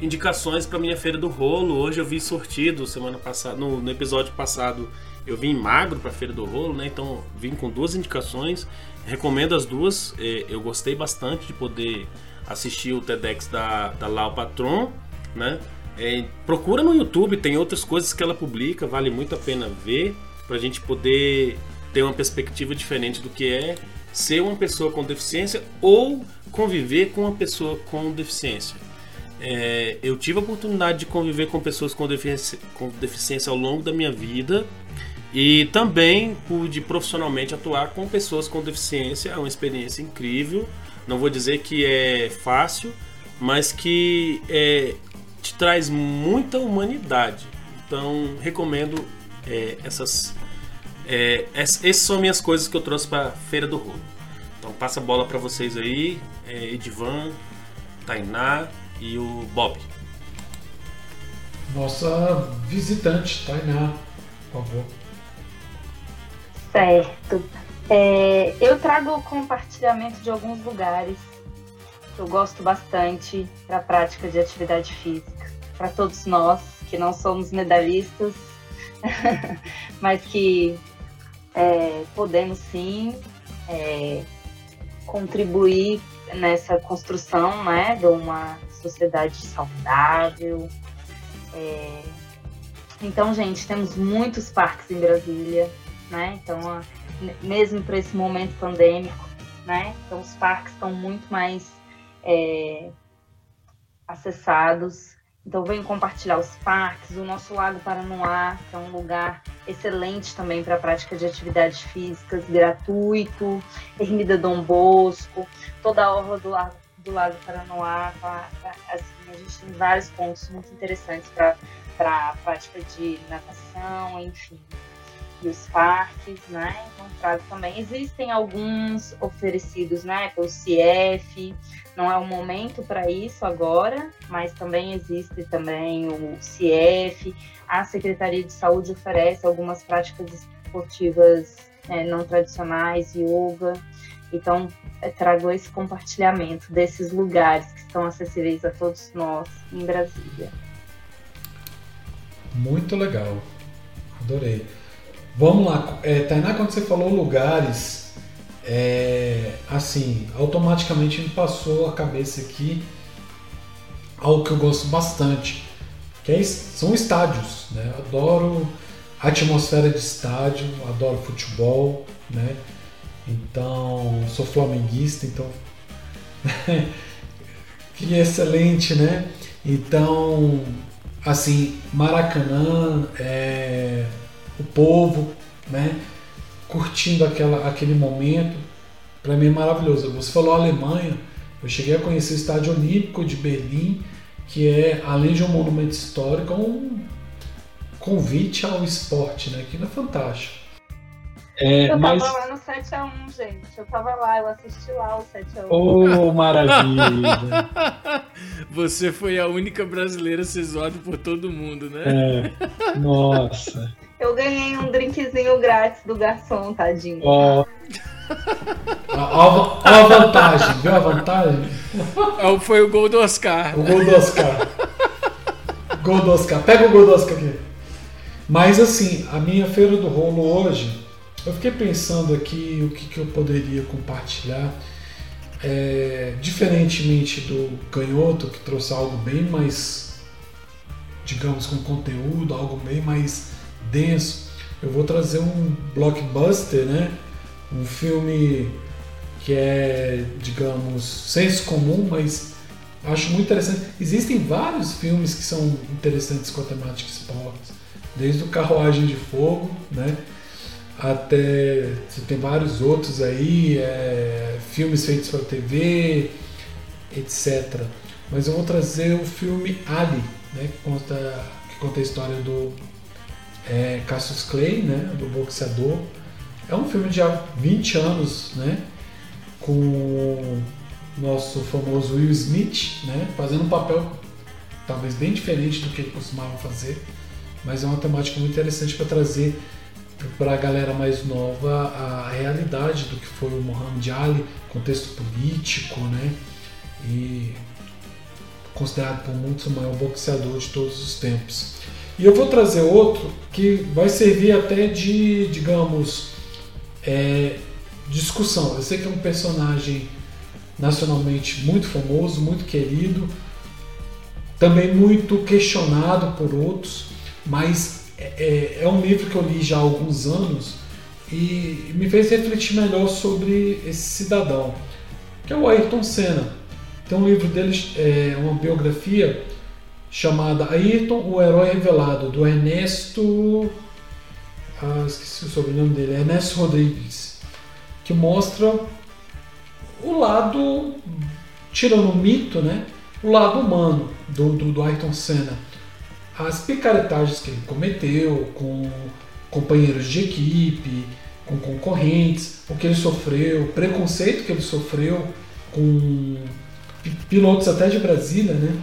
indicações para minha feira do rolo. Hoje eu vi sortido semana passada, no, no episódio passado eu vim magro para feira do rolo, né? Então vim com duas indicações. Recomendo as duas. É, eu gostei bastante de poder assistir o TEDx da, da Lau Patron, né? É, procura no YouTube, tem outras coisas que ela publica, vale muito a pena ver para a gente poder ter uma perspectiva diferente do que é ser uma pessoa com deficiência ou conviver com uma pessoa com deficiência. É, eu tive a oportunidade de conviver com pessoas com deficiência, com deficiência ao longo da minha vida e também pude profissionalmente atuar com pessoas com deficiência. É uma experiência incrível. Não vou dizer que é fácil, mas que é, te traz muita humanidade. Então recomendo é, essas. É, essas são minhas coisas que eu trouxe para Feira do Rolo. Então passa a bola para vocês aí, é, Edivan, Tainá e o Bob. Nossa visitante, Tainá, por favor. Certo. É, eu trago o compartilhamento de alguns lugares que eu gosto bastante para a prática de atividade física. Para todos nós que não somos medalhistas, mas que é, podemos sim é, contribuir nessa construção né, de uma sociedade saudável. É... Então, gente, temos muitos parques em Brasília, né? Então, mesmo para esse momento pandêmico, né? Então, os parques estão muito mais é, acessados. Então, venho compartilhar os parques, o nosso Lago Paranoá, que é um lugar excelente também para a prática de atividades físicas, gratuito, Ermida Dom Bosco, toda a orla do Lago, do Lago Paranoá. Tá, assim, a gente tem vários pontos muito interessantes para a prática de natação, enfim e os parques, né? Trago também. Existem alguns oferecidos, né, pelo CIEF. Não é o momento para isso agora, mas também existe também o CIEF. A Secretaria de Saúde oferece algumas práticas esportivas é, não tradicionais, yoga. Então, trago esse compartilhamento desses lugares que estão acessíveis a todos nós em Brasília. Muito legal. Adorei. Vamos lá, é, Tainá, quando você falou lugares, é, assim, automaticamente me passou a cabeça aqui algo que eu gosto bastante, que é, são estádios, né? adoro a atmosfera de estádio, adoro futebol, né? Então, sou flamenguista, então que excelente, né? Então, assim, Maracanã, é, o povo, né? Curtindo aquela, aquele momento. Para mim é maravilhoso. Você falou Alemanha, eu cheguei a conhecer o Estádio Olímpico de Berlim, que é, além de um monumento histórico, um convite ao esporte, né? Aquilo é fantástico. É, eu mas... tava lá no 7x1, gente. Eu tava lá, eu assisti lá o 7x1. Oh, maravilha! Você foi a única brasileira a ser zoada por todo mundo, né? É, nossa. Eu ganhei um drinkzinho grátis do garçom, tadinho. Ó. Olha a vantagem, viu a vantagem? Foi o gol do Oscar. O gol do Oscar. gol do Oscar. Pega o gol do Oscar aqui. Mas assim, a minha feira do rolo hoje, eu fiquei pensando aqui o que, que eu poderia compartilhar. É, diferentemente do canhoto, que trouxe algo bem mais, digamos, com conteúdo, algo bem mais denso, eu vou trazer um blockbuster, né? Um filme que é, digamos, senso comum, mas acho muito interessante. Existem vários filmes que são interessantes com a temática esportes, desde o Carruagem de Fogo, né? Até você tem vários outros aí, é, filmes feitos para TV, etc. Mas eu vou trazer o filme Ali, né? Que conta, que conta a história do é, Cassius Clay, né, do boxeador. É um filme de há 20 anos, né, com o nosso famoso Will Smith, né, fazendo um papel talvez bem diferente do que ele costumava fazer, mas é uma temática muito interessante para trazer para a galera mais nova a realidade do que foi o Muhammad Ali, contexto político, né, e considerado por muitos o maior boxeador de todos os tempos. E eu vou trazer outro que vai servir até de, digamos, é, discussão. Eu sei que é um personagem nacionalmente muito famoso, muito querido, também muito questionado por outros, mas é, é, é um livro que eu li já há alguns anos e me fez refletir melhor sobre esse cidadão, que é o Ayrton Senna. Tem um livro dele, é uma biografia chamada Ayrton, o Herói Revelado, do Ernesto. Ah, esqueci o sobrenome dele, Ernesto Rodrigues, que mostra o lado, tirando o mito, né? O lado humano do, do, do Ayrton Senna. As picaretagens que ele cometeu com companheiros de equipe, com concorrentes, o que ele sofreu, o preconceito que ele sofreu com pilotos até de Brasília, né?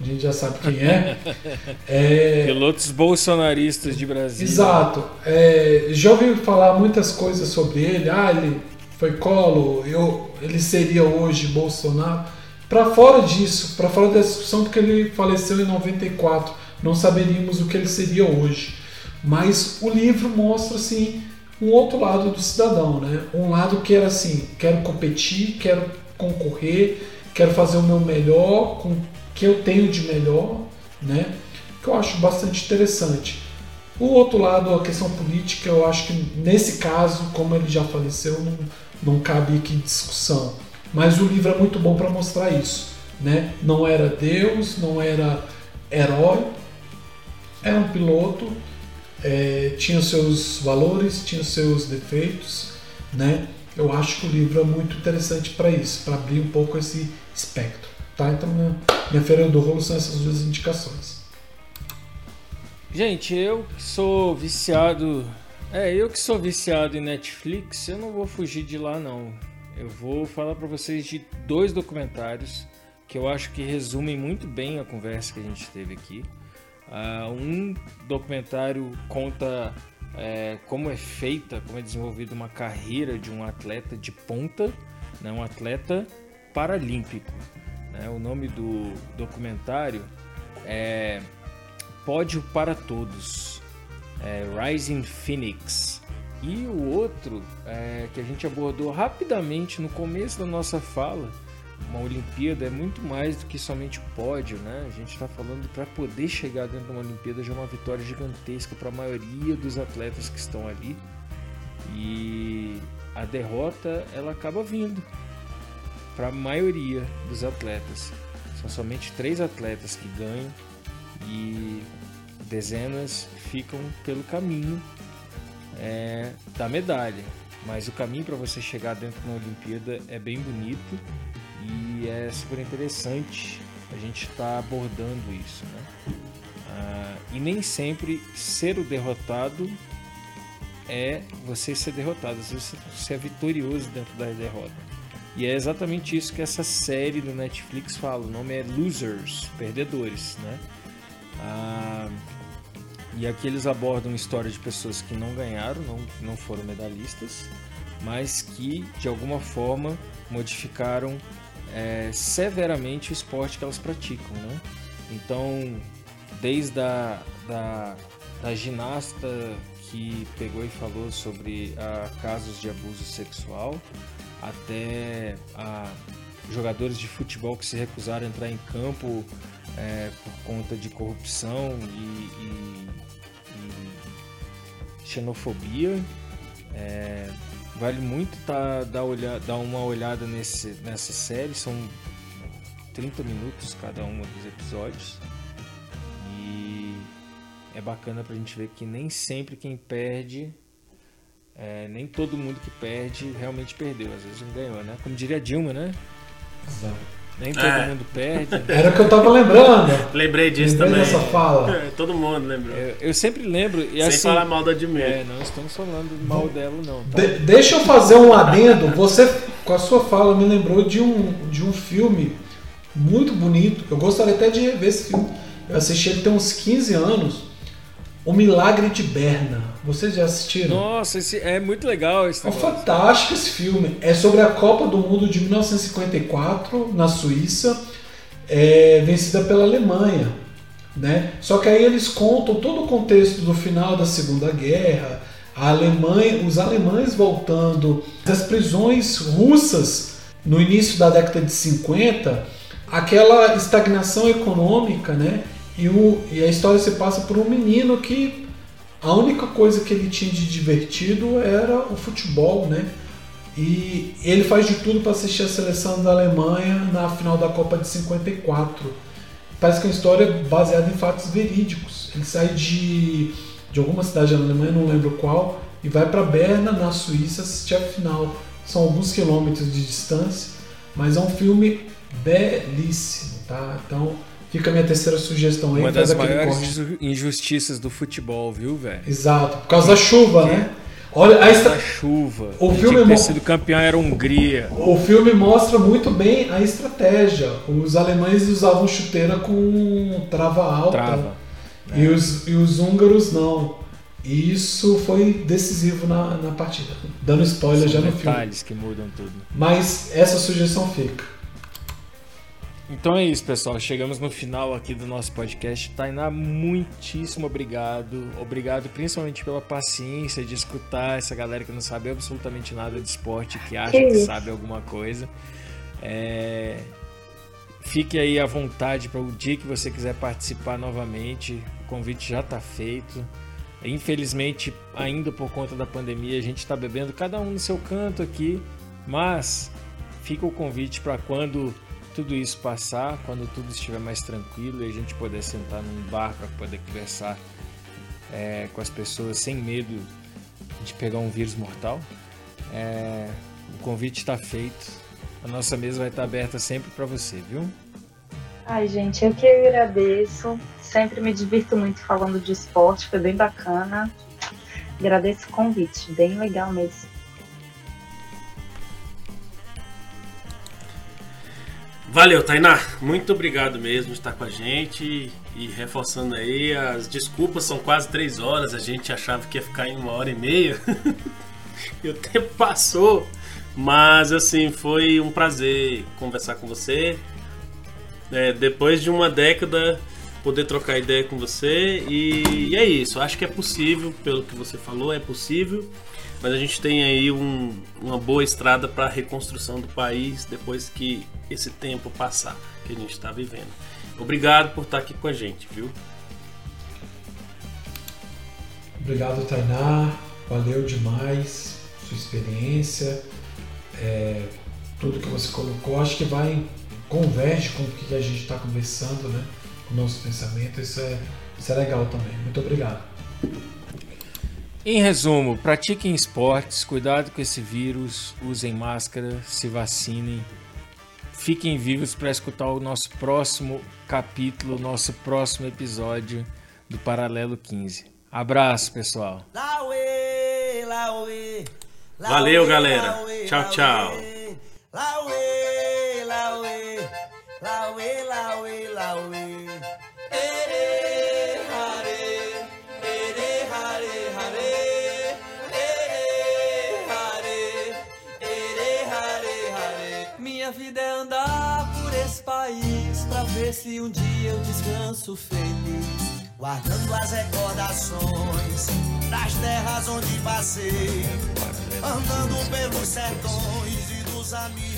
a gente já sabe quem é. é... Pilotos bolsonaristas de Brasília. Exato. É, já ouvi falar muitas coisas sobre ele. Ah, ele foi colo, eu, ele seria hoje Bolsonaro. Para fora disso, para fora da discussão, porque ele faleceu em 94, não saberíamos o que ele seria hoje. Mas o livro mostra assim um outro lado do cidadão, né? Um lado que era assim, quero competir, quero concorrer, quero fazer o meu melhor com o que eu tenho de melhor, né? Que eu acho bastante interessante. O outro lado, a questão política, eu acho que nesse caso, como ele já faleceu, não, não cabe aqui discussão. Mas o livro é muito bom para mostrar isso, né? Não era Deus, não era herói, era um piloto, é, tinha seus valores, tinha seus defeitos, né? Eu acho que o livro é muito interessante para isso, para abrir um pouco esse espectro, tá? Então minha, minha feira do rolo são essas duas indicações. Gente, eu que sou viciado, é eu que sou viciado em Netflix, eu não vou fugir de lá não. Eu vou falar para vocês de dois documentários que eu acho que resumem muito bem a conversa que a gente teve aqui. Uh, um documentário conta é, como é feita, como é desenvolvida uma carreira de um atleta de ponta, né, um atleta paralímpico. Né? O nome do documentário é Pódio para Todos, é Rising Phoenix. E o outro é, que a gente abordou rapidamente no começo da nossa fala uma Olimpíada é muito mais do que somente pódio, né? A gente está falando para poder chegar dentro de uma Olimpíada já é uma vitória gigantesca para a maioria dos atletas que estão ali. E a derrota ela acaba vindo para a maioria dos atletas. São somente três atletas que ganham e dezenas ficam pelo caminho é, da medalha. Mas o caminho para você chegar dentro de uma Olimpíada é bem bonito e é super interessante a gente estar tá abordando isso, né? Ah, e nem sempre ser o derrotado é você ser derrotado, às vezes você é vitorioso dentro da derrota. E é exatamente isso que essa série do Netflix fala. O nome é Losers, Perdedores, né? Ah, e aqui eles abordam história de pessoas que não ganharam, não, não foram medalhistas, mas que de alguma forma modificaram é, severamente o esporte que elas praticam, né? Então, desde a da, da ginasta que pegou e falou sobre a, casos de abuso sexual, até a jogadores de futebol que se recusaram a entrar em campo é, por conta de corrupção e, e, e xenofobia. É, Vale muito tá, dar, olha, dar uma olhada nesse, nessa série, são 30 minutos cada um dos episódios. E é bacana pra gente ver que nem sempre quem perde, é, nem todo mundo que perde realmente perdeu, às vezes não ganhou, né? Como diria Dilma, né? Exato. Nem todo é. mundo perde. Era o que eu tava lembrando. Lembrei disso Lembrei também. dessa fala. É, todo mundo lembrou. Eu, eu sempre lembro. E Sem assim, falar mal da Admir. É, não estamos falando mal dela, não. Tá? De- deixa eu fazer um adendo. Você, com a sua fala, me lembrou de um, de um filme muito bonito. Eu gostaria até de rever esse filme. Eu assisti ele tem uns 15 anos. O Milagre de Berna. Vocês já assistiram? Nossa, esse, é muito legal esse É negócio. fantástico esse filme. É sobre a Copa do Mundo de 1954 na Suíça, é, vencida pela Alemanha. Né? Só que aí eles contam todo o contexto do final da Segunda Guerra, a Alemanha, os alemães voltando das prisões russas no início da década de 50, aquela estagnação econômica, né? E, o, e a história se passa por um menino que a única coisa que ele tinha de divertido era o futebol, né? E ele faz de tudo para assistir a seleção da Alemanha na final da Copa de 54. Parece que é uma história baseada em fatos verídicos. Ele sai de, de alguma cidade da Alemanha, não lembro qual, e vai para Berna, na Suíça, assistir a final. São alguns quilômetros de distância, mas é um filme belíssimo, tá? Então fica a minha terceira sugestão aí. Uma das maiores corte. inju- injustiças do futebol, viu, velho? Exato, por causa da chuva, né? Olha, a estra... chuva. O filme ter sido campeão era Hungria. O filme mostra muito bem a estratégia. Os alemães usavam chuteira com trava alta. Trava. E, os, e os húngaros não. E isso foi decisivo na, na partida. Dando spoiler já São no filme. detalhes que mudam tudo. Mas essa sugestão fica. Então é isso, pessoal. Chegamos no final aqui do nosso podcast. Tainá, muitíssimo obrigado. Obrigado principalmente pela paciência de escutar essa galera que não sabe absolutamente nada de esporte, que acha Que que, sabe alguma coisa. É, Fique aí à vontade para o dia que você quiser participar novamente. O convite já está feito. Infelizmente, ainda por conta da pandemia, a gente está bebendo cada um no seu canto aqui, mas fica o convite para quando tudo isso passar, quando tudo estiver mais tranquilo e a gente poder sentar num bar para poder conversar é, com as pessoas sem medo de pegar um vírus mortal. É, o convite está feito. A nossa mesa vai estar aberta sempre para você, viu? Ai, gente, eu que agradeço. Sempre me divirto muito falando de esporte, foi bem bacana. Agradeço o convite, bem legal mesmo. Valeu, Tainá. Muito obrigado mesmo por estar com a gente. E reforçando aí, as desculpas são quase três horas. A gente achava que ia ficar em uma hora e meia. e o tempo passou. Mas assim, foi um prazer conversar com você. É, depois de uma década, poder trocar ideia com você. E, e é isso. Acho que é possível, pelo que você falou, é possível. Mas a gente tem aí um- uma boa estrada para a reconstrução do país depois que esse tempo passar que a gente está vivendo. Obrigado por estar aqui com a gente, viu? Obrigado, Tainá. Valeu demais sua experiência, é, tudo que você colocou. Acho que vai converge com o que a gente está conversando, né? Com o nosso pensamento. Isso é, isso é legal também. Muito obrigado. Em resumo, pratiquem esportes, cuidado com esse vírus, usem máscara, se vacinem, fiquem vivos para escutar o nosso próximo capítulo, nosso próximo episódio do Paralelo 15. Abraço, pessoal. Valeu, galera. Tchau, tchau. Minha vida é andar por esse país pra ver se um dia eu descanso feliz. guardando as recordações das terras onde passei, andando pelos sertões e dos amigos.